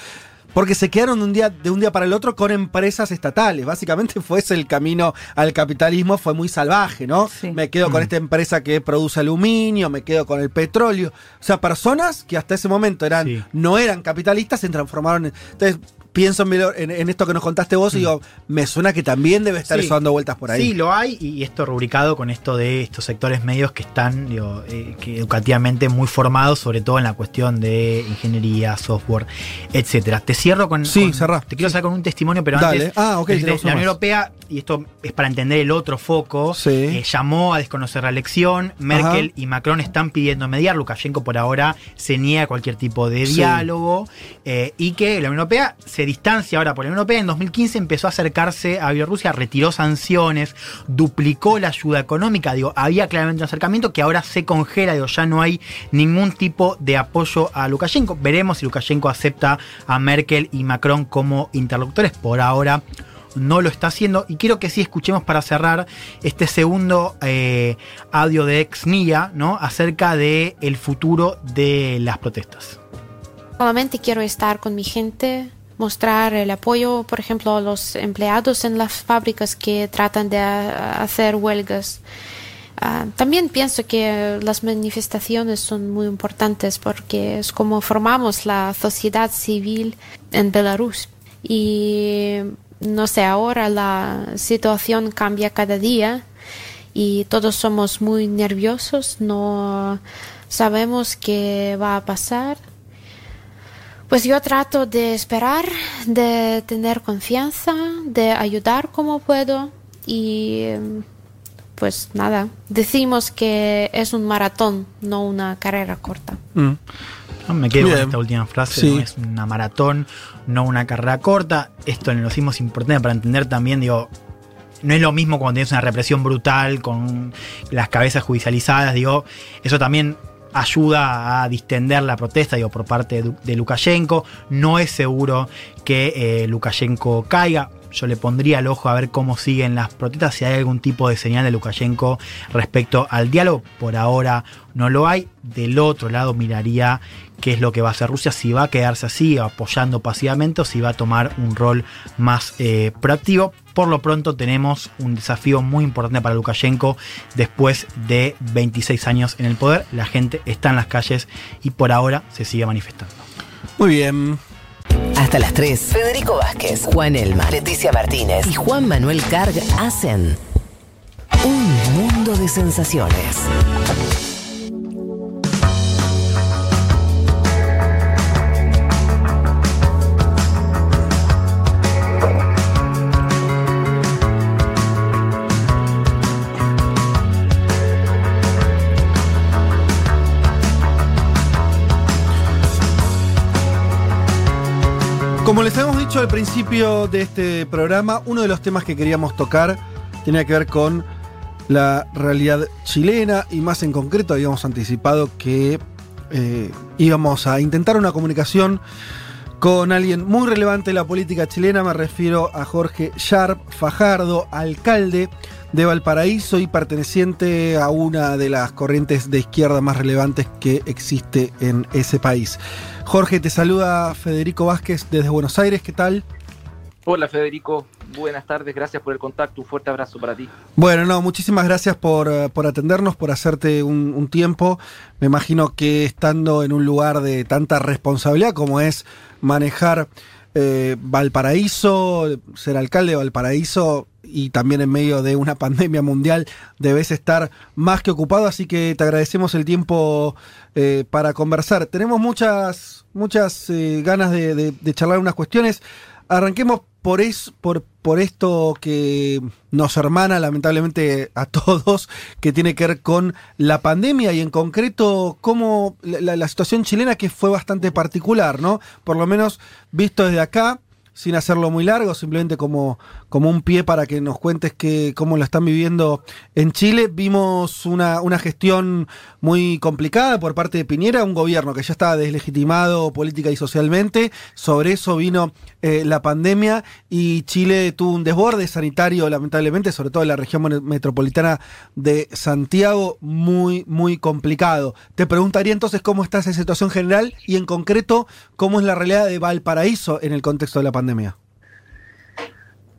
porque se quedaron de un día, de un día para el otro con empresas estatales. Básicamente fue ese el camino al capitalismo, fue muy salvaje, ¿no? Sí. Me quedo con Mm. esta empresa que produce aluminio, me quedo con el petróleo. O sea, personas que hasta ese momento eran, Sí. no eran capitalistas, se transformaron en. Entonces, pienso en, en- en esto que nos contaste vos y digo, me suena que también debe estar Mm. Sí. eso dando vueltas por ahí. Sí, lo hay, y esto rubricado con esto de estos sectores medios que están digo, eh, que educativamente muy formados, sobre todo en la cuestión de ingeniería, software, etcétera. Te cierro con. Sí, con-. Te quiero hacer con un testimonio, pero Dale. antes. Ah, tenemos la Unión. Europea, y esto es para entender el otro foco, Sí. eh, llamó a desconocer la elección. Merkel Ajá. y Macron están pidiendo mediar. Lukashenko por ahora se niega a cualquier tipo de Sí. diálogo. eh, y que la Unión Europea se distancia ahora por la Unión Europea. En 2015 empezó a acercarse a Bielorrusia, retiró sanciones, duplicó la ayuda económica. Digo, había claramente un acercamiento que ahora se congela. Digo, ya no hay ningún tipo de apoyo a Lukashenko. Veremos si Lukashenko acepta a Merkel y Macron como interlocutores. Por ahora no lo está haciendo. Y quiero que sí escuchemos para cerrar este segundo eh, audio de Exnia, ¿no? Acerca de el futuro de las protestas. Solamente quiero estar con mi gente, mostrar el apoyo, por ejemplo, a los empleados en las fábricas que tratan de ah, hacer huelgas. Ah, también pienso que las manifestaciones son muy importantes porque es como formamos la sociedad civil en Belarus. Y no sé, ahora la situación cambia cada día y todos somos muy nerviosos, no sabemos qué va a pasar. Pues yo trato de esperar, de tener confianza, de ayudar como puedo y pues nada, decimos que es un maratón, no una carrera corta. Mm. No, Me quedo con Bien. esta última frase, Sí. ¿no? es una maratón, no una carrera corta. Esto en los es importante para entender también, digo, no es lo mismo cuando tienes una represión brutal con las cabezas judicializadas, digo, eso también ayuda a distender la protesta, digo, por parte de, de Lukashenko. No es seguro que eh, Lukashenko caiga. Yo le pondría el ojo a ver cómo siguen las protestas, si hay algún tipo de señal de Lukashenko respecto al diálogo. Por ahora no lo hay. Del otro lado miraría qué es lo que va a hacer Rusia, si va a quedarse así, apoyando pasivamente, o si va a tomar un rol más eh, proactivo. Por lo pronto tenemos un desafío muy importante para Lukashenko después de 26 años en el poder. La gente está en las calles y por ahora se sigue manifestando. Muy bien. Hasta las 3, Federico Vázquez, Juan Elma, Leticia Martínez y Juan Manuel Carg hacen un mundo de sensaciones. Como les habíamos dicho al principio de este programa, uno de los temas que queríamos tocar tenía que ver con la realidad chilena y más en concreto habíamos anticipado que eh, íbamos a intentar una comunicación con alguien muy relevante en la política chilena, me refiero a Jorge Sharp Fajardo, alcalde de Valparaíso y perteneciente a una de las corrientes de izquierda más relevantes que existe en ese país. Jorge, te saluda Federico Vázquez desde Buenos Aires, ¿qué tal? Hola Federico, buenas tardes, gracias por el contacto, un fuerte abrazo para ti. Bueno, no, muchísimas gracias por, eh, por atendernos, por hacerte un, un tiempo. Me imagino que estando en un lugar de tanta responsabilidad como es manejar eh, Valparaíso, ser alcalde de Valparaíso y también en medio de una pandemia mundial debes estar más que ocupado, así que te agradecemos el tiempo eh, para conversar. Tenemos muchas, muchas eh, ganas de, charlar unas cuestiones. Arranquemos por, es, por, por esto que nos hermana lamentablemente a todos, que tiene que ver con la pandemia y en concreto cómo la, la- la situación chilena que fue bastante particular, ¿no? Por lo menos visto desde acá, sin hacerlo muy largo, simplemente como, como un pie para que nos cuentes que, cómo lo están viviendo en Chile. Vimos una, una gestión muy complicada por parte de Piñera, un gobierno que ya estaba deslegitimado política y socialmente. Sobre eso vino eh, la pandemia y Chile tuvo un desborde sanitario, lamentablemente, sobre todo en la región metropolitana de Santiago, muy, muy complicado. Te preguntaría entonces cómo está esa situación general y en concreto cómo es la realidad de Valparaíso en el contexto de la pandemia.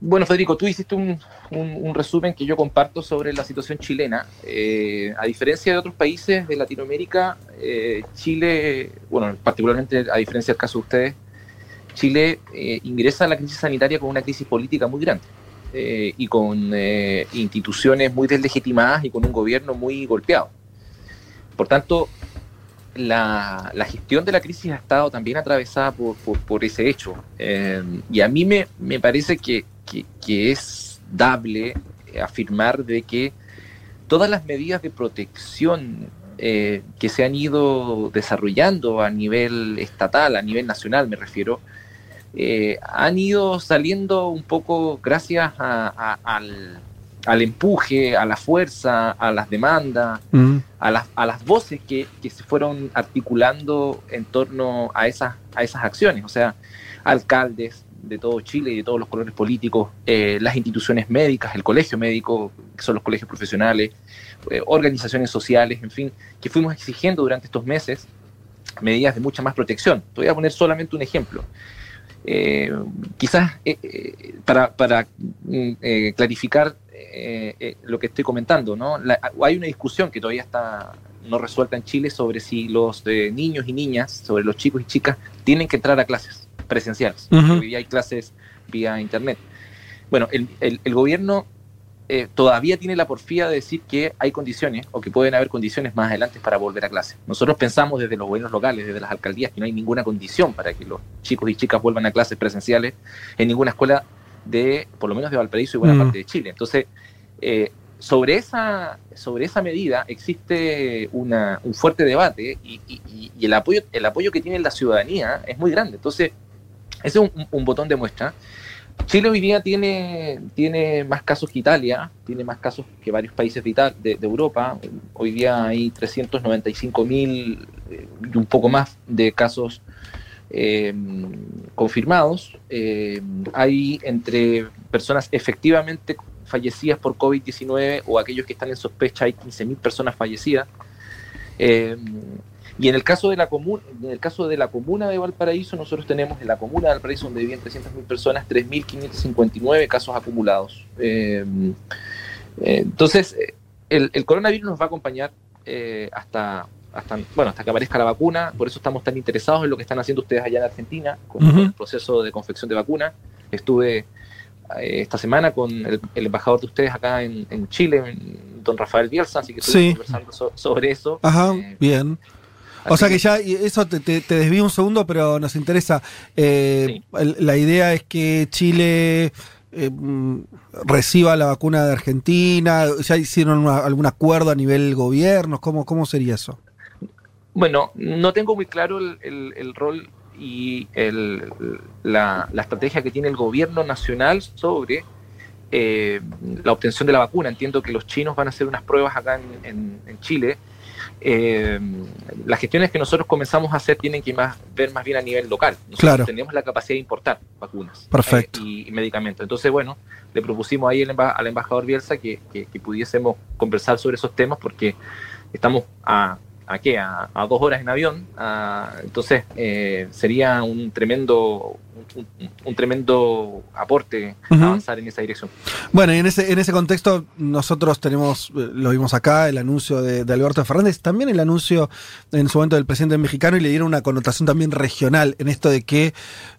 Bueno, Federico, tú hiciste un, un- resumen que yo comparto sobre la situación chilena. Eh, a diferencia de otros países de Latinoamérica, eh, Chile, bueno, particularmente a diferencia del caso de ustedes, Chile eh, ingresa a la crisis sanitaria con una crisis política muy grande y con instituciones muy deslegitimadas y con un gobierno muy golpeado. Por tanto, la, la gestión de la crisis ha estado también atravesada por, por- ese hecho. Y a mí me, me parece que, que- que es dable afirmar de que todas las medidas de protección eh, que se han ido desarrollando a nivel estatal, a nivel nacional me refiero, eh, han ido saliendo un poco gracias a- a- al, al empuje, a la fuerza, a las demandas, a las, a las voces que, que se fueron articulando en torno a esas, a esas acciones, o sea, alcaldes de todo Chile y de todos los colores políticos, eh, las instituciones médicas, el colegio médico, que son los colegios profesionales, eh, organizaciones sociales, en fin, que fuimos exigiendo durante estos meses medidas de mucha más protección. Te voy a poner solamente un ejemplo. Eh, quizás eh, para, para, mm, clarificar lo que estoy comentando, ¿no? La- hay una discusión que todavía está no resuelta en Chile sobre si los niños y niñas, sobre los chicos y chicas, tienen que entrar a clases presenciales. Ujú. Hoy día hay clases vía internet. Bueno, el, el- el gobierno eh, todavía tiene la porfía de decir que hay condiciones o que pueden haber condiciones más adelante para volver a clase. Nosotros pensamos desde los gobiernos locales, desde las alcaldías, que no hay ninguna condición para que los chicos y chicas vuelvan a clases presenciales en ninguna escuela de, por lo menos de Valparaíso y buena Mm. parte de Chile. Entonces, eh, sobre, esa, sobre esa medida existe una, un fuerte debate y- y el, apoyo, el apoyo que tiene la ciudadanía es muy grande. Entonces, ese es un, botón de muestra. Chile hoy día tiene, tiene más casos que Italia, tiene más casos que varios países de, Europa. Hoy día hay 395 mil eh, y un poco más de casos eh, confirmados. Eh, hay entre personas efectivamente fallecidas por COVID-19 o aquellos que están en sospecha, hay 15.000 personas fallecidas. Y en el caso de la comuna, en el caso de la comuna de Valparaíso, nosotros tenemos en la comuna de Valparaíso donde viven 300.000 personas, 3.559 casos acumulados. Eh, eh, entonces, eh, el, el coronavirus nos va a acompañar eh, hasta, hasta, bueno, hasta que aparezca la vacuna. Por eso estamos tan interesados en lo que están haciendo ustedes allá en Argentina con, con el proceso de confección de vacuna. Estuve esta semana con el, el embajador de ustedes acá en, en Chile, don Rafael Bielsa, así que Sí. conversando so- sobre eso. Ajá, bien. O sea que ya, eso te, te, te desvío un segundo, pero nos interesa. Eh, La idea es que Chile eh, reciba la vacuna de Argentina. ¿Ya hicieron una- algún acuerdo a nivel gobierno? ¿Cómo, cómo sería eso? Bueno, no tengo muy claro el, el- el rol y el- la, la estrategia que tiene el gobierno nacional sobre eh, la obtención de la vacuna. Entiendo que los chinos van a hacer unas pruebas acá en, en- en Chile. Eh, las gestiones que nosotros comenzamos a hacer tienen que más, ver más bien a nivel local. Nosotros Claro. tenemos la capacidad de importar vacunas Perfecto. eh, y, y medicamentos. Entonces, bueno, le propusimos ahí al, emba- al embajador Bielsa que, que- que pudiésemos conversar sobre esos temas porque estamos a, a qué, a, a dos horas en avión. a- entonces eh, sería un tremendo, un, tremendo aporte Ujú. avanzar en esa dirección. Bueno, y en ese, en ese contexto nosotros tenemos, eh, lo vimos acá, el anuncio de, de Alberto Fernández, también el anuncio en su momento del presidente mexicano y le dieron una connotación también regional en esto de que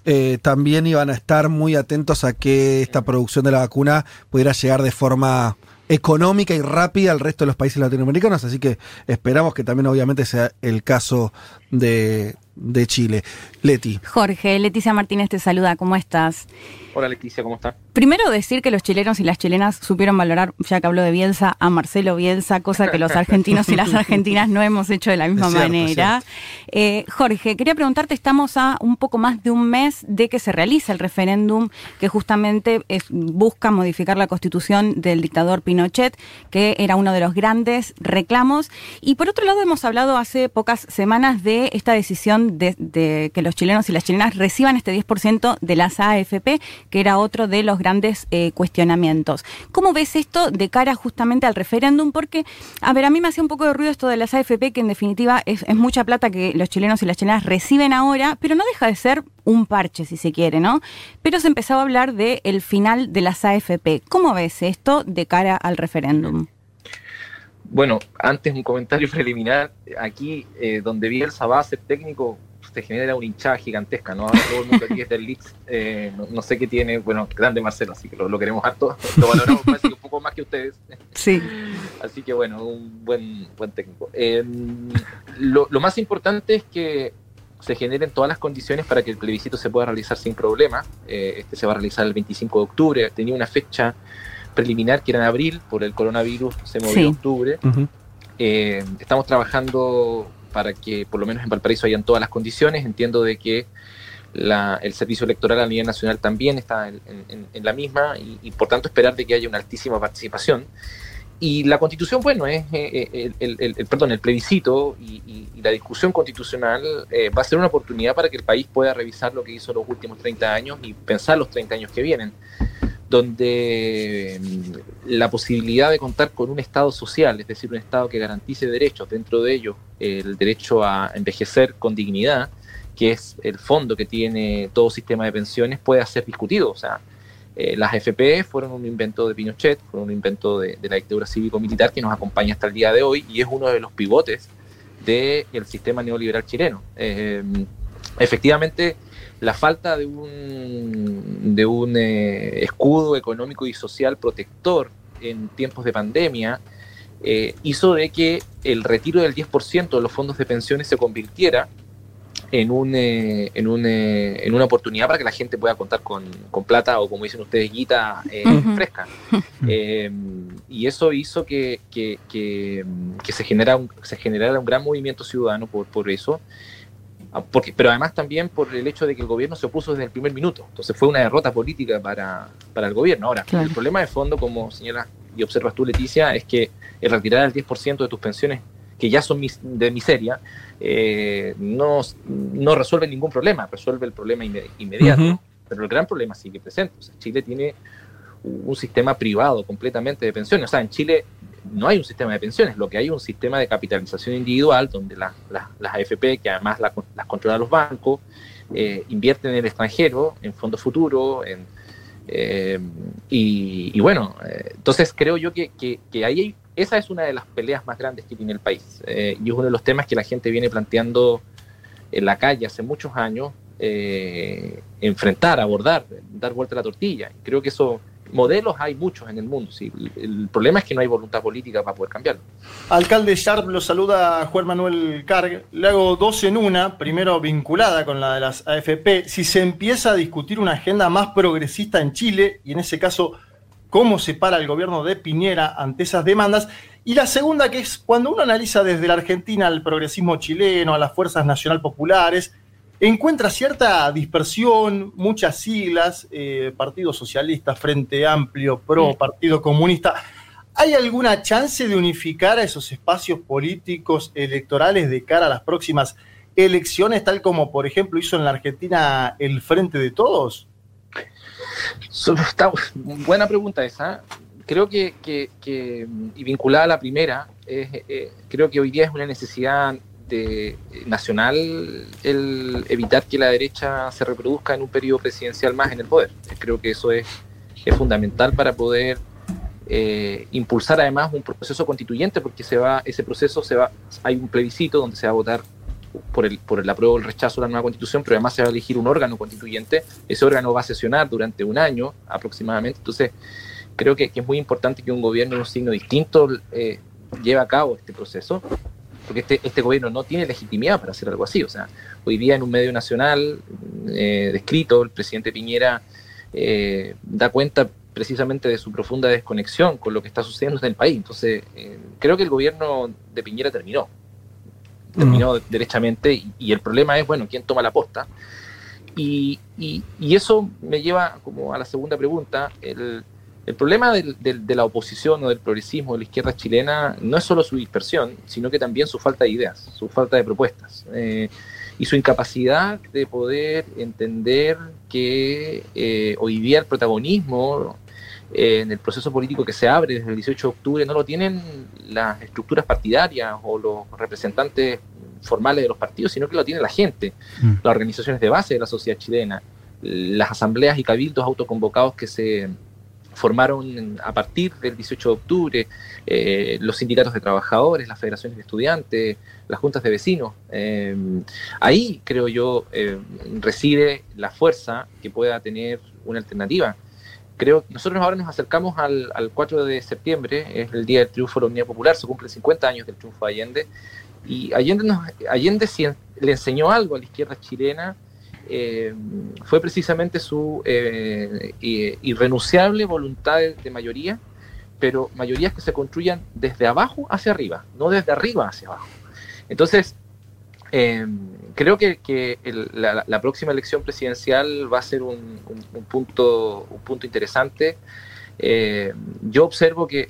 eh, también iban a estar muy atentos a que esta producción de la vacuna pudiera llegar de forma económica y rápida al resto de los países latinoamericanos, así que esperamos que también obviamente sea el caso de, de Chile. Leti. Jorge, Leticia Martínez te saluda, ¿cómo estás? Hola Leticia, ¿cómo está? Primero decir que los chilenos y las chilenas supieron valorar, ya que habló de Bielsa, a Marcelo Bielsa, cosa que los argentinos y las argentinas no hemos hecho de la misma Es cierto, es manera. Eh, Jorge, quería preguntarte, estamos a un poco más de un mes de que se realiza el referéndum que justamente es- busca modificar la constitución del dictador Pinochet, que era uno de los grandes reclamos. Y por otro lado, hemos hablado hace pocas semanas de esta decisión de, de que los chilenos y las chilenas reciban este 10% de las AFP, que era otro de los grandes eh, cuestionamientos. ¿Cómo ves esto de cara justamente al referéndum? Porque, a ver, a mí me hacía un poco de ruido esto de las AFP, que en definitiva es, mucha plata que los chilenos y las chilenas reciben ahora, pero no deja de ser un parche, si se quiere, ¿no? Pero se empezaba a hablar del el final de las AFP. ¿Cómo ves esto de cara al referéndum? Bueno, antes un comentario preliminar. Aquí, eh, donde Bielsa va a ser técnico, se genera una hinchada gigantesca, ¿no? Ahora todo el mundo aquí es del Leeds. eh, no, no sé qué tiene, bueno, grande Marcelo, así que lo, lo queremos harto. Lo valoramos parece que un poco más que ustedes. Sí. Así que bueno, un buen, buen técnico. Eh, lo, lo más importante es que se generen todas las condiciones para que el plebiscito se pueda realizar sin problema. Eh, este se va a realizar el 25 de octubre. Tenía una fecha preliminar que era en abril, por el coronavirus se movió Sí. a octubre. Eh, estamos trabajando para que por lo menos en Valparaíso hayan todas las condiciones. Entiendo de que la- el servicio electoral a nivel nacional también está en, en- en la misma y, y, por tanto esperar de que haya una altísima participación. Y la constitución, bueno, es eh, el, el- el- el- perdón, el plebiscito y, y- y la discusión constitucional eh, va a ser una oportunidad para que el país pueda revisar lo que hizo los últimos 30 años y pensar los 30 años que vienen donde mm, la posibilidad de contar con un Estado social, es decir, un Estado que garantice derechos, dentro de ellos el derecho a envejecer con dignidad, que es el fondo que tiene todo sistema de pensiones, puede ser discutido. O sea, eh, las FP fueron un invento de Pinochet, fueron un invento de, la dictadura cívico-militar que nos acompaña hasta el día de hoy y es uno de los pivotes del sistema neoliberal chileno. Eh, efectivamente, la falta de un, de un eh, escudo económico y social protector en tiempos de pandemia eh, hizo de que el retiro del 10% de los fondos de pensiones se convirtiera en, un, eh, en, un, eh, en una oportunidad para que la gente pueda contar con, con plata o, como dicen ustedes, guita eh, fresca. Y eso hizo que, que, que, que se, genera un, se generara un gran movimiento ciudadano por, por eso. Ah, Porque, pero además también por el hecho de que el gobierno se opuso desde el primer minuto. Entonces fue una derrota política para, para el gobierno. Ahora, Claro. el problema de fondo, como señalas y observas tú, Leticia, es que el retirar el 10% de tus pensiones, que ya son mis- de miseria, eh, no, no resuelve ningún problema, resuelve el problema inme- inmediato. Pero el gran problema sigue presente. O sea, Chile tiene un sistema privado completamente de pensiones. O sea, en Chile no hay un sistema de pensiones, lo que hay es un sistema de capitalización individual donde la- la- las AFP, que además la- las controlan los bancos, eh, invierten en el extranjero, en fondos futuros, en, eh, y, bueno, eh, entonces creo yo que, que- que ahí esa es una de las peleas más grandes que tiene el país y es uno de los temas que la gente viene planteando en la calle hace muchos años, enfrentar, abordar, dar vuelta a la tortilla. Creo que eso, modelos hay muchos en el mundo, sí. el, problema es que no hay voluntad política para poder cambiarlo. Alcalde Sharp lo saluda Juan Manuel Carg. Le hago dos en una, primero vinculada con la de las AFP. Si se empieza a discutir una agenda más progresista en Chile, y en ese caso, cómo se para el gobierno de Piñera ante esas demandas. Y la segunda, que es cuando uno analiza desde la Argentina al progresismo chileno, a las fuerzas nacional populares, encuentra cierta dispersión, muchas siglas, eh, Partido Socialista, Frente Amplio, PRO, Partido Comunista. ¿Hay alguna chance de unificar a esos espacios políticos electorales de cara a las próximas elecciones, tal como por ejemplo hizo en la Argentina el Frente de Todos? Está- buena pregunta esa. creo que, que, que, y vinculada a la primera, eh, creo que hoy día es una necesidad nacional el evitar que la derecha se reproduzca en un periodo presidencial más en el poder. Creo que eso es, es fundamental para poder eh, impulsar además un proceso constituyente, porque se va, ese proceso se va, hay un plebiscito donde se va a votar por el, por el apruebo o el rechazo de la nueva constitución, pero además se va a elegir un órgano constituyente. Ese órgano va a sesionar durante un año aproximadamente. Entonces, creo que, es muy importante que un gobierno de un signo distinto eh, lleve a cabo este proceso, porque este, este gobierno no tiene legitimidad para hacer algo así. O sea, hoy día en un medio nacional eh, descrito, el presidente Piñera eh, da cuenta precisamente de su profunda desconexión con lo que está sucediendo en el país. Entonces, creo que el gobierno de Piñera terminó. Terminó derechamente y, el problema es, bueno, quién toma la posta. Y, y, y, eso me lleva como a la segunda pregunta. El, el problema de la oposición o del progresismo de la izquierda chilena no es solo su dispersión, sino que también su falta de ideas, su falta de propuestas eh, y su incapacidad de poder entender que eh, hoy día el protagonismo eh, en el proceso político que se abre desde el 18 de octubre no lo tienen las estructuras partidarias o los representantes formales de los partidos, sino que lo tiene la gente, mm. las organizaciones de base de la sociedad chilena, las asambleas y cabildos autoconvocados que se formaron a partir del 18 de octubre eh, los sindicatos de trabajadores, las federaciones de estudiantes, las juntas de vecinos. Eh, ahí, creo yo, eh, reside la fuerza que pueda tener una alternativa. Creo que nosotros ahora nos acercamos al, 4 de septiembre, es el día del triunfo de la Unidad Popular, se cumplen 50 años del triunfo de Allende, y Allende, nos, Allende le enseñó algo a la izquierda chilena eh, fue precisamente su eh, irrenunciable voluntad de, mayoría, pero mayorías que se construyan desde abajo hacia arriba, no desde arriba hacia abajo. Entonces, eh, creo que, la, próxima elección presidencial va a ser un, punto, un punto interesante. yo observo que,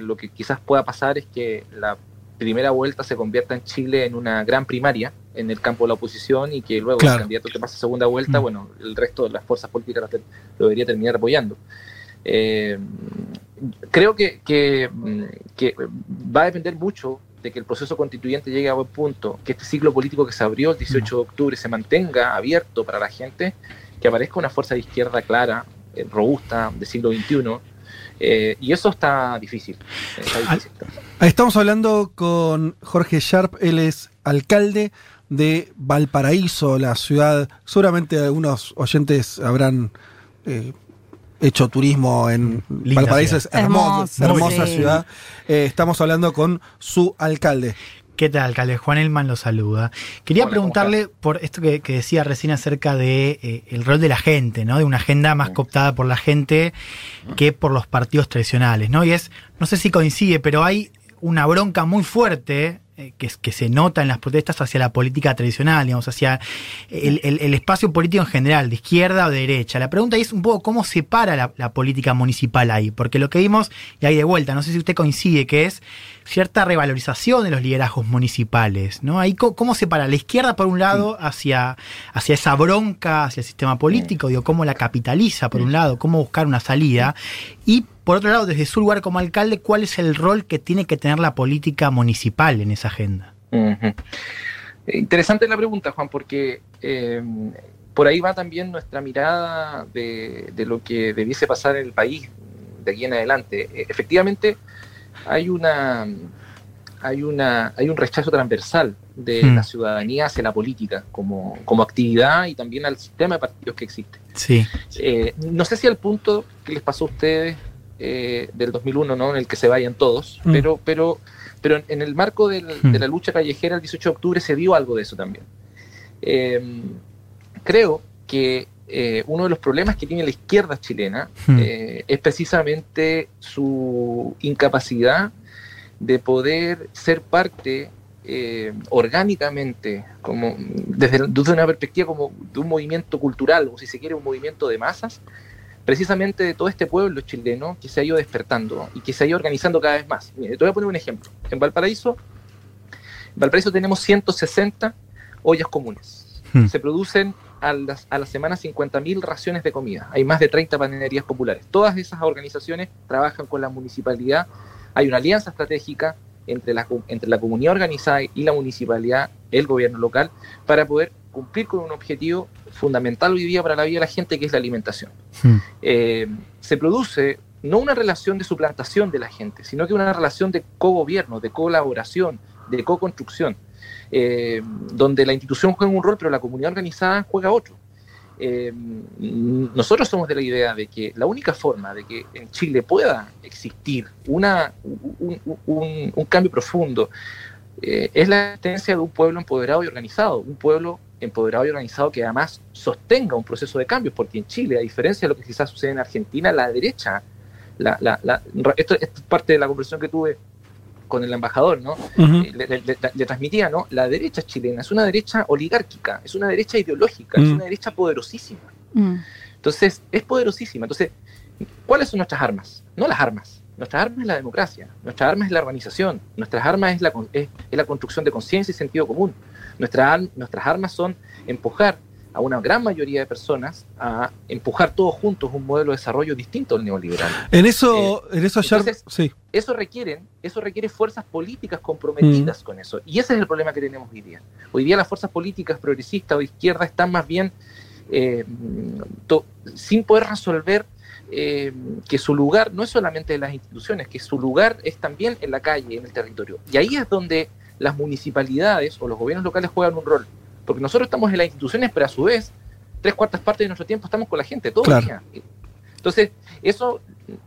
lo que quizás pueda pasar es que la primera vuelta se convierta en Chile en una gran primaria en el campo de la oposición y que luego el candidato que pasa segunda vuelta, mm. bueno, el resto de las fuerzas políticas lo debería terminar apoyando. Eh, creo que, que, va a depender mucho de que el proceso constituyente llegue a buen punto, que este ciclo político que se abrió el 18 de octubre se mantenga abierto para la gente, que aparezca una fuerza de izquierda clara, eh, robusta, del siglo XXI, eh, y eso está difícil. Está difícil. Estamos hablando con Jorge Sharp, él es alcalde de Valparaíso, la ciudad, seguramente algunos oyentes habrán eh, hecho turismo en Valparaíso, es hermosa, ciudad. Eh, estamos hablando con su alcalde. ¿Qué tal, alcalde? Juan Elman lo saluda. Quería preguntarle por esto que, decía recién acerca de eh, el rol de la gente, ¿no? De una agenda más cooptada por la gente que por los partidos tradicionales, ¿no? Y es, no sé si coincide, pero hay una bronca muy fuerte que, que, se nota en las protestas hacia la política tradicional, digamos, hacia el, espacio político en general, de izquierda o de derecha. La pregunta es un poco cómo se para la, política municipal ahí, porque lo que vimos, y ahí de vuelta, no sé si usted coincide, que es cierta revalorización de los liderazgos municipales, ¿no? Ahí cómo, se para la izquierda por un lado hacia, hacia esa bronca, hacia el sistema político, digo, cómo la capitaliza por un lado, cómo buscar una salida, y por otro lado, desde su lugar como alcalde, ¿cuál es el rol que tiene que tener la política municipal en esa agenda? Interesante la pregunta, Juan, porque eh, por ahí va también nuestra mirada de, lo que debiese pasar en el país de aquí en adelante. E, efectivamente, hay una hay una hay un rechazo transversal de hmm. la ciudadanía hacia la política como, como actividad y también al sistema de partidos que existe. Sí. Eh, no sé si al punto que les pasó a ustedes eh, del 2001, ¿no? En el que se vayan todos, mm. pero, pero, pero en el marco mm. de la lucha callejera el 18 de octubre se vio algo de eso también. Em, creo que eh, uno de los problemas que tiene la izquierda chilena mm. eh, es precisamente su incapacidad de poder ser parte orgánicamente, como desde, desde, una perspectiva como de un movimiento cultural, o si se quiere un movimiento de masas, precisamente de todo este pueblo chileno que se ha ido despertando y que se ha ido organizando cada vez más. te voy a poner un ejemplo. En Valparaíso, en Valparaíso tenemos 160 ollas comunes. Hmm. se producen a, las, a la semana 50.000 raciones de comida. Hay más de 30 panaderías populares. Todas esas organizaciones trabajan con la municipalidad. Hay una alianza estratégica entre la, entre la comunidad organizada y la municipalidad, el gobierno local, para poder cumplir con un objetivo fundamental hoy día para la vida de la gente, que es la alimentación. Eh, se produce no una relación de suplantación de la gente, sino que una relación de cogobierno, de colaboración, de co-construcción, eh, donde la institución juega un rol, pero la comunidad organizada juega otro. Eh, nosotros somos de la idea de que la única forma de que en Chile pueda existir una, un, cambio profundo eh, es la existencia de un pueblo empoderado y organizado, un pueblo empoderado y organizado que además sostenga un proceso de cambios, porque en Chile, a diferencia de lo que quizás sucede en Argentina, la derecha, la, la- la- esto, esto es parte de la conversación que tuve con el embajador, ¿no? Eh, le, le- le- le transmitía, ¿no? La derecha chilena es una derecha oligárquica, es una derecha ideológica, es Mm. una derecha poderosísima. Mm. Entonces, es poderosísima. Entonces, ¿cuáles son nuestras armas? No las armas. Nuestras armas es la democracia, nuestras armas es la organización, nuestras armas es la, con- es, es la construcción de conciencia y sentido común. Nuestra nuestras armas son empujar a una gran mayoría de personas a empujar todos juntos un modelo de desarrollo distinto al neoliberal. En eso, en eso ayer. entonces, sí. Eso requieren, eso requiere fuerzas políticas comprometidas con eso. Y ese es el problema que tenemos hoy día. Hoy día las fuerzas políticas progresistas o izquierda están más bien eh, to- sin poder resolver eh, que su lugar no es solamente en las instituciones, que su lugar es también en la calle, en el territorio. Y ahí es donde las municipalidades o los gobiernos locales juegan un rol. Porque nosotros estamos en las instituciones, pero a su vez, tres cuartas partes de nuestro tiempo estamos con la gente, todo Claro. el día. Entonces, eso,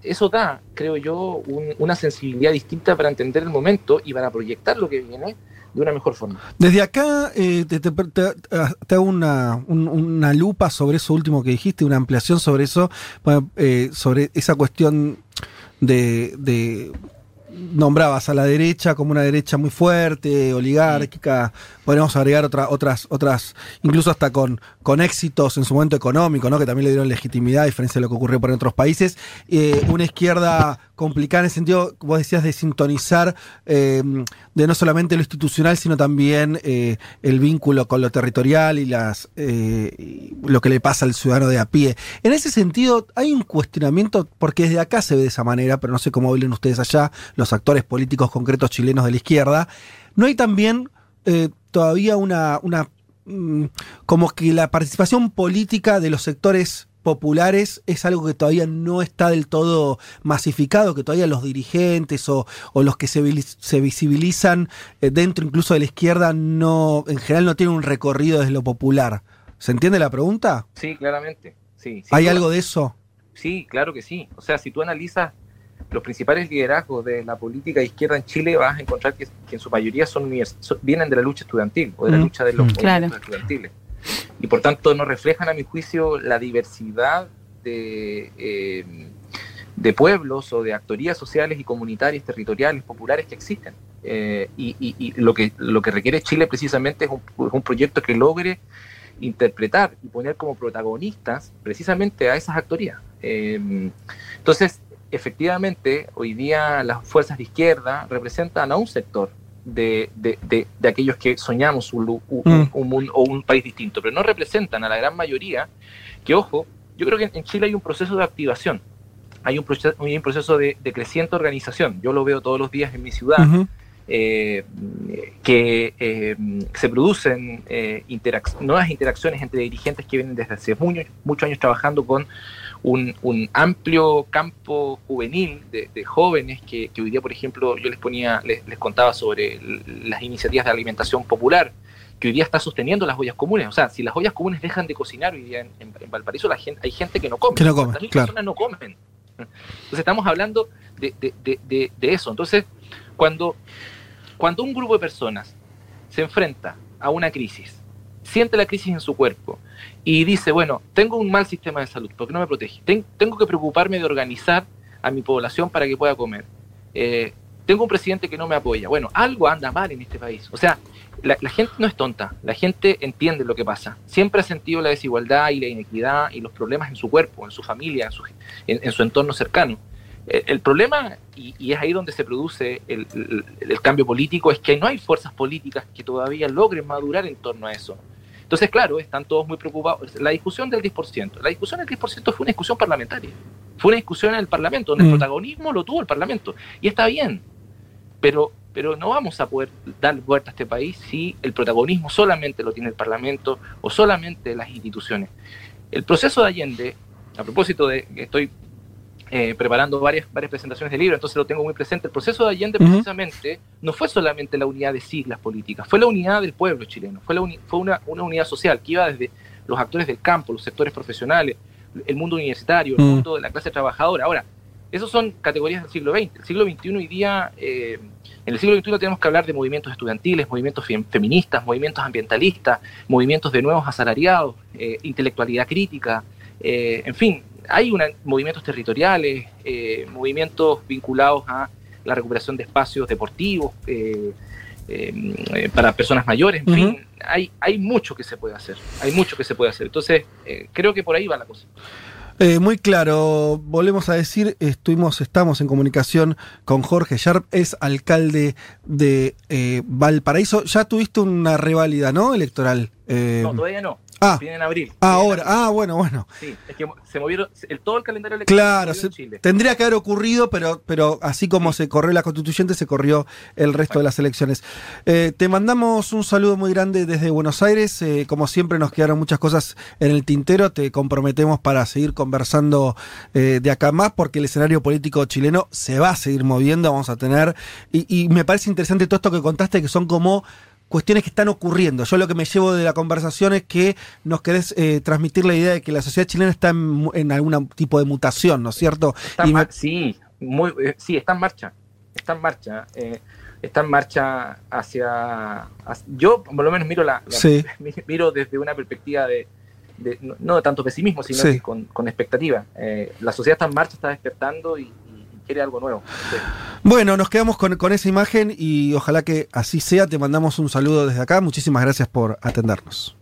eso da, creo yo, un- una sensibilidad distinta para entender el momento y para proyectar lo que viene de una mejor forma. Desde acá eh, te, te- hago una, un- una lupa sobre eso último que dijiste, una ampliación sobre eso, eh, sobre esa cuestión de, de- nombrabas a la derecha como una derecha muy fuerte, oligárquica, podríamos agregar otra, otras, otras, incluso hasta con, con éxitos en su momento económico, ¿no? que también le dieron legitimidad, a diferencia de lo que ocurrió por en otros países. Eh, una izquierda complicada en el sentido, vos decías, de sintonizar eh, de no solamente lo institucional, sino también eh, el vínculo con lo territorial y las eh, lo que le pasa al ciudadano de a pie. En ese sentido, hay un cuestionamiento, porque desde acá se ve de esa manera, pero no sé cómo hablen ustedes allá, los actores políticos concretos chilenos de la izquierda. ¿No hay también eh, todavía una, una mm, como que la participación política de los sectores populares es algo que todavía no está del todo masificado, que todavía los dirigentes o, o los que se, visibilizan eh, dentro incluso de la izquierda no, en general no tienen un recorrido desde lo popular. ¿Se entiende la pregunta? Sí, claramente. Sí, sí, ¿Hay algo de eso? Sí, claro que sí. O sea, si tú analizas los principales liderazgos de la política de izquierda en Chile, vas a encontrar que, que en su mayoría son, vienen de la lucha estudiantil o de la Mm. lucha de los Mm. movimientos Claro. estudiantiles. Y por tanto no reflejan, a mi juicio, la diversidad de, eh, de pueblos o de actorías sociales y comunitarias, territoriales, populares que existen. Eh, y lo, que, lo que requiere Chile precisamente es un, proyecto que logre interpretar y poner como protagonistas precisamente a esas actorías. Eh, entonces, efectivamente, hoy día las fuerzas de izquierda representan a un sector de, de- de- de aquellos que soñamos un, lu- un- Mm. un mundo o un país distinto, pero no representan a la gran mayoría que, ojo, yo creo que en Chile hay un proceso de activación, hay un proceso, hay un proceso de, creciente organización, yo lo veo todos los días en mi ciudad, eh, que eh, se producen eh, interac- nuevas interacciones entre dirigentes que vienen desde hace muchos años trabajando con un, un amplio campo juvenil de, de jóvenes que, que hoy día, por ejemplo, yo les ponía, les, les contaba sobre las iniciativas de alimentación popular que hoy día está sosteniendo las ollas comunes. O sea, si las ollas comunes dejan de cocinar hoy día en, en- en Valparaíso, la gente, hay gente que no come. Que no come, 50.000 claro. personas no comen. Entonces estamos hablando de, de- de- de- de eso. Entonces, cuando, cuando un grupo de personas se enfrenta a una crisis, siente la crisis en su cuerpo y dice, bueno, tengo un mal sistema de salud, ¿por qué no me protege? Ten- tengo que preocuparme de organizar a mi población para que pueda comer. Eh, tengo un presidente que no me apoya. Bueno, algo anda mal en este país. O sea, la, gente no es tonta, la gente entiende lo que pasa. Siempre ha sentido la desigualdad y la inequidad y los problemas en su cuerpo, en su familia, en su, en- su entorno cercano. El, el problema, y, es ahí donde se produce el cambio político, es que no hay fuerzas políticas que todavía logren madurar en torno a eso. Entonces, claro, están todos muy preocupados. La discusión del 10%, la discusión del 10% fue una discusión parlamentaria, fue una discusión en el Parlamento, donde el Mm. protagonismo lo tuvo el Parlamento. Y está bien, pero, pero no vamos a poder dar vuelta a este país si el protagonismo solamente lo tiene el Parlamento o solamente las instituciones. El proceso de Allende, a propósito de que estoy eh, preparando varias, varias presentaciones de libro, entonces lo tengo muy presente, el proceso de Allende precisamente no fue solamente la unidad de siglas políticas, fue la unidad del pueblo chileno, fue, la uni- fue una, una unidad social que iba desde los actores del campo, los sectores profesionales, el mundo universitario, el Mm. mundo de la clase trabajadora. Ahora, esos son categorías del siglo XX. El siglo XXI hoy día, eh, en el siglo XXI tenemos que hablar de movimientos estudiantiles, movimientos fem- feministas, movimientos ambientalistas, movimientos de nuevos asalariados, eh, intelectualidad crítica, eh, en fin, hay una- movimientos territoriales, eh, movimientos vinculados a la recuperación de espacios deportivos eh, eh, eh, para personas mayores, en fin, hay, hay mucho que se puede hacer, hay mucho que se puede hacer. Entonces, creo que por ahí va la cosa. Eh, muy claro, volvemos a decir, estuvimos, estamos en comunicación con Jorge Sharp, es alcalde de eh, Valparaíso. Ya tuviste una reválida, ¿no? Electoral. Eh, No, todavía no. Ah. En abril. ah, en ahora, abril. ah, bueno, bueno. Sí, es que se movieron, el, todo el calendario electoral Claro, se se- en Chile. tendría que haber ocurrido, pero, pero así como se corrió la constituyente, se corrió el resto de las elecciones. Eh, te mandamos un saludo muy grande desde Buenos Aires. eh, como siempre nos quedaron muchas cosas en el tintero. Te comprometemos para seguir conversando eh, de acá más, porque el escenario político chileno se va a seguir moviendo. Vamos a tener. Y, y me parece interesante todo esto que contaste, que son como cuestiones que están ocurriendo. Yo lo que me llevo de la conversación es que nos querés eh, transmitir la idea de que la sociedad chilena está en, en algún tipo de mutación, ¿no es cierto? Está Y en me- mar- sí, muy, eh, sí, está en marcha. Está en marcha. eh, está en marcha hacia, hacia- Yo, por lo menos, miro, la, la- Sí. miro desde una perspectiva de. de- no, no de tanto pesimismo, sino Sí. con, con expectativa. Eh, la sociedad está en marcha, está despertando y quiere algo nuevo. Sí. Bueno, nos quedamos con, con esa imagen y ojalá que así sea. Te mandamos un saludo desde acá. Muchísimas gracias por atendernos.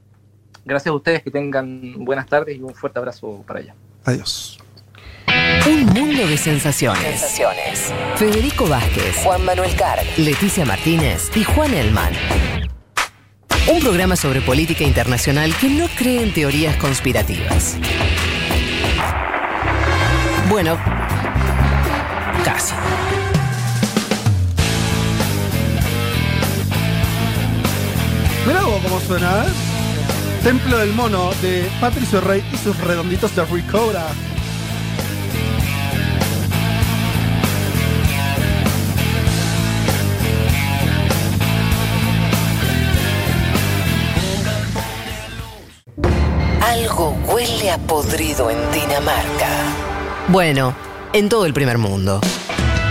Gracias a ustedes, que tengan buenas tardes y un fuerte abrazo para allá. Adiós. Un mundo de sensaciones. Federico Vázquez, Juan Manuel Carr, Leticia Martínez y Juan Elman. Un programa sobre política internacional que no cree en teorías conspirativas. Bueno, casi. Mirá vos cómo suena, ¿eh? Templo del Mono de Patricio Rey y sus redonditos de Ricora. Algo huele a podrido en Dinamarca. Bueno, en todo el primer mundo.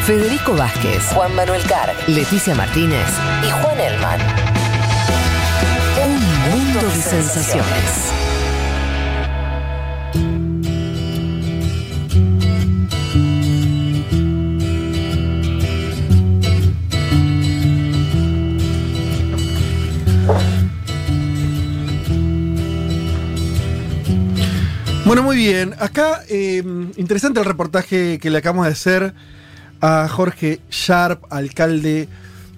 Federico Vázquez, Juan Manuel Carr, Leticia Martínez y Juan Elman. Un mundo de sensaciones. Bueno, muy bien. Acá, eh, interesante el reportaje que le acabamos de hacer a Jorge Sharp, alcalde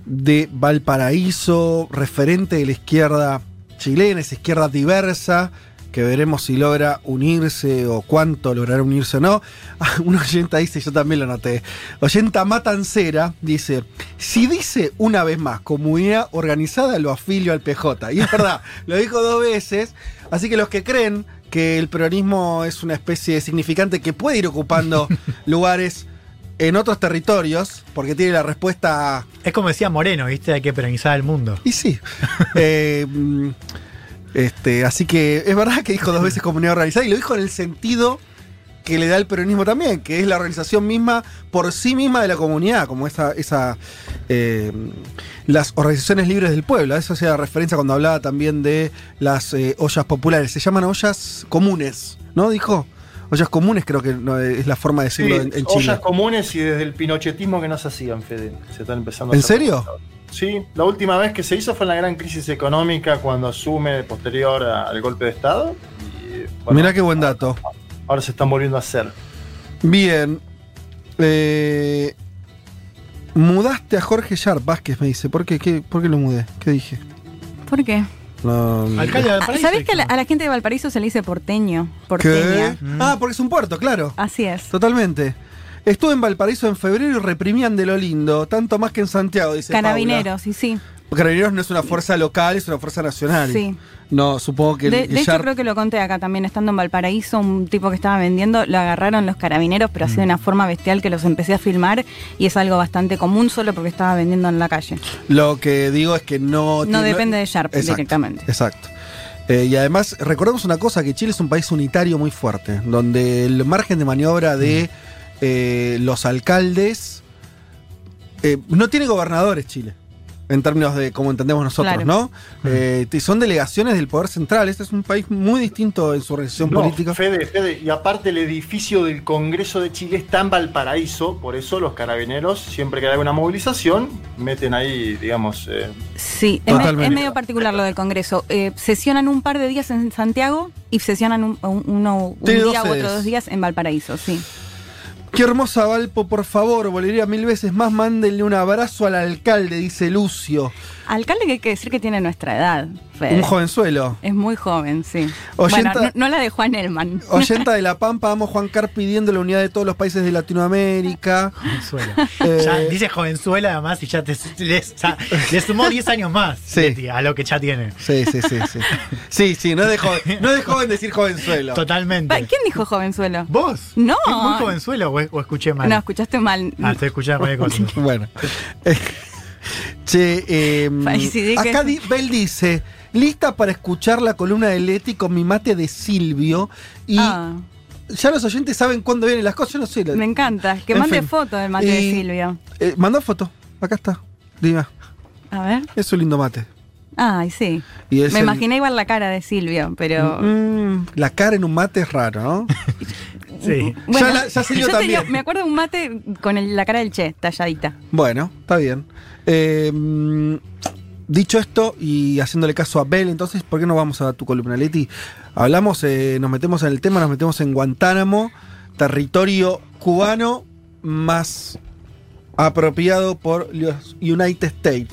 de Valparaíso, referente de la izquierda chilena, esa izquierda diversa, que veremos si logra unirse o cuánto logrará unirse o no. Un oyenta dice, yo también lo noté, oyenta matancera, dice, si dice una vez más comunidad organizada, lo afilio al PJ. Y es verdad, lo dijo dos veces, así que los que creen que el peronismo es una especie de significante que puede ir ocupando lugares en otros territorios, porque tiene la respuesta Es como decía Moreno, ¿viste? Hay que peronizar el mundo. y sí. Eh, mm, este, así que es verdad que dijo dos veces comunidad organizada y lo dijo en el sentido que le da el peronismo también, que es la organización misma por sí misma de la comunidad, como esa, esa eh, las organizaciones libres del pueblo. A eso hacía referencia cuando hablaba también de las eh, ollas populares. Se llaman ollas comunes, ¿no? Dijo. Ollas comunes creo que no, es la forma de Sí, decirlo en, en Chile. ollas comunes y desde el pinochetismo que no se hacían, Fede. Se están empezando a ¿En hacer. serio? Sí, la última vez que se hizo fue en la gran crisis económica cuando asume posterior a- al golpe de Estado. Y, bueno, Mirá qué buen dato. ahora se están volviendo a hacer. Bien. Eh, mudaste a Jorge Sharp Vázquez, me dice. ¿Por qué? ¿Qué- ¿Por qué lo mudé? ¿Qué dije? ¿Por qué? No, Alcalde de Valparaíso. ¿Sabés que a la, a la gente de Valparaíso se le dice porteño? Porteña. ¿Qué? Ah, porque es un puerto, claro. Así es. Totalmente. Estuve en Valparaíso en febrero y reprimían de lo lindo, tanto más que en Santiago, dice Carabineros, y sí. Carabineros no es una fuerza local, es una fuerza nacional. Sí. No, supongo que... De, el de hecho, creo que lo conté acá también, estando en Valparaíso, un tipo que estaba vendiendo, lo agarraron los carabineros, pero así de una forma bestial que los empecé a filmar y es algo bastante común solo porque estaba vendiendo en la calle. Lo que digo es que no... No tiene- depende de Sharp Exacto, directamente. Exacto. Eh, y además, recordemos una cosa, que Chile es un país unitario muy fuerte, donde el margen de maniobra de eh, los alcaldes eh, no tiene gobernadores Chile. En términos de cómo entendemos nosotros, Claro. ¿no? Eh, y son delegaciones del poder central. Este es un país muy distinto en su organización No, política. Fede, Fede, y aparte el edificio del Congreso de Chile está en Valparaíso, por eso los carabineros, siempre que hay una movilización, meten ahí, digamos, eh, Sí, es, me- Totalmente. es medio particular lo del Congreso. Eh, sesionan un par de días en Santiago y sesionan un, un- uno, un día u otros dos días en Valparaíso, sí. Qué hermosa Valpo, por favor, volvería mil veces más. Mándenle un abrazo al alcalde, dice Lucio. Alcalde que hay que decir que tiene nuestra edad. Fede. Un jovenzuelo. Es muy joven, sí. Oyenta- Bueno, no, no la de Juan Elman. Oyenta de La Pampa, amo Juan Car pidiendo la unidad de todos los países de Latinoamérica. Jovenzuela. Eh, Ya dice jovenzuela además y ya te, le, ya- le sumó 10 años más Sí. Leti, a lo que ya tiene. Sí, sí, sí, sí. Sí, sí, no es de joven, no es de joven decir jovenzuelo. Totalmente. ¿Quién dijo jovenzuelo? ¿Vos? No. ¿Es muy jovenzuelo o, o escuché mal? No, escuchaste mal. Ah, estoy escuchando cualquier cosa. Bueno. che, eh, acá di- Bel dice, lista para escuchar la columna de Leti con mi mate de Silvio. Y Ah. ya los oyentes saben cuándo vienen las cosas, yo no sé. Me encanta. Que En mande fin. foto del mate de Silvio. Eh, mandó foto, acá está. Diga, A ver. es un lindo mate. Ay, sí. Y Me el- imaginé igual la cara de Silvio, pero. Mm, la cara en un mate es raro, ¿no? Sí. Bueno, ya, la- ya Silvio yo tenía- también. me acuerdo de un mate con el- la cara del Che, talladita. Bueno, está bien. Eh, mm, dicho esto y haciéndole caso a Bel, entonces, ¿por qué no vamos a tu columna, Leti? Hablamos, eh, nos metemos en el tema, nos metemos en Guantánamo, territorio cubano más apropiado por los United States.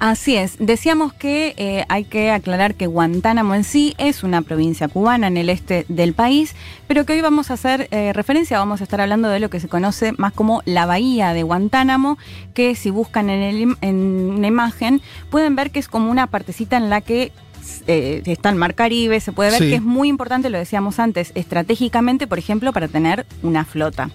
Así es. Decíamos que eh, hay que aclarar que Guantánamo en sí es una provincia cubana en el este del país, pero que hoy vamos a hacer eh, referencia, vamos a estar hablando de lo que se conoce más como la bahía de Guantánamo, que si buscan en, el en una imagen pueden ver que es como una partecita en la que eh, está el Mar Caribe, se puede ver Sí. que es muy importante, lo decíamos antes, estratégicamente, por ejemplo, para tener una flota.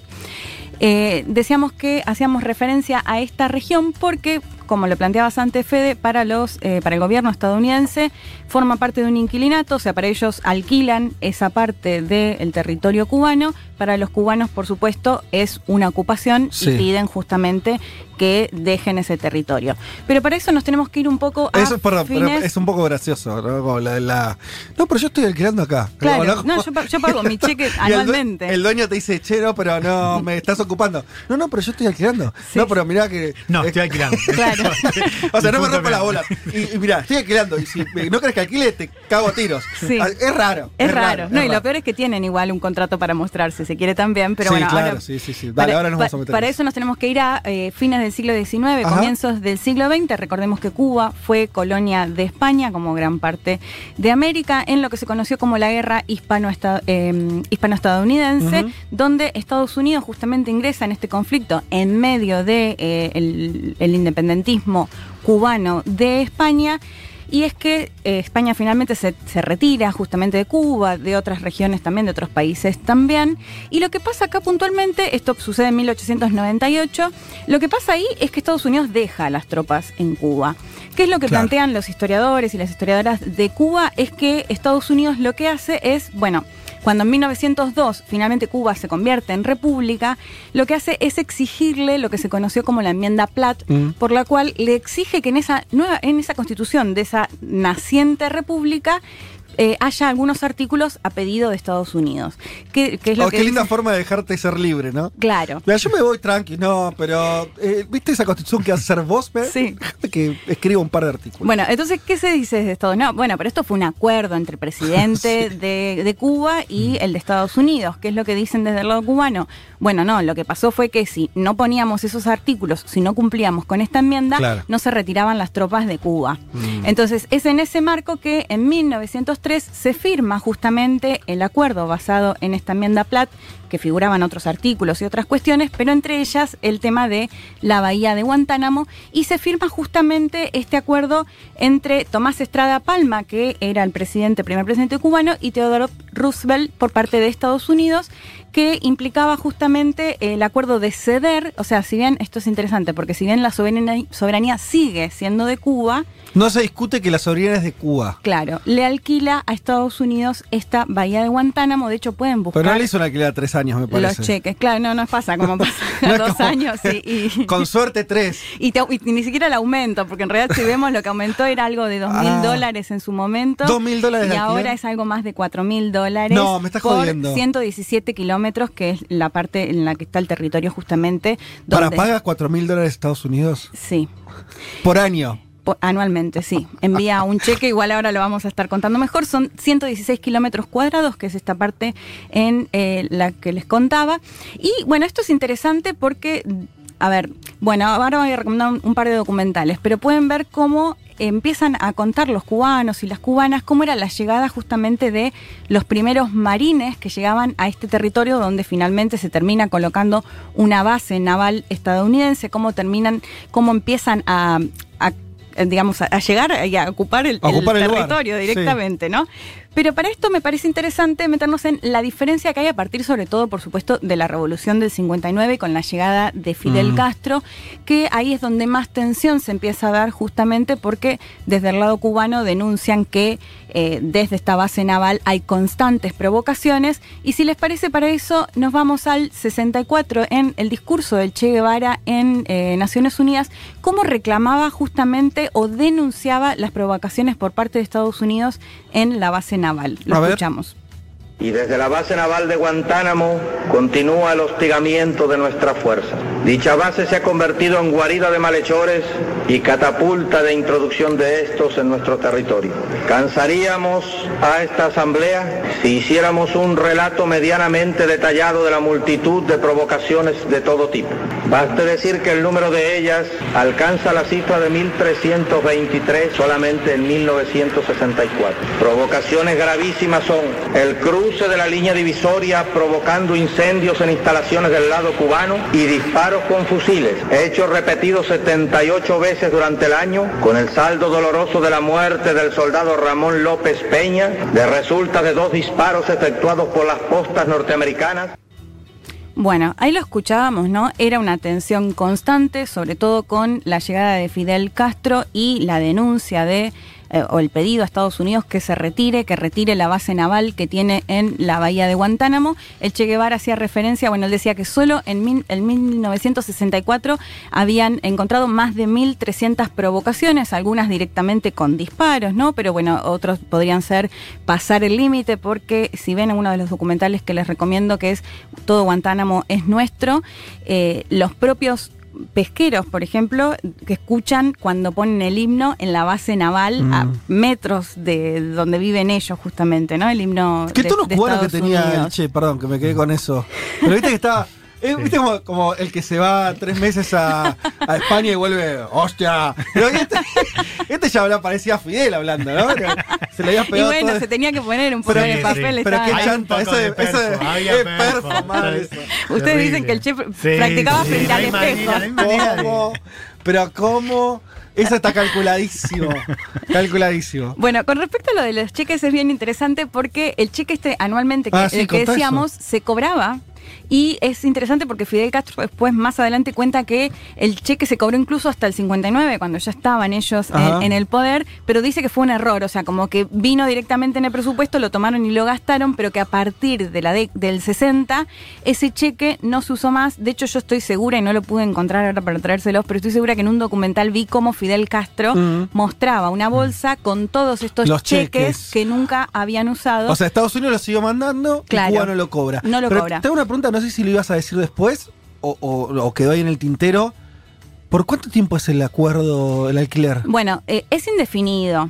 Eh, decíamos que hacíamos referencia a esta región porque, como lo planteabas antes, Fede, para, los, eh, para el gobierno estadounidense forma parte de un inquilinato, o sea, para ellos alquilan esa parte del territorio cubano, para los cubanos, por supuesto, es una ocupación Sí. y piden justamente que dejen ese territorio. Pero para eso nos tenemos que ir un poco a Eso es, perdón, pero fines- es un poco gracioso, ¿no? Como la, de la- No, pero yo estoy alquilando acá. Claro, ¿no? no, yo, pa- yo pago mi cheque anualmente. El, dueño te dice, che, no, pero no, me estás ocupando. No, no, pero yo estoy alquilando. No, pero mirá que. No, estoy alquilando. Claro. o sea, no me rompa la bola. Y, y mirá, estoy alquilando. Y si no crees que alquile, te cago a tiros. Sí. Ah, Es raro. Es, raro. No, y raro. lo peor es que tienen igual un contrato para mostrar, si se quiere también, pero Sí, bueno, claro, ahora, sí, sí, sí. Dale, para, ahora nos vamos a meter para eso nos tenemos que ir a eh, fines del siglo XIX, Ajá. comienzos del siglo XX. Recordemos que Cuba fue colonia de España, como gran parte de América, en lo que se conoció como la guerra hispano-esta- eh, hispano-estadounidense, donde Estados Unidos justamente ingresa en este conflicto en medio de eh, el- el independentismo cubano de España. Y es que eh, España finalmente se, se retira justamente de Cuba, de otras regiones también, de otros países también. Y lo que pasa acá puntualmente, esto sucede en 1898, lo que pasa ahí es que Estados Unidos deja a las tropas en Cuba. ¿Qué es lo que Claro. plantean los historiadores y las historiadoras de Cuba? Es que Estados Unidos lo que hace es, bueno, cuando en 1902 finalmente Cuba se convierte en república, lo que hace es exigirle lo que se conoció como la enmienda Platt, Mm. por la cual le exige que en esa nueva, en esa constitución de esa naciente república eh, haya algunos artículos a pedido de Estados Unidos. ¿Qué, qué es lo Oh, que qué linda forma de dejarte ser libre, ¿no? Claro. Mira, yo me voy tranqui, no, pero eh, ¿viste esa constitución que hacer vos? Pe? Sí. Déjame que escriba un par de artículos. Bueno, entonces, ¿qué se dice de esto? No, bueno, pero esto fue un acuerdo entre el presidente de, de Cuba y el de Estados Unidos. ¿Qué es lo que dicen desde el lado cubano? Bueno, no, lo que pasó fue que si no poníamos esos artículos, si no cumplíamos con esta enmienda, Claro. no se retiraban las tropas de Cuba. Mm. Entonces, es en ese marco que en 1903 se firma justamente el acuerdo basado en esta enmienda Platt, que figuraban otros artículos y otras cuestiones, pero entre ellas el tema de la bahía de Guantánamo, y se firma justamente este acuerdo entre Tomás Estrada Palma, que era el presidente, primer presidente cubano, y Theodore Roosevelt por parte de Estados Unidos, que implicaba justamente el acuerdo de ceder, o sea, si bien esto es interesante, porque si bien la soberanía, soberanía sigue siendo de Cuba, No se discute que la soberanía es de Cuba. claro, le alquila a Estados Unidos esta bahía de Guantánamo, de hecho pueden buscar Pero no le hizo una alquiler a tres años, me parece. los cheques, claro, no, no pasa como pasa No dos como- años y, y- Con suerte tres. y te- y ni siquiera el aumento, porque en realidad si vemos lo que aumentó era algo de dos mil Ah. dólares en su momento. ¿Dos mil dólares Y ahora alquiler? es algo más de cuatro mil dólares. No, me estás por jodiendo. 117 kilómetros, que es la parte en la que está el territorio justamente. ¿Para donde- pagas cuatro mil dólares Estados Unidos? Sí. Por año. Anualmente, sí. Envía un cheque, igual ahora lo vamos a estar contando mejor. Son 116 kilómetros cuadrados, que es esta parte en eh, la que les contaba. Y bueno, esto es interesante porque, a ver, bueno, ahora voy a recomendar un, un par de documentales, pero pueden ver cómo empiezan a contar los cubanos y las cubanas cómo era la llegada justamente de los primeros marines que llegaban a este territorio donde finalmente se termina colocando una base naval estadounidense, cómo terminan, cómo empiezan a, a, digamos, a, a llegar y a ocupar el, A ocupar el el lugar, territorio sí. directamente, ¿no? Pero para esto me parece interesante meternos en la diferencia que hay a partir, sobre todo, por supuesto, de la revolución del 59 con la llegada de Fidel Mm. Castro, que ahí es donde más tensión se empieza a dar justamente porque desde el lado cubano denuncian que eh, desde esta base naval hay constantes provocaciones y si les parece para eso nos vamos al 64 en el discurso del Che Guevara en eh, Naciones Unidas, cómo reclamaba justamente o denunciaba las provocaciones por parte de Estados Unidos en la base naval. Lo A ver. Y desde la base naval de Guantánamo continúa el hostigamiento de nuestras fuerzas. Dicha base se ha convertido en guarida de malhechores y catapulta de introducción de estos en nuestro territorio. Cansaríamos a esta asamblea si hiciéramos un relato medianamente detallado de la multitud de provocaciones de todo tipo. Baste decir que el número de ellas alcanza la cifra de 1.323 solamente en 1964. Provocaciones gravísimas son el cruce de la línea divisoria provocando incendios en instalaciones del lado cubano y disparos con fusiles, hechos repetidos 78 veces durante el año, con el saldo doloroso de la muerte del soldado Ramón López Peña, de resulta de dos disparos efectuados por las postas norteamericanas. Bueno, ahí lo escuchábamos, ¿no? Era una tensión constante, sobre todo con la llegada de Fidel Castro y la denuncia de, eh, o el pedido a Estados Unidos que se retire, que retire la base naval que tiene en la bahía de Guantánamo. El Che Guevara hacía referencia, bueno, él decía que solo en, en 1964 habían encontrado más de 1.300 provocaciones, algunas directamente con disparos, ¿no? Pero bueno, otros podrían ser pasar el límite porque si ven en uno de los documentales que les recomiendo que es Todo Guantánamo es nuestro, eh, los propios pesqueros, por ejemplo, que escuchan cuando ponen el himno en la base naval a Mm. metros de donde viven ellos justamente, ¿no? El himno ¿Qué de, tono de cubano que tenía Unidos. Che? Perdón, que me quedé con eso. Pero viste que estaba. Eh, ¿Viste como, como el que se va tres meses a, a España y vuelve, hostia? Pero este, este ya hablaba, parecía Fidel hablando, ¿no? Se le había Y pegado bueno, todo- se tenía que poner un poco Pero- de sí, papel. sí. Pero qué chanta, eso de, eso de- es perfo, perfo, sí. eso. Ustedes Terrible. dicen que el chef Sí, practicaba sí, frente al espejo. ¿Cómo? Pero ¿cómo? Eso está calculadísimo. calculadísimo. Bueno, con respecto a lo de los cheques es bien interesante porque el cheque este anualmente que, Ah, sí, el que decíamos se cobraba Y es interesante porque Fidel Castro después, más adelante, cuenta que el cheque se cobró incluso hasta el 59, cuando ya estaban ellos en, en el poder, pero dice que fue un error, o sea, como que vino directamente en el presupuesto, lo tomaron y lo gastaron, pero que a partir de la de- del 60, ese cheque no se usó más. De hecho, yo estoy segura, y no lo pude encontrar ahora para traérselos, pero estoy segura que en un documental vi cómo Fidel Castro mostraba una bolsa con todos estos cheques, cheques. que nunca habían usado. O sea, Estados Unidos lo siguió mandando Claro. y Cuba no lo cobra. No lo Pero cobra. Tengo una pregunta, no sé si lo ibas a decir después o, o- o quedó ahí en el tintero. ¿Por cuánto tiempo es el acuerdo, el alquiler? Bueno, eh, es indefinido.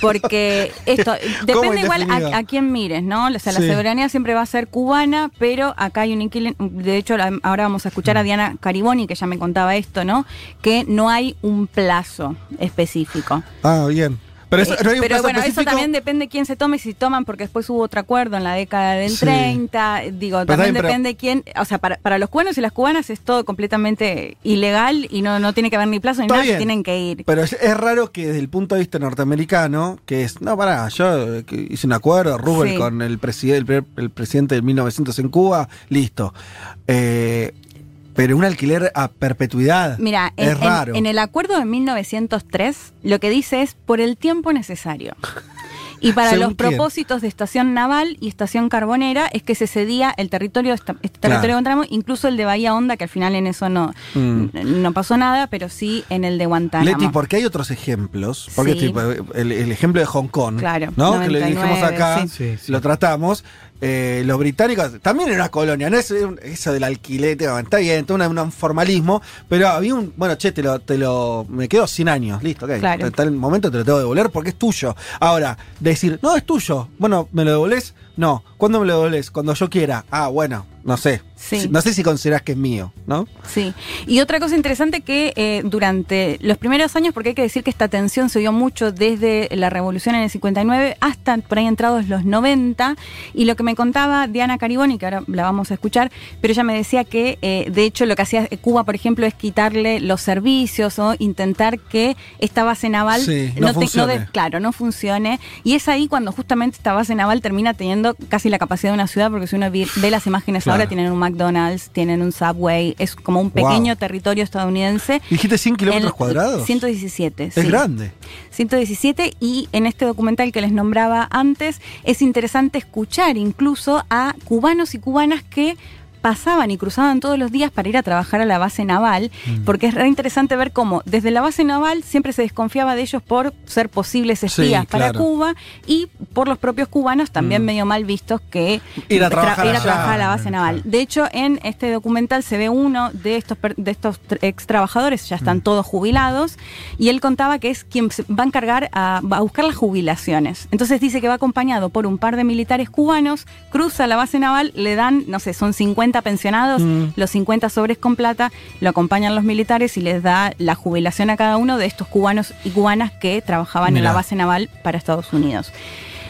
Porque esto depende igual a, a quién mires, ¿no? O sea, la Sí. soberanía siempre va a ser cubana, pero acá hay un inquilino. De hecho, ahora vamos a escuchar a Diana Cariboni, que ya me contaba esto, ¿no? Que no hay un plazo específico. Ah, bien. Pero, eso, Eh, no pero bueno, eso también depende quién se tome, si toman, porque después hubo otro acuerdo en la década del Sí. 30. Digo, Pero también pero- depende quién. O sea, para, para los cubanos y las cubanas es todo completamente ilegal y no, no tiene que haber ni plazo ni nada, se bien. tienen que ir. Pero es, es raro que desde el punto de vista norteamericano, que es, no, pará, yo eh, hice un acuerdo, Rubel, Sí. con el, preside- el, el presidente de 1900 en Cuba, listo. Eh, pero un alquiler a perpetuidad Mira, en, es en- raro. en el acuerdo de 1903 lo que dice es por el tiempo necesario. Y para ¿Según los quién? propósitos de estación naval y estación carbonera es que se cedía el territorio, esta- este territorio Claro. de Guantánamo, incluso el de Bahía Honda, que al final en eso no, Mm. no pasó nada, pero sí en el de Guantánamo. Leti, porque hay otros ejemplos. Porque Sí. tipo, el, el ejemplo de Hong Kong, Claro, ¿no? que lo dijimos 99, acá, sí. lo tratamos. Eh, los británicos también era una colonia, no es eso del alquilete, bueno, está bien, todo un formalismo, pero había un, bueno, che, te lo, te lo, me quedo 100 años, listo, ok, Claro. el momento te lo tengo que devolver porque es tuyo. Ahora, decir, no, es tuyo, bueno, ¿me lo devolvés? No, ¿cuándo me lo devolvés? Cuando yo quiera. Ah, bueno, no sé. Sí. No sé si considerás que es mío, ¿no? Sí, y otra cosa interesante que eh, durante los primeros años, porque hay que decir que esta tensión se dio mucho desde la revolución en el 59 hasta por ahí entrados los 90, y lo que me contaba Diana Cariboni, que ahora la vamos a escuchar, pero ella me decía que eh, de hecho lo que hacía Cuba, por ejemplo, es quitarle los servicios o intentar que esta base naval Sí, no funcione. de- claro, no funcione, y es ahí cuando justamente esta base naval termina teniendo casi la capacidad de una ciudad, porque si uno ve las imágenes Claro. ahora tienen un McDonald's, tienen un Subway, es como un Wow. pequeño territorio estadounidense. ¿Dijiste 100 kilómetros cuadrados? 117. Es sí. grande. 117 y en este documental que les nombraba antes es interesante escuchar incluso a cubanos y cubanas que pasaban y cruzaban todos los días para ir a trabajar a la base naval, Mm. porque es re interesante ver cómo desde la base naval siempre se desconfiaba de ellos por ser posibles espías Sí, para claro. Cuba y por los propios cubanos también Mm. medio mal vistos que Ir a tra- trabajar ir a allá. trabajar a la base naval. De hecho, en este documental se ve uno de estos, de estos ex trabajadores, ya Mm. están todos jubilados, y él contaba que es quien va a encargar a, va a buscar las jubilaciones. Entonces dice que va acompañado por un par de militares cubanos, cruza la base naval, le dan, no sé, son 50 pensionados, Mm. los 50 sobres con plata, lo acompañan los militares y les da la jubilación a cada uno de estos cubanos y cubanas que trabajaban en la base naval para Estados Unidos.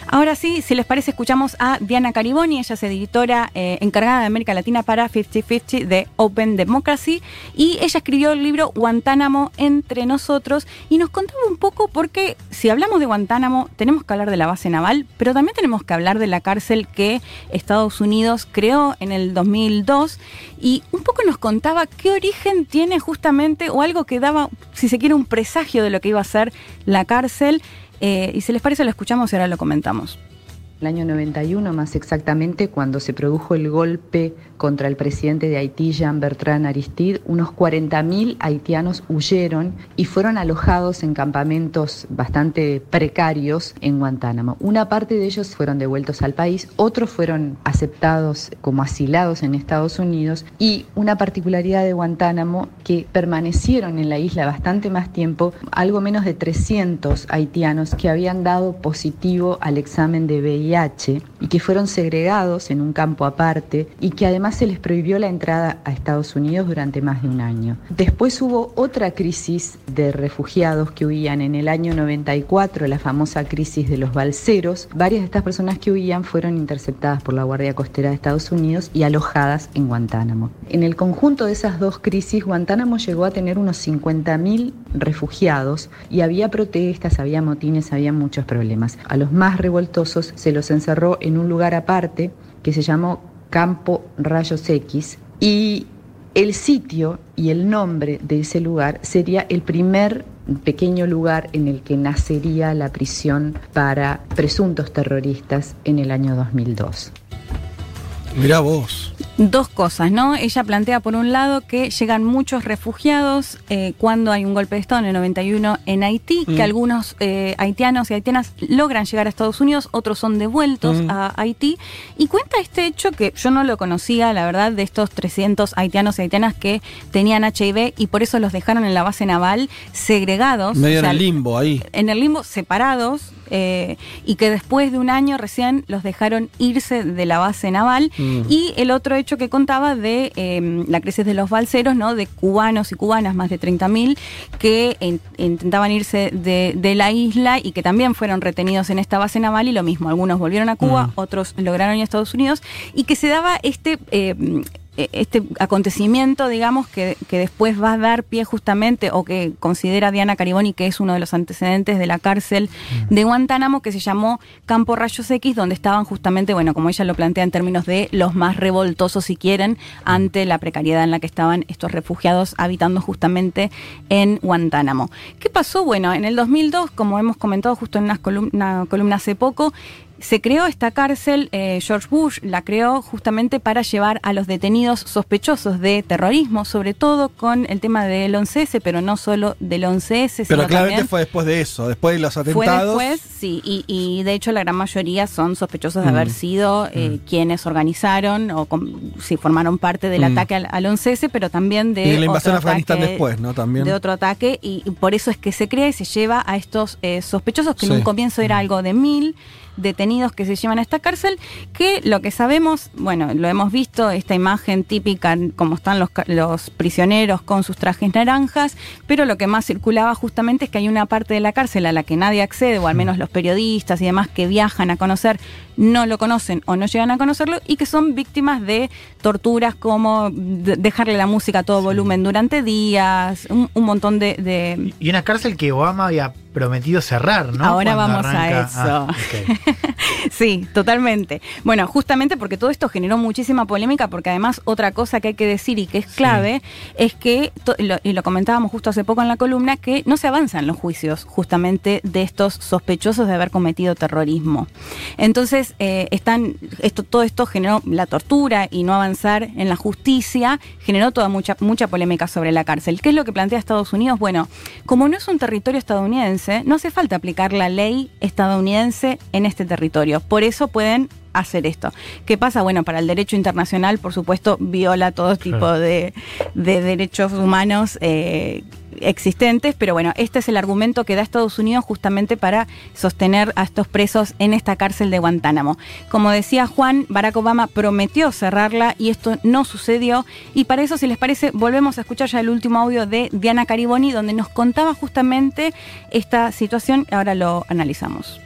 Ahora sí, si les parece, escuchamos a Diana Cariboni, ella es editora eh, encargada de América Latina para 50-50 de Open Democracy, y ella escribió el libro Guantánamo entre nosotros, y nos contaba un poco porque si hablamos de Guantánamo, tenemos que hablar de la base naval, pero también tenemos que hablar de la cárcel que Estados Unidos creó en el 2002, y un poco nos contaba qué origen tiene justamente, o algo que daba, si se quiere, un presagio de lo que iba a ser la cárcel. Eh, y si les parece, lo escuchamos y ahora lo comentamos. El año 91, más exactamente, cuando se produjo el golpe contra el presidente de Haití, Jean Bertrand Aristide, unos 40.000 haitianos huyeron y fueron alojados en campamentos bastante precarios en Guantánamo. Una parte de ellos fueron devueltos al país, otros fueron aceptados como asilados en Estados Unidos y una particularidad de Guantánamo que permanecieron en la isla bastante más tiempo, algo menos de 300 haitianos que habían dado positivo al examen de VIH y que fueron segregados en un campo aparte y que además se les prohibió la entrada a Estados Unidos durante más de un año. Después hubo otra crisis de refugiados que huían en el año 94, la famosa crisis de los balseros. Varias de estas personas que huían fueron interceptadas por la Guardia Costera de Estados Unidos y alojadas en Guantánamo. En el conjunto de esas dos crisis, Guantánamo llegó a tener unos 50.000 refugiados y había protestas, había motines, había muchos problemas. A los más revoltosos se los encerró en un lugar aparte que se llamó Campo Rayos X y el sitio y el nombre de ese lugar sería el primer pequeño lugar en el que nacería la prisión para presuntos terroristas en el año 2002. Mirá vos. Dos cosas, ¿no? Ella plantea por un lado que llegan muchos refugiados eh, cuando hay un golpe de Estado en el 91 en Haití, Mm. que algunos eh, haitianos y haitianas logran llegar a Estados Unidos, otros son devueltos Mm. a Haití. Y cuenta este hecho que yo no lo conocía, la verdad, de estos 300 haitianos y haitianas que tenían HIV y por eso los dejaron en la base naval segregados. Medio o sea, en el limbo ahí. en el limbo separados eh, y que después de un año recién los dejaron irse de la base naval. Mm. Y el otro hecho que contaba de eh, la crisis de los balseros, ¿no? De cubanos y cubanas, más de 30.000, que in- intentaban irse de, de la isla y que también fueron retenidos en esta base naval y lo mismo, algunos volvieron a Cuba, Mm. otros lograron ir a Estados Unidos y que se daba este... eh, este acontecimiento, digamos, que, que después va a dar pie justamente, o que considera Diana Cariboni que es uno de los antecedentes de la cárcel de Guantánamo, que se llamó Campo Rayos X, donde estaban justamente, bueno, como ella lo plantea en términos de los más revoltosos, si quieren, ante la precariedad en la que estaban estos refugiados habitando justamente en Guantánamo. ¿Qué pasó? Bueno, en el 2002, como hemos comentado justo en unas colum- una columna hace poco, se creó esta cárcel, eh, George Bush la creó justamente para llevar a los detenidos sospechosos de terrorismo, sobre todo con el tema del 11S, pero no solo del 11S, Pero sino claramente fue después de eso, después de los fue atentados. después, sí, y, y de hecho la gran mayoría son sospechosos de Mm. haber sido eh, quienes organizaron o sí, formaron parte del Mm. ataque al, al 11S, pero también de y de la invasión a Afganistán ataque- después, ¿no? También. de otro ataque y, y por eso es que se crea y se lleva a estos eh, sospechosos que en un comienzo era algo de mil detenidos que se llevan a esta cárcel, que lo que sabemos, bueno, lo hemos visto, esta imagen típica, como están los, los prisioneros con sus trajes naranjas, pero lo que más circulaba justamente es que hay una parte de la cárcel a la que nadie accede, o al menos los periodistas y demás que viajan a conocer, no lo conocen o no llegan a conocerlo, y que son víctimas de torturas como de- dejarle la música a todo volumen durante días, un, un montón de- de, Y una cárcel que Obama había prometido cerrar, ¿no? Ahora Cuando vamos a eso. Ah, ok. Sí, totalmente. Bueno, justamente porque todo esto generó muchísima polémica, porque además otra cosa que hay que decir y que es clave es que, lo- y lo comentábamos justo hace poco en la columna, que no se avanzan los juicios justamente de estos sospechosos de haber cometido terrorismo. Entonces, eh, están, esto, todo esto generó la tortura y no avanzar en la justicia, generó toda mucha, mucha polémica sobre la cárcel. ¿Qué es lo que plantea Estados Unidos? Bueno, como no es un territorio estadounidense, no hace falta aplicar la ley estadounidense en este territorio. Por eso pueden hacer esto. ¿Qué pasa? Bueno, para el derecho internacional, por supuesto, viola todo tipo Claro. de, de derechos humanos eh, existentes, pero bueno, este es el argumento que da Estados Unidos justamente para sostener a estos presos en esta cárcel de Guantánamo. Como decía Juan, Barack Obama prometió cerrarla y esto no sucedió. Y para eso, si les parece, volvemos a escuchar ya el último audio de Diana Cariboni, donde nos contaba justamente esta situación. Ahora lo analizamos.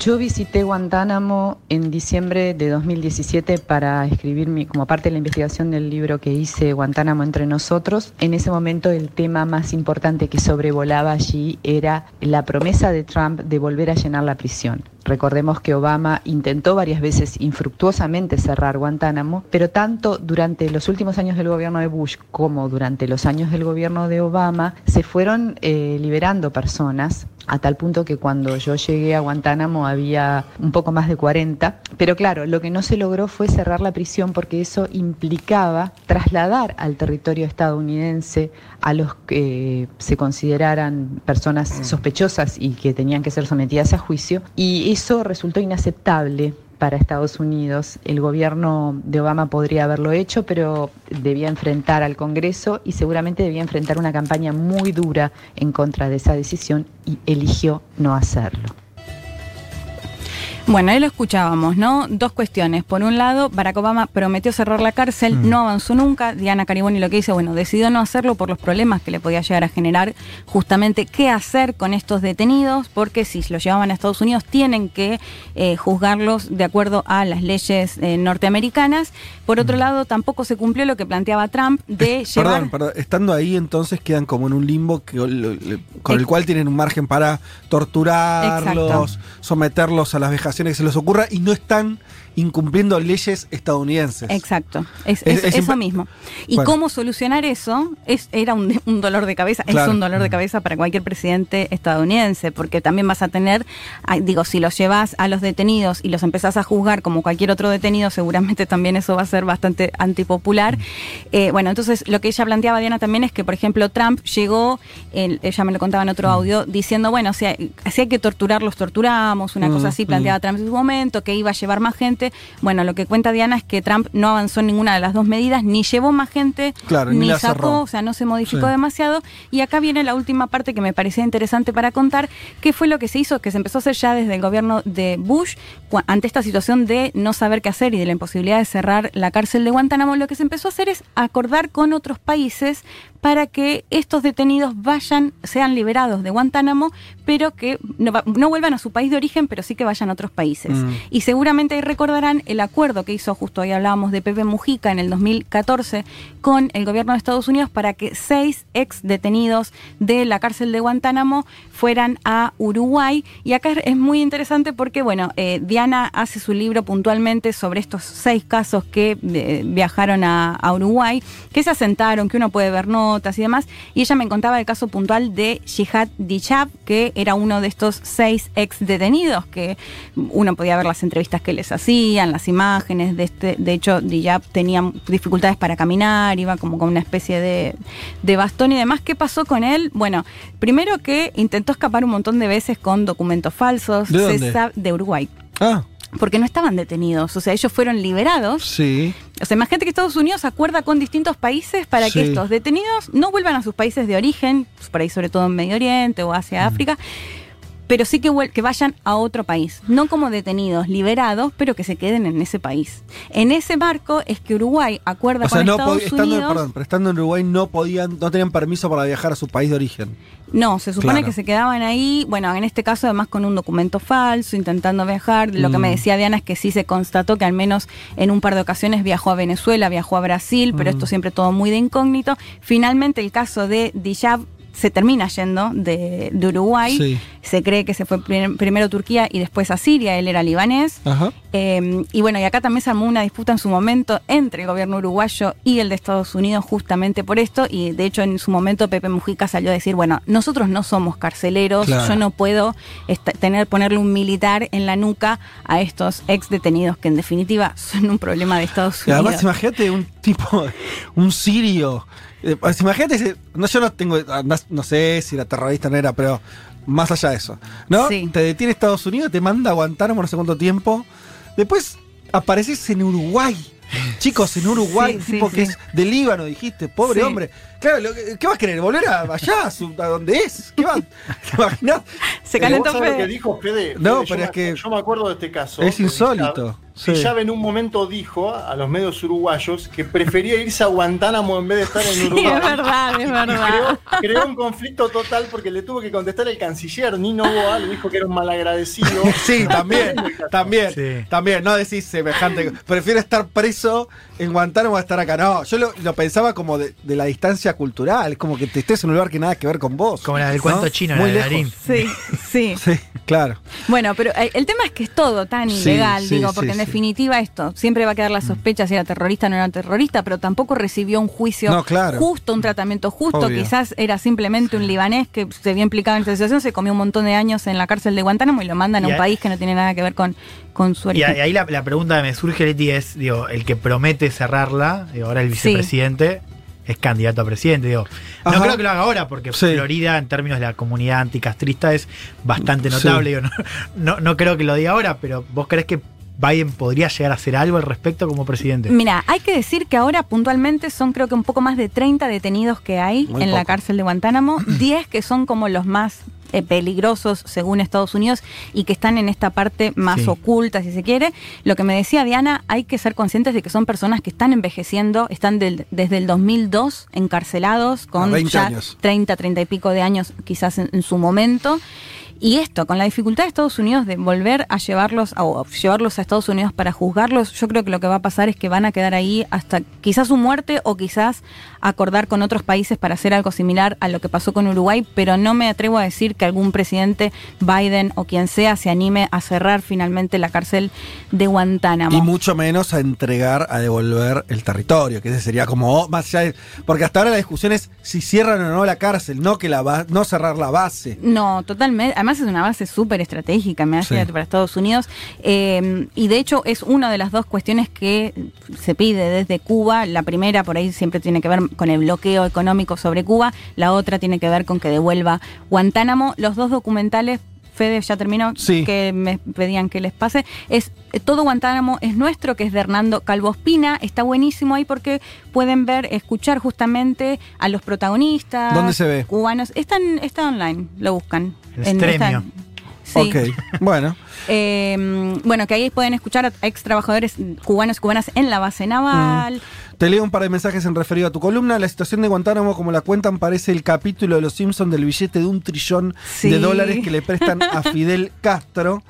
Yo visité Guantánamo en diciembre de 2017 para escribir mi, como parte de la investigación del libro que hice Guantánamo entre nosotros. En ese momento el tema más importante que sobrevolaba allí era la promesa de Trump de volver a llenar la prisión. Recordemos que Obama intentó varias veces infructuosamente cerrar Guantánamo, pero tanto durante los últimos años del gobierno de Bush como durante los años del gobierno de Obama se fueron eh, liberando personas a tal punto que cuando yo llegué a Guantánamo había un poco más de 40. Pero claro, lo que no se logró fue cerrar la prisión porque eso implicaba trasladar al territorio estadounidense a los que se consideraran personas sospechosas y que tenían que ser sometidas a juicio. Y eso resultó inaceptable para Estados Unidos. El gobierno de Obama podría haberlo hecho, pero debía enfrentar al Congreso y seguramente debía enfrentar una campaña muy dura en contra de esa decisión y eligió no hacerlo. Bueno, ahí lo escuchábamos, ¿no? Dos cuestiones. Por un lado, Barack Obama prometió cerrar la cárcel, Mm. no avanzó nunca. Diana Cariboni lo que dice, bueno, decidió no hacerlo por los problemas que le podía llegar a generar justamente qué hacer con estos detenidos, porque si los llevaban a Estados Unidos tienen que eh, juzgarlos de acuerdo a las leyes eh, norteamericanas. Por otro lado, tampoco se cumplió lo que planteaba Trump de llevar... Perdón, perdón, estando ahí entonces quedan como en un limbo que, con el cual tienen un margen para torturarlos, someterlos a las que se les ocurra y no están incumpliendo leyes estadounidenses. Exacto, es, Es- es- es eso mismo. Y Bueno. cómo solucionar eso es, era un, un dolor de cabeza, Claro. es un dolor de cabeza para cualquier presidente estadounidense, porque también vas a tener, digo, si los llevas a los detenidos y los empezás a juzgar como cualquier otro detenido, seguramente también eso va a ser bastante antipopular. Eh, bueno, entonces lo que ella planteaba, Diana, también es que, por ejemplo, Trump llegó, el- ella me lo contaba en otro audio, diciendo, bueno, si hay, si hay que torturar, los torturamos, una Mm, cosa así, mm. planteaba Trump en su momento, que iba a llevar más gente. Bueno, lo que cuenta Diana es que Trump no avanzó en ninguna de las dos medidas, ni llevó más gente, Claro, ni sacó, cerró. o sea, no se modificó Sí. demasiado. Y acá viene la última parte que me parecía interesante para contar, que fue lo que se hizo, que se empezó a hacer ya desde el gobierno de Bush, ante esta situación de no saber qué hacer y de la imposibilidad de cerrar la cárcel de Guantánamo, lo que se empezó a hacer es acordar con otros países para que estos detenidos vayan, sean liberados de Guantánamo, pero que no, va- no vuelvan a su país de origen, pero sí que vayan a otros países. Mm. Y seguramente ahí recordarán el acuerdo que hizo, justo hoy hablábamos de Pepe Mujica en el 2014, con el gobierno de Estados Unidos para que seis ex detenidos de la cárcel de Guantánamo fueran a Uruguay. Y acá es- muy interesante porque, bueno, eh, Diana hace su libro puntualmente sobre estos seis casos que eh, viajaron a, a Uruguay, que se asentaron, que uno puede ver notas y demás. Y ella me contaba el caso puntual de Jihad Dichab, que era uno de estos seis ex detenidos, que uno podía ver las entrevistas que les hacían, las imágenes. De, este, de hecho, Dichab tenía dificultades para caminar, iba como con una especie de, de bastón y demás. ¿Qué pasó con él? Bueno, primero que intentó escapar un montón de veces con documentos falsos. ¿De dónde? de Uruguay. Ah, Porque no estaban detenidos, o sea, ellos fueron liberados. sí. O sea, imagínate que Estados Unidos acuerda con distintos países para que estos detenidos no vuelvan a sus países de origen, por ahí sobre todo en Medio Oriente o Asia, Mm. África, pero sí que, que vayan a otro país, no como detenidos, liberados, pero que se queden en ese país. En ese marco es que Uruguay acuerda O sea, con no Estados estando, Unidos. perdón, pero estando en Uruguay no podían, no tenían permiso para viajar a su país de origen. No, se supone Claro. que se quedaban ahí, bueno, en este caso además con un documento falso, intentando viajar. Lo que me Mm. decía Diana es que sí se constató que al menos en un par de ocasiones viajó a Venezuela, viajó a Brasil, pero Mm. esto siempre todo muy de incógnito. Finalmente el caso de Dijab se termina yendo de, de Uruguay. Sí. Se cree que se fue prim- primero a Turquía y después a Siria, él era libanés. Ajá. Eh, y bueno, y acá también se armó una disputa en su momento entre el gobierno uruguayo y el de Estados Unidos justamente por esto. Y de hecho en su momento Pepe Mujica salió a decir, bueno, nosotros no somos carceleros, Claro. yo no puedo tener, ponerle un militar en la nuca a estos ex detenidos que en definitiva son un problema de Estados Y Unidos. además, imagínate un tipo, un sirio. Eh, pues, imagínate, ese- no, yo no tengo, no, no sé si era terrorista no era, pero más allá de eso. ¿No? Sí. Te detiene Estados Unidos, te manda a Guantánamo no sé cuánto tiempo. Después apareces en Uruguay. Chicos, en Uruguay, Sí, sí, tipo que sí. es de Líbano, dijiste, pobre Sí. hombre. Claro, lo ¿qué vas a querer? ¿Volver a allá, a, su- a donde es? ¿Qué vas? ¿Te imaginas? Se calentó Fede. lo que dijo Fede. No, Fede, pero yo es me- que Yo me acuerdo de este caso. es insólito, sí. En un momento dijo a los medios uruguayos que prefería irse a Guantánamo en vez de estar en Sí, Uruguay. es verdad, es verdad. Creó, creó un conflicto total porque le tuvo que contestar el canciller Nino Boa, le dijo que era un malagradecido. Sí, también, también, también, no decís semejante. Prefiero estar preso en Guantánamo a estar acá. No, yo lo, lo pensaba como de, de la distancia cultural, es como que te estés en un lugar que nada que ver con vos. Como la del ¿no? cuento chino, la Muy de lejos. Darín. Sí, sí. Sí, claro. Bueno, pero eh, el tema es que es todo tan Sí, ilegal, sí, digo, sí, porque en sí. definitiva esto, siempre va a quedar la sospecha si era terrorista o no era terrorista, pero tampoco recibió un juicio No, claro. justo, un tratamiento justo, Obvio. quizás era simplemente un libanés que se vio implicado en esta situación, se comió un montón de años en la cárcel de Guantánamo y lo mandan a Y un país que no tiene nada que ver con, con su Y origen. ahí la, la pregunta que me surge, Leti, es, digo, el que promete cerrarla, digo, ahora el vicepresidente es candidato a presidente, digo. No Ajá. creo que lo haga ahora, porque Sí. Florida, en términos de la comunidad anticastrista, es bastante Sí. notable. digo, no, no, no creo que lo diga ahora, pero ¿vos crees que Biden podría llegar a hacer algo al respecto como presidente? Mira, hay que decir que ahora puntualmente son creo que un poco más de 30 detenidos que hay Muy en la cárcel de Guantánamo, 10 que son como los más eh, peligrosos según Estados Unidos y que están en esta parte más Sí. oculta, si se quiere. Lo que me decía Diana, hay que ser conscientes de que son personas que están envejeciendo, están del- desde el 2002 encarcelados con A 20 ya años. 30, 30 y pico de años quizás en, en su momento. Y esto, con la dificultad de Estados Unidos de volver a llevarlos a, o llevarlos a Estados Unidos para juzgarlos, yo creo que lo que va a pasar es que van a quedar ahí hasta quizás su muerte o quizás acordar con otros países para hacer algo similar a lo que pasó con Uruguay, pero no me atrevo a decir que algún presidente, Biden o quien sea, se anime a cerrar finalmente la cárcel de Guantánamo. Y mucho menos a entregar, a devolver el territorio, que ese sería como oh, más allá de- porque hasta ahora la discusión es si cierran o no la cárcel, no que la no cerrar la base. No, totalmente. Además es una base súper estratégica, me hace Sí. para Estados Unidos. Eh, y de hecho es una de las dos cuestiones que se pide desde Cuba. La primera por ahí siempre tiene que ver con el bloqueo económico sobre Cuba. La otra tiene que ver con que devuelva Guantánamo. Los dos documentales... Fede, ya terminó, Sí. que me pedían que les pase. Es eh, Todo Guantánamo es nuestro, que es de Hernando Calvo Espina. Está buenísimo ahí porque pueden ver, escuchar justamente a los protagonistas. ¿Dónde se ve? Cubanos. Está, en- está online, lo buscan. El En-. Sí. Ok, bueno. Eh, bueno, que ahí pueden escuchar a ex trabajadores cubanos y cubanas en la base naval. Te leo un par de mensajes en referido a tu columna. La situación de Guantánamo, como la cuentan, parece el capítulo de Los Simpsons del billete de un trillón Sí. de dólares que le prestan a Fidel Castro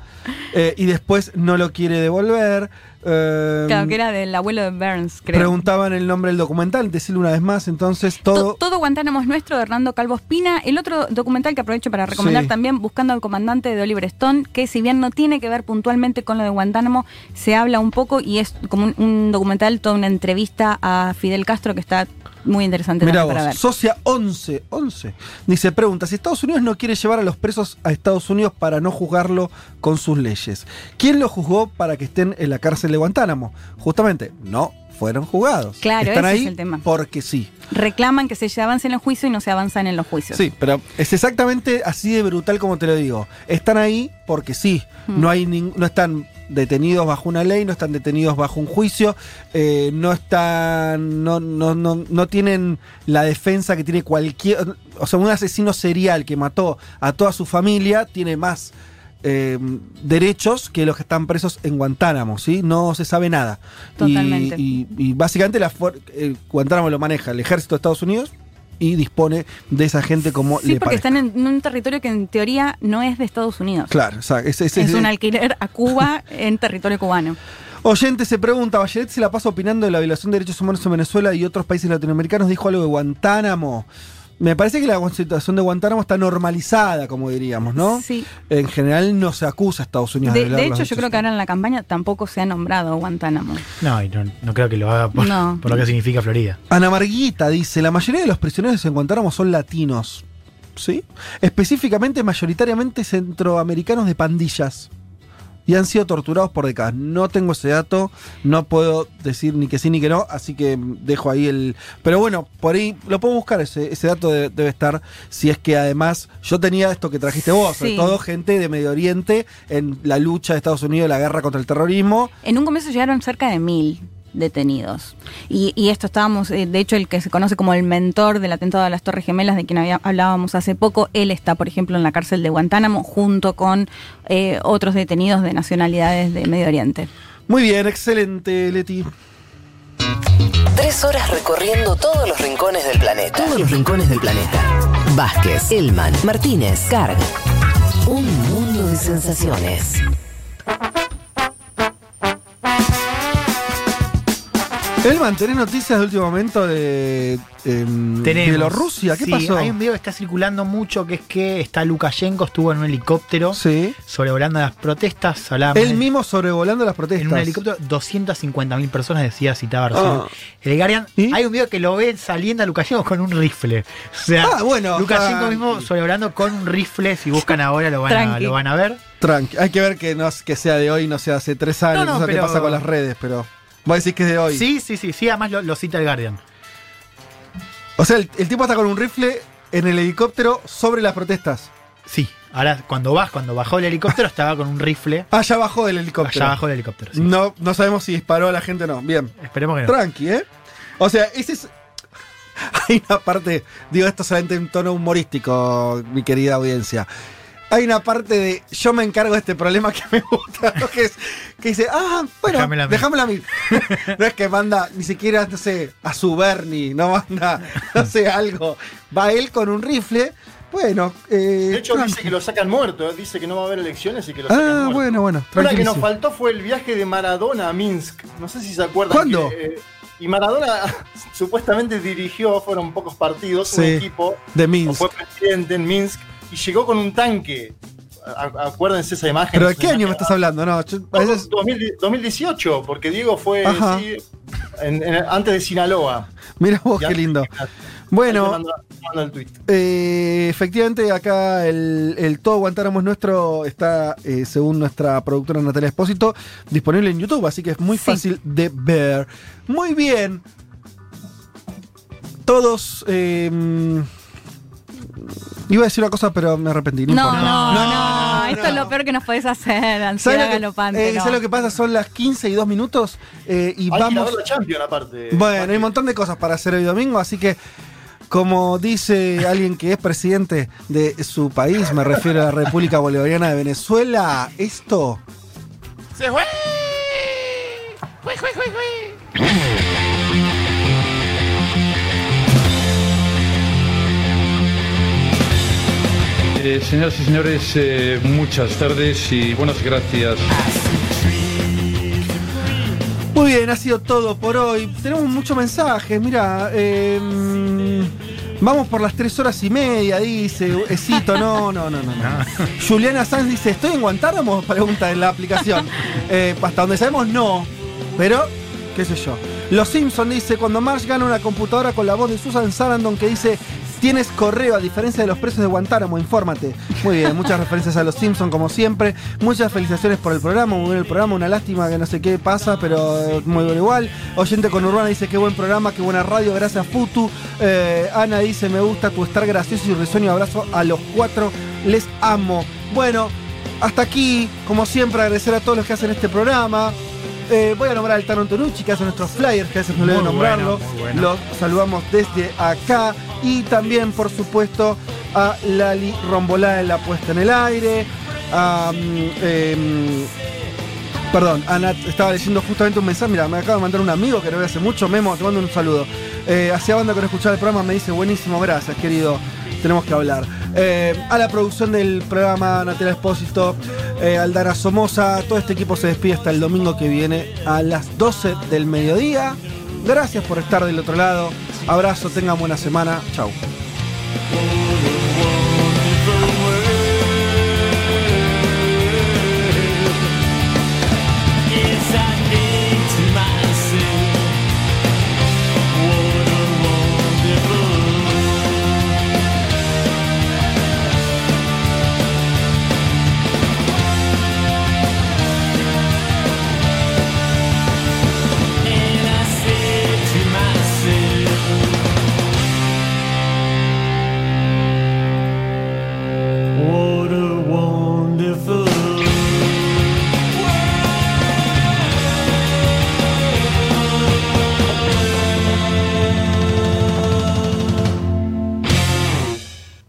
eh, y después no lo quiere devolver. Eh, Claro, que era del abuelo de Burns, creo. Preguntaban el nombre del documental, decirlo una vez más. Entonces, To- todo. Todo Guantánamo es nuestro de Hernando Calvo Espina. El otro documental que aprovecho para recomendar Sí. también, Buscando al Comandante de Oliver Stone, que si bien no tiene que ver puntualmente con lo de Guantánamo, se habla un poco y es como un, un documental, toda una entrevista a Fidel Castro que está muy interesante también vos, para ver. Socia 11, 11. Dice, pregunta, si Estados Unidos no quiere llevar a los presos a Estados Unidos para no juzgarlo con sus leyes, ¿quién lo juzgó para que estén en la cárcel de Guantánamo? Justamente, no fueron juzgados. Claro, Están ese ahí es el tema. porque sí. Reclaman que se avance en los juicios y no se avanzan en los juicios. Sí, pero es exactamente así de brutal como te lo digo. Están ahí porque sí. Hmm. No hay no están detenidos bajo una ley, no están detenidos bajo un juicio, eh, no están, no, no, no, no tienen la defensa que tiene cualquier, o sea, un asesino serial que mató a toda su familia tiene más eh, derechos que los que están presos en Guantánamo, ¿sí? No se sabe nada. Totalmente. Y, y básicamente la eh, Guantánamo lo maneja el ejército de Estados Unidos y dispone de esa gente como Sí, le porque parezca. están en un territorio que en teoría no es de Estados Unidos. Claro, o sea, es, es- Es es- un alquiler a Cuba en territorio cubano. Oyente se pregunta, Bachelet se la pasa opinando de la violación de derechos humanos en Venezuela y otros países latinoamericanos, dijo algo de Guantánamo. Me parece que la situación de Guantánamo está normalizada, como diríamos, ¿no? Sí. En general no se acusa a Estados Unidos De, de los hecho, yo creo que ahora en la campaña tampoco se ha nombrado Guantánamo. No, y no, no creo que lo haga por, No. por lo que significa Florida. Ana Marguita dice, la mayoría de los prisioneros en Guantánamo son latinos, ¿sí? Específicamente, mayoritariamente centroamericanos de pandillas. Y han sido torturados por décadas. No tengo ese dato, no puedo decir ni que sí ni que no, así que dejo ahí el... Pero bueno, por ahí lo puedo buscar, ese, ese dato de- debe estar, si es que además yo tenía esto que trajiste vos, sobre Sí. todo gente de Medio Oriente en la lucha de Estados Unidos, la guerra contra el terrorismo. En un comienzo llegaron cerca de mil detenidos. Y, y esto estábamos, eh, de hecho, el que se conoce como el mentor del atentado de las Torres Gemelas, de quien había- hablábamos hace poco, él está, por ejemplo, en la cárcel de Guantánamo junto con eh, otros detenidos de nacionalidades de Medio Oriente. Muy bien, excelente, Leti. Tres horas recorriendo todos los rincones del planeta. Todos los rincones del planeta. Vázquez, Elman, Martínez, Carg. Un mundo de sensaciones. Elman, ¿tenés noticias de último momento de em, Tenemos. Bielorrusia? ¿Qué Sí, pasó? Hay un video que está circulando mucho que es que está Lukashenko, estuvo en un helicóptero sobrevolando las protestas. hablábamos Él de- mismo sobrevolando las protestas. En un helicóptero, 250.000 personas, decía, citaba Ah. El Guardian, hay un video que lo ve saliendo a Lukashenko con un rifle. O sea, Ah, bueno, Lukashenko ah. mismo sobrevolando con un rifle. Si buscan ahora lo van, a, lo van a ver. Tranqui. Hay que ver que no es- que sea de hoy, no sea hace tres años. No, no, no, sé qué pero- pasa con las redes, pero. Voy a decir que es de hoy. Sí, sí, sí, sí, además lo, lo cita el Guardian. O sea, el, el tipo está con un rifle en el helicóptero sobre las protestas. Sí, ahora cuando vas, cuando bajó el helicóptero estaba con un rifle. Ah, ya bajó del helicóptero. Allá bajó del helicóptero, sí. No, no sabemos si disparó a la gente o no. Bien. Esperemos que no. Tranqui, ¿eh? O sea, ese es. Hay una parte. Digo esto solamente en tono humorístico, mi querida audiencia. Hay una parte de yo me encargo de este problema que me gusta, ¿no? que es que dice, ah, bueno, Déjamela a mí". déjamela a mí. no es que manda ni siquiera, no sé, a su Bernie, no manda, no sé, algo. Va él con un rifle Bueno, eh, De hecho, tranqui. dice que lo sacan muerto, ¿eh? dice que no va a haber elecciones y que lo sacan Ah, muerto. bueno, bueno, Una que nos faltó fue el viaje de Maradona a Minsk. No sé si se acuerdan. ¿Cuándo? que, eh, y Maradona supuestamente dirigió, fueron pocos partidos, un Sí, equipo. de o Minsk. Fue presidente en Minsk y llegó con un tanque. A- acuérdense esa imagen. ¿Pero de qué año me estás hablando? No, yo- a No, veces- 2000 2018, porque Diego fue Ajá. sí, en- en- antes de Sinaloa. Mira vos, qué lindo. Bueno, mando- el tweet. eh, efectivamente acá el, el Todo Guantánamo es nuestro está, eh, según nuestra productora Natalia Espósito, disponible en YouTube, así que es muy fácil de ver. Muy bien. Todos... eh, iba a decir una cosa, pero me arrepentí. No, No, no, no, Esto es lo peor que nos podés hacer, ¿Sabes ansiedad lo, que, galopante. eh, no. ¿sabes lo que pasa? Son las 15 y 2 minutos eh, y Hay vamos... ver la Champions aparte. Bueno, hay un montón de cosas para hacer hoy domingo, así que como dice alguien que es presidente de su país, me refiero a la República Bolivariana de Venezuela, esto ¡Se fue! ¡Fue, fue, fue, fue! Eh, señoras y señores, eh, muchas tardes y buenas gracias. Muy bien, ha sido todo por hoy. Tenemos muchos mensajes, mira. eh, vamos por las tres horas y media, dice. Esito, no, no, no, no. no. Juliana Sanz dice, ¿estoy en Guantánamo? Pregunta en la aplicación. Eh, hasta donde sabemos, no. Pero, qué sé yo. Los Simpson dice, cuando Marge gana una computadora con la voz de Susan Sarandon que dice, tienes correo a diferencia de los presos de Guantánamo, infórmate. Muy bien, muchas referencias a los Simpson como siempre. Muchas felicitaciones por el programa, muy buen el programa, una lástima que no sé qué pasa, pero eh, muy bueno igual. Oyente con Urbana dice, qué buen programa, qué buena radio, gracias Futu. Eh, Ana dice, me gusta tu estar gracioso y risueño, abrazo a los cuatro, les amo. Bueno, hasta aquí, como siempre, agradecer a todos los que hacen este programa. Eh, voy a nombrar al Tano Antonucci, que hace nuestros flyers, que a veces no le voy a nombrarlo. bueno, muy bueno. Los saludamos desde acá. Y también, por supuesto, a Lali Rombolá en la puesta en el aire. A, mm, em, Perdón, Ana, estaba leyendo justamente un mensaje. Mira, me acaba de mandar un amigo que no veo hace mucho. Memo, te mando un saludo. Eh, hacía banda que no escuchaba el programa, me dice buenísimo, gracias, querido. Tenemos que hablar. Eh, a la producción del programa, Natalia Espósito, eh, Aldana Somoza, todo este equipo se despide hasta el domingo que viene a las 12 del mediodía. Gracias por estar del otro lado. Abrazo, tengan buena semana. Chau.